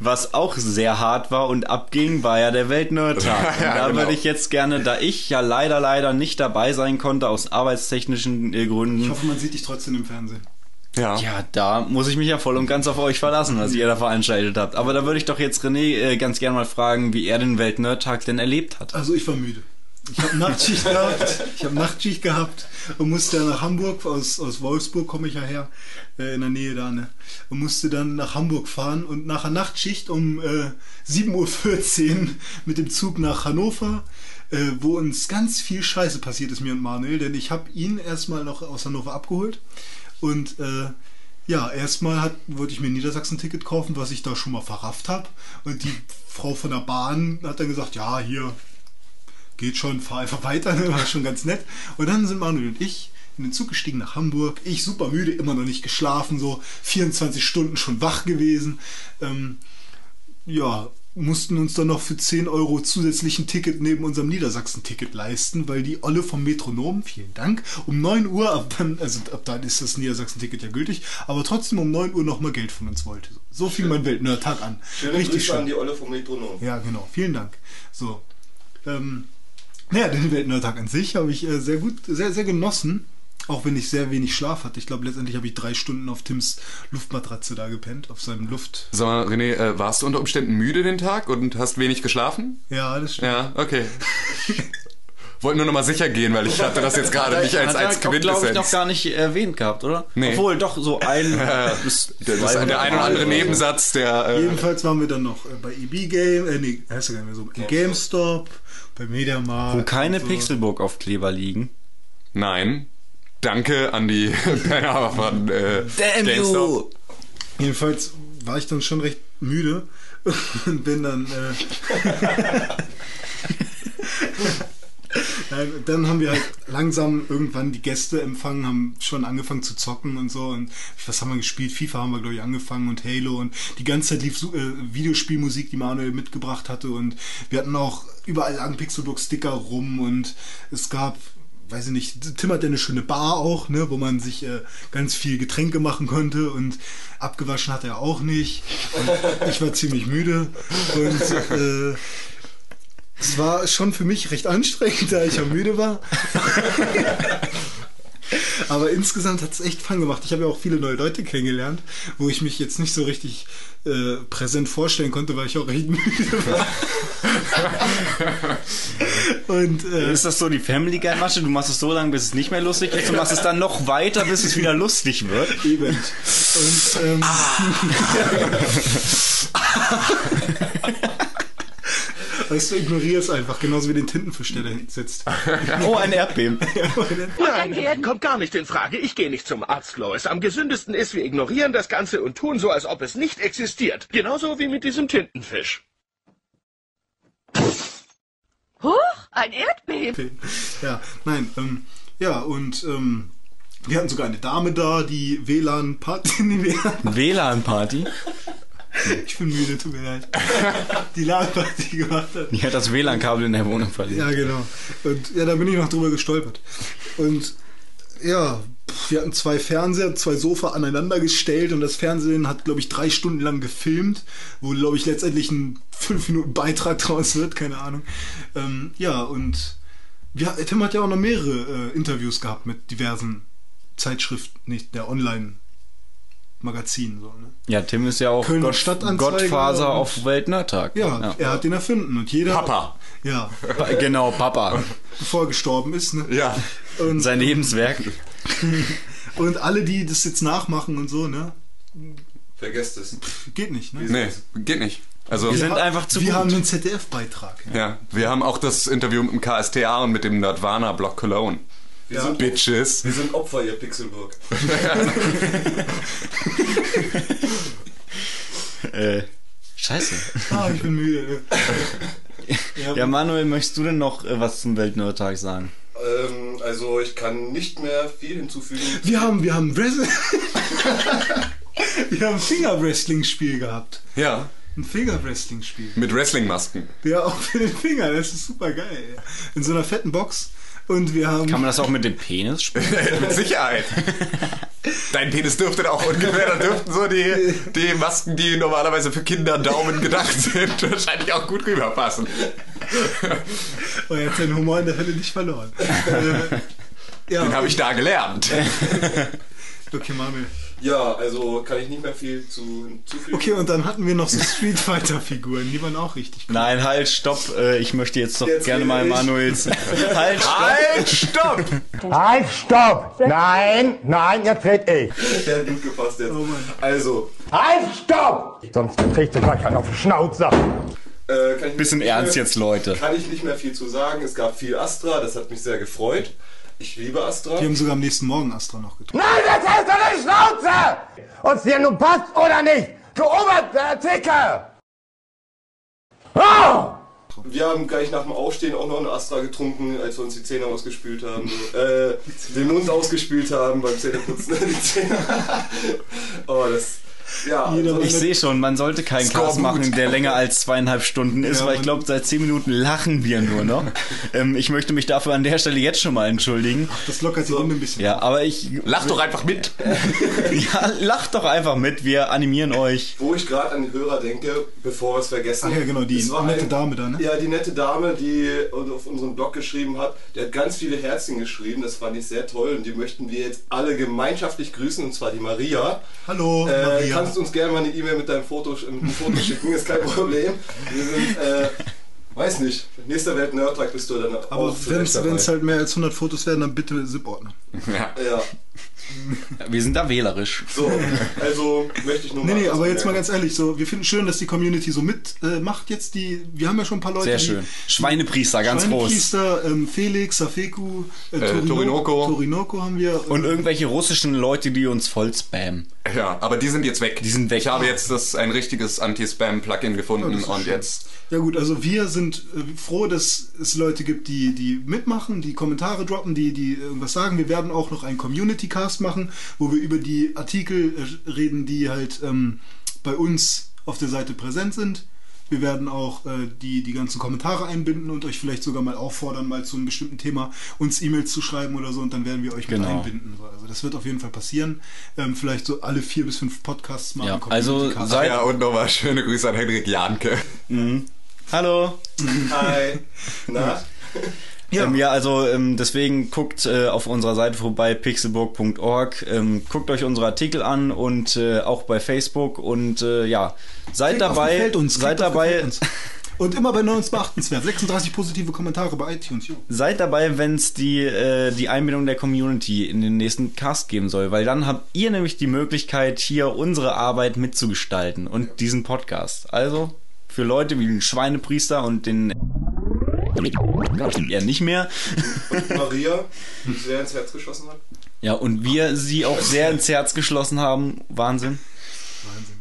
was auch sehr hart war und abging, war ja der Weltnerd-Tag. *laughs* Ja, und da genau. würde ich jetzt gerne, da ich ja leider, leider nicht dabei sein konnte, aus arbeitstechnischen äh, Ich Gründen, hoffe, man sieht dich trotzdem im Fernsehen. Ja. ja, da muss ich mich ja voll und ganz auf euch verlassen, was ihr da veranstaltet habt. Aber da würde ich doch jetzt René äh, ganz gerne mal fragen, wie er den Weltnerd-Tag denn erlebt hat. Also ich war müde. Ich habe Nachtschicht *laughs* gehabt. Ich habe Nachtschicht gehabt und musste dann nach Hamburg. Aus, aus Wolfsburg komme ich ja her, äh, in der Nähe da, ne? Und musste dann nach Hamburg fahren und nach einer Nachtschicht um äh, 7.14 Uhr mit dem Zug nach Hannover, äh, wo uns ganz viel Scheiße passiert ist, mir und Manuel, denn ich habe ihn erstmal noch aus Hannover abgeholt und äh, ja, erstmal hat, wollte ich mir ein Niedersachsen-Ticket kaufen, was ich da schon mal verrafft habe. Und die Frau von der Bahn hat dann gesagt, ja, hier, geht schon, fahr einfach weiter, ne? war schon ganz nett. Und dann sind Manuel und ich in den Zug gestiegen nach Hamburg. Ich super müde, immer noch nicht geschlafen, so 24 Stunden schon wach gewesen. Ähm, ja, mussten uns dann noch für 10 Euro zusätzlichen Ticket neben unserem Niedersachsen-Ticket leisten, weil die Olle vom Metronom, vielen Dank, um 9 Uhr, ab dann, also ab dann ist das Niedersachsen-Ticket ja gültig, aber trotzdem um 9 Uhr nochmal Geld von uns wollte. So fing mein Weltnerd-Tag an. Schöne Richtig Grüße schön. an die Olle vom Metronom. Ja, genau. Vielen Dank. So. Ähm, naja, den Weltnerdtag an sich habe ich äh, sehr gut, sehr, sehr genossen. Auch wenn ich sehr wenig Schlaf hatte. Ich glaube, letztendlich habe ich drei Stunden auf Tims Luftmatratze da gepennt, auf seinem Luft. Sag mal, René, äh, warst du unter Umständen müde den Tag und hast wenig geschlafen? Ja, das stimmt. Ja, okay. *laughs* Wollte nur noch mal sicher gehen, weil ich hatte das jetzt gerade nicht als, als auch, glaube ich, noch gar nicht erwähnt gehabt, oder? Nee. Obwohl, doch, so ein *laughs* bis Das ist zwei der ein oder andere. Nebensatz, der... Äh, Jedenfalls waren wir dann noch äh, bei EB Game, äh, nee, heißt ja gar nicht mehr so, im GameStop, bei Mediamarkt. Wo keine so. Pixelburg-Aufkleber liegen. Nein. Danke an die *laughs* Penner von äh, Damn you! GameStop. Jedenfalls war ich dann schon recht müde und bin dann. Äh, *laughs* dann haben wir halt langsam irgendwann die Gäste empfangen, haben schon angefangen zu zocken und so. Und was haben wir gespielt? FIFA haben wir, glaube ich, angefangen und Halo. Und die ganze Zeit lief äh, Videospielmusik, die Manuel mitgebracht hatte. Und wir hatten auch überall lagen Pixelbook-Sticker rum. Und es gab weiß ich nicht, Tim hat ja eine schöne Bar auch, ne, wo man sich äh, ganz viel Getränke machen konnte und abgewaschen hat er auch nicht. Ich war ziemlich müde und äh, es war schon für mich recht anstrengend, da ich ja müde war. *laughs* Aber insgesamt hat es echt Fun gemacht. Ich habe ja auch viele neue Leute kennengelernt, wo ich mich jetzt nicht so richtig äh, präsent vorstellen konnte, weil ich auch recht *laughs* müde war. *laughs* Und, äh, Ist das so die Family Guy Masche? Du machst es so lange, bis es nicht mehr lustig ist. Du machst es dann noch weiter, bis es wieder lustig wird. Eben. Und, ähm, Weißt du, ignoriere es einfach, genauso wie den Tintenfisch, der da sitzt. *laughs* *laughs* Oh, ein Erdbeben. Nein, kommt gar nicht in Frage. Ich gehe nicht zum Arzt, Lois. Am gesündesten ist, wir ignorieren das Ganze und tun so, als ob es nicht existiert. Genauso wie mit diesem Tintenfisch. Huch, ein Erdbeben. Ja, nein, ähm, ja, und ähm, wir hatten sogar eine Dame da, die WLAN-Party. WLAN-Party? *laughs* *laughs* Ich bin müde, tut mir leid. *laughs* Die LAN-Party gemacht hat. Die hat das WLAN-Kabel in der Wohnung verlegt. Ja, genau. Und ja, da bin ich noch drüber gestolpert. Und ja, wir hatten zwei Fernseher, zwei Sofa aneinander gestellt und das Fernsehen hat, glaube ich, drei Stunden lang gefilmt, wo, glaube ich, letztendlich ein fünf Minuten Beitrag *laughs* draus wird, keine Ahnung. Ähm, ja, und wir, Tim hat ja auch noch mehrere äh, Interviews gehabt mit diversen Zeitschriften, nicht der Online-Magazinen. So, ne? Ja, Tim ist ja auch Gott, Gottfaser und- auf Weltnerdtag. Ja, er hat den erfunden und jeder. Papa. Ja. Pa- Genau, Papa. Bevor er gestorben ist, ne? Ja. Und, Sein Lebenswerk. *laughs* und alle, die das jetzt nachmachen und so, ne? Vergesst es. Geht nicht, ne? Nee, geht nicht. Also, Wir sind einfach zu Wir gut. haben einen ZDF-Beitrag. ja, wir haben auch das Interview mit dem KSTA und mit dem Nerdwana Block Cologne. Wir, sind, Bitches. wir sind Opfer, ihr Pixelburg. *laughs* Äh, scheiße. Ah, ich bin müde. Ja, Manuel, möchtest du denn noch äh, was zum Weltnerdtag sagen? Ähm, also ich kann nicht mehr viel hinzufügen. Wir haben, wir haben Wrestling. *laughs* wir haben ein Finger-Wrestling-Spiel gehabt. Ja, Ein Finger-Wrestling-Spiel. mit Wrestling-Masken. Ja, auch für den Finger. Das ist super geil. In so einer fetten Box. Und wir haben. Kann man das auch mit dem Penis spielen? *laughs* mit Sicherheit. *laughs* Dein Penis dürfte auch ungefähr, da dürften so die, die Masken, die normalerweise für Kinder Daumen gedacht sind, *laughs* wahrscheinlich auch gut rüberpassen. Er hat seinen Humor in der Hölle nicht verloren. äh, ja, Den habe ich da gelernt. Okay, Manuel. Ja, also kann ich nicht mehr viel zu hinzufügen. Okay, und dann hatten wir noch so Street Fighter-Figuren. Die waren auch richtig cool. Nein, halt, stopp. Äh, ich möchte jetzt doch Jetzt gerne rede mal ich. Manuels. *laughs* Halt, stopp. Halt, stopp! Halt, stopp! Nein, nein, jetzt red ich. Der hat gut gepasst jetzt. Oh Mann. Also, Halt, stopp! Sonst kriegst du gleich einen auf den Schnauzer. äh, kann ich Bisschen nicht ernst mehr, jetzt, Leute. Kann ich nicht mehr viel zu sagen. Es gab viel Astra, das hat mich sehr gefreut. Ich liebe Astra. Wir haben sogar am nächsten Morgen Astra noch getroffen. Nein, hältst du die Schnauze! Ob's dir nun passt oder nicht, du Oberzicke! Oh! getrunken. Wir haben gleich nach dem Aufstehen auch noch eine Astra getrunken, als wir uns die Zähne ausgespült haben. *laughs* Äh, den Mund ausgespült haben beim Zähneputzen. *laughs* die Zähne. oh, das. Ja, also, Ich sehe schon, man sollte keinen Score Cast gut. machen, der länger als zweieinhalb Stunden ist, Ja, weil ich glaube, seit zehn Minuten lachen wir nur noch. ähm, ich möchte mich dafür an der Stelle jetzt schon mal entschuldigen. Das lockert die Runde ein bisschen. Ja, aber ich. Lach doch einfach mit. *laughs* ja, lacht doch einfach mit, wir animieren euch. Wo ich gerade an die Hörer denke, bevor wir es vergessen. Ach ja, genau, die nette ein- Dame da, ne? Ja, die nette Dame, die auf unseren Blog geschrieben hat, die hat ganz viele Herzchen geschrieben, das fand ich sehr toll und die möchten wir jetzt alle gemeinschaftlich grüßen, und zwar die Maria. Hallo, Äh, Maria. Kannst du uns gerne mal eine E-Mail mit deinem Foto, mit einem Foto schicken, ist kein Problem. Wir sind, äh, weiß nicht, nächster Welt Nerdtag bist du dann Aber auch wenn es halt mehr als 100 Fotos werden, dann bitte ZIP-Ordner. Ja. Ja, *laughs* Wir sind da wählerisch. so, also möchte ich nur Nee, mal nee, aber jetzt mal ganz ehrlich, so, wir finden schön, dass die Community so mitmacht äh, jetzt. Die, wir haben ja schon ein paar Leute. Sehr die- schön. Schweinepriester, ganz groß. Schweinepriester, ähm, Felix, Safeku, äh, Torino- Torinoko. Torinoko haben wir. Und irgendwelche russischen Leute, die uns voll spammen. Ja, aber die sind jetzt weg. Die sind weg. Ich habe jetzt das ein richtiges Anti-Spam-Plugin Ja, gefunden ist und schön. jetzt. Ja gut, also wir sind äh, froh, dass es Leute gibt, die, die mitmachen, die Kommentare droppen, die, die irgendwas sagen. Wir werden auch noch einen Community-Cast machen, wo wir über die Artikel äh, reden, die halt ähm, bei uns auf der Seite präsent sind. Wir werden auch äh, die, die ganzen Kommentare einbinden und euch vielleicht sogar mal auffordern, mal zu einem bestimmten Thema uns E-Mails zu schreiben oder so und dann werden wir euch Genau. mit einbinden. So, Also das wird auf jeden Fall passieren. Ähm, vielleicht so alle vier bis fünf Podcasts mal. Ja, also seid- Ja, und nochmal schöne Grüße an Henrik Janke. Hallo. Hi. *laughs* Na? Ja. Ähm, ja, also ähm, deswegen guckt äh, auf unserer Seite vorbei, pixelburg.org, ähm, guckt euch unsere Artikel an und äh, auch bei Facebook und äh, ja, seid auf dabei, Gefällt uns, seid dabei, uns. *laughs* Und immer bei uns beachtenswert. 36 positive Kommentare bei iTunes. Jo. seid dabei, wenn es die äh, die Einbindung der Community in den nächsten Cast geben soll, weil dann habt ihr nämlich die Möglichkeit, hier unsere Arbeit mitzugestalten und diesen Podcast. Also für Leute wie den Schweinepriester und den ja nicht mehr. Und Maria, die sehr ins Herz geschossen hat. Ja, und wir sie auch sehr ins Herz geschlossen haben. Wahnsinn. Wahnsinn.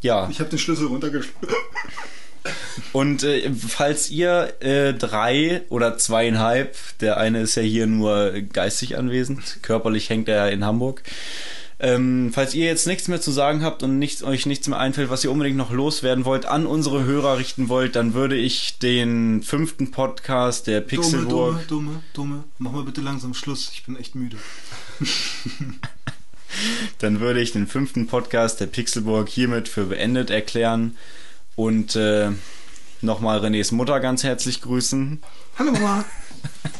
Ja, Ich habe den Schlüssel runtergeschlagen. *laughs* und äh, falls ihr äh, drei oder zweieinhalb, der eine ist ja hier nur geistig anwesend, körperlich hängt er ja in Hamburg. Ähm, falls ihr jetzt nichts mehr zu sagen habt und nichts, euch nichts mehr einfällt, was ihr unbedingt noch loswerden wollt, an unsere Hörer richten wollt, dann würde ich den fünften Podcast der Dumme, Pixelburg dumme, dumme, dumme. Mach mal bitte langsam Schluss. Ich bin echt müde. *laughs* dann würde ich den fünften Podcast der Pixelburg hiermit für beendet erklären und äh, nochmal Renés Mutter ganz herzlich grüßen. Hallo Mama. *laughs*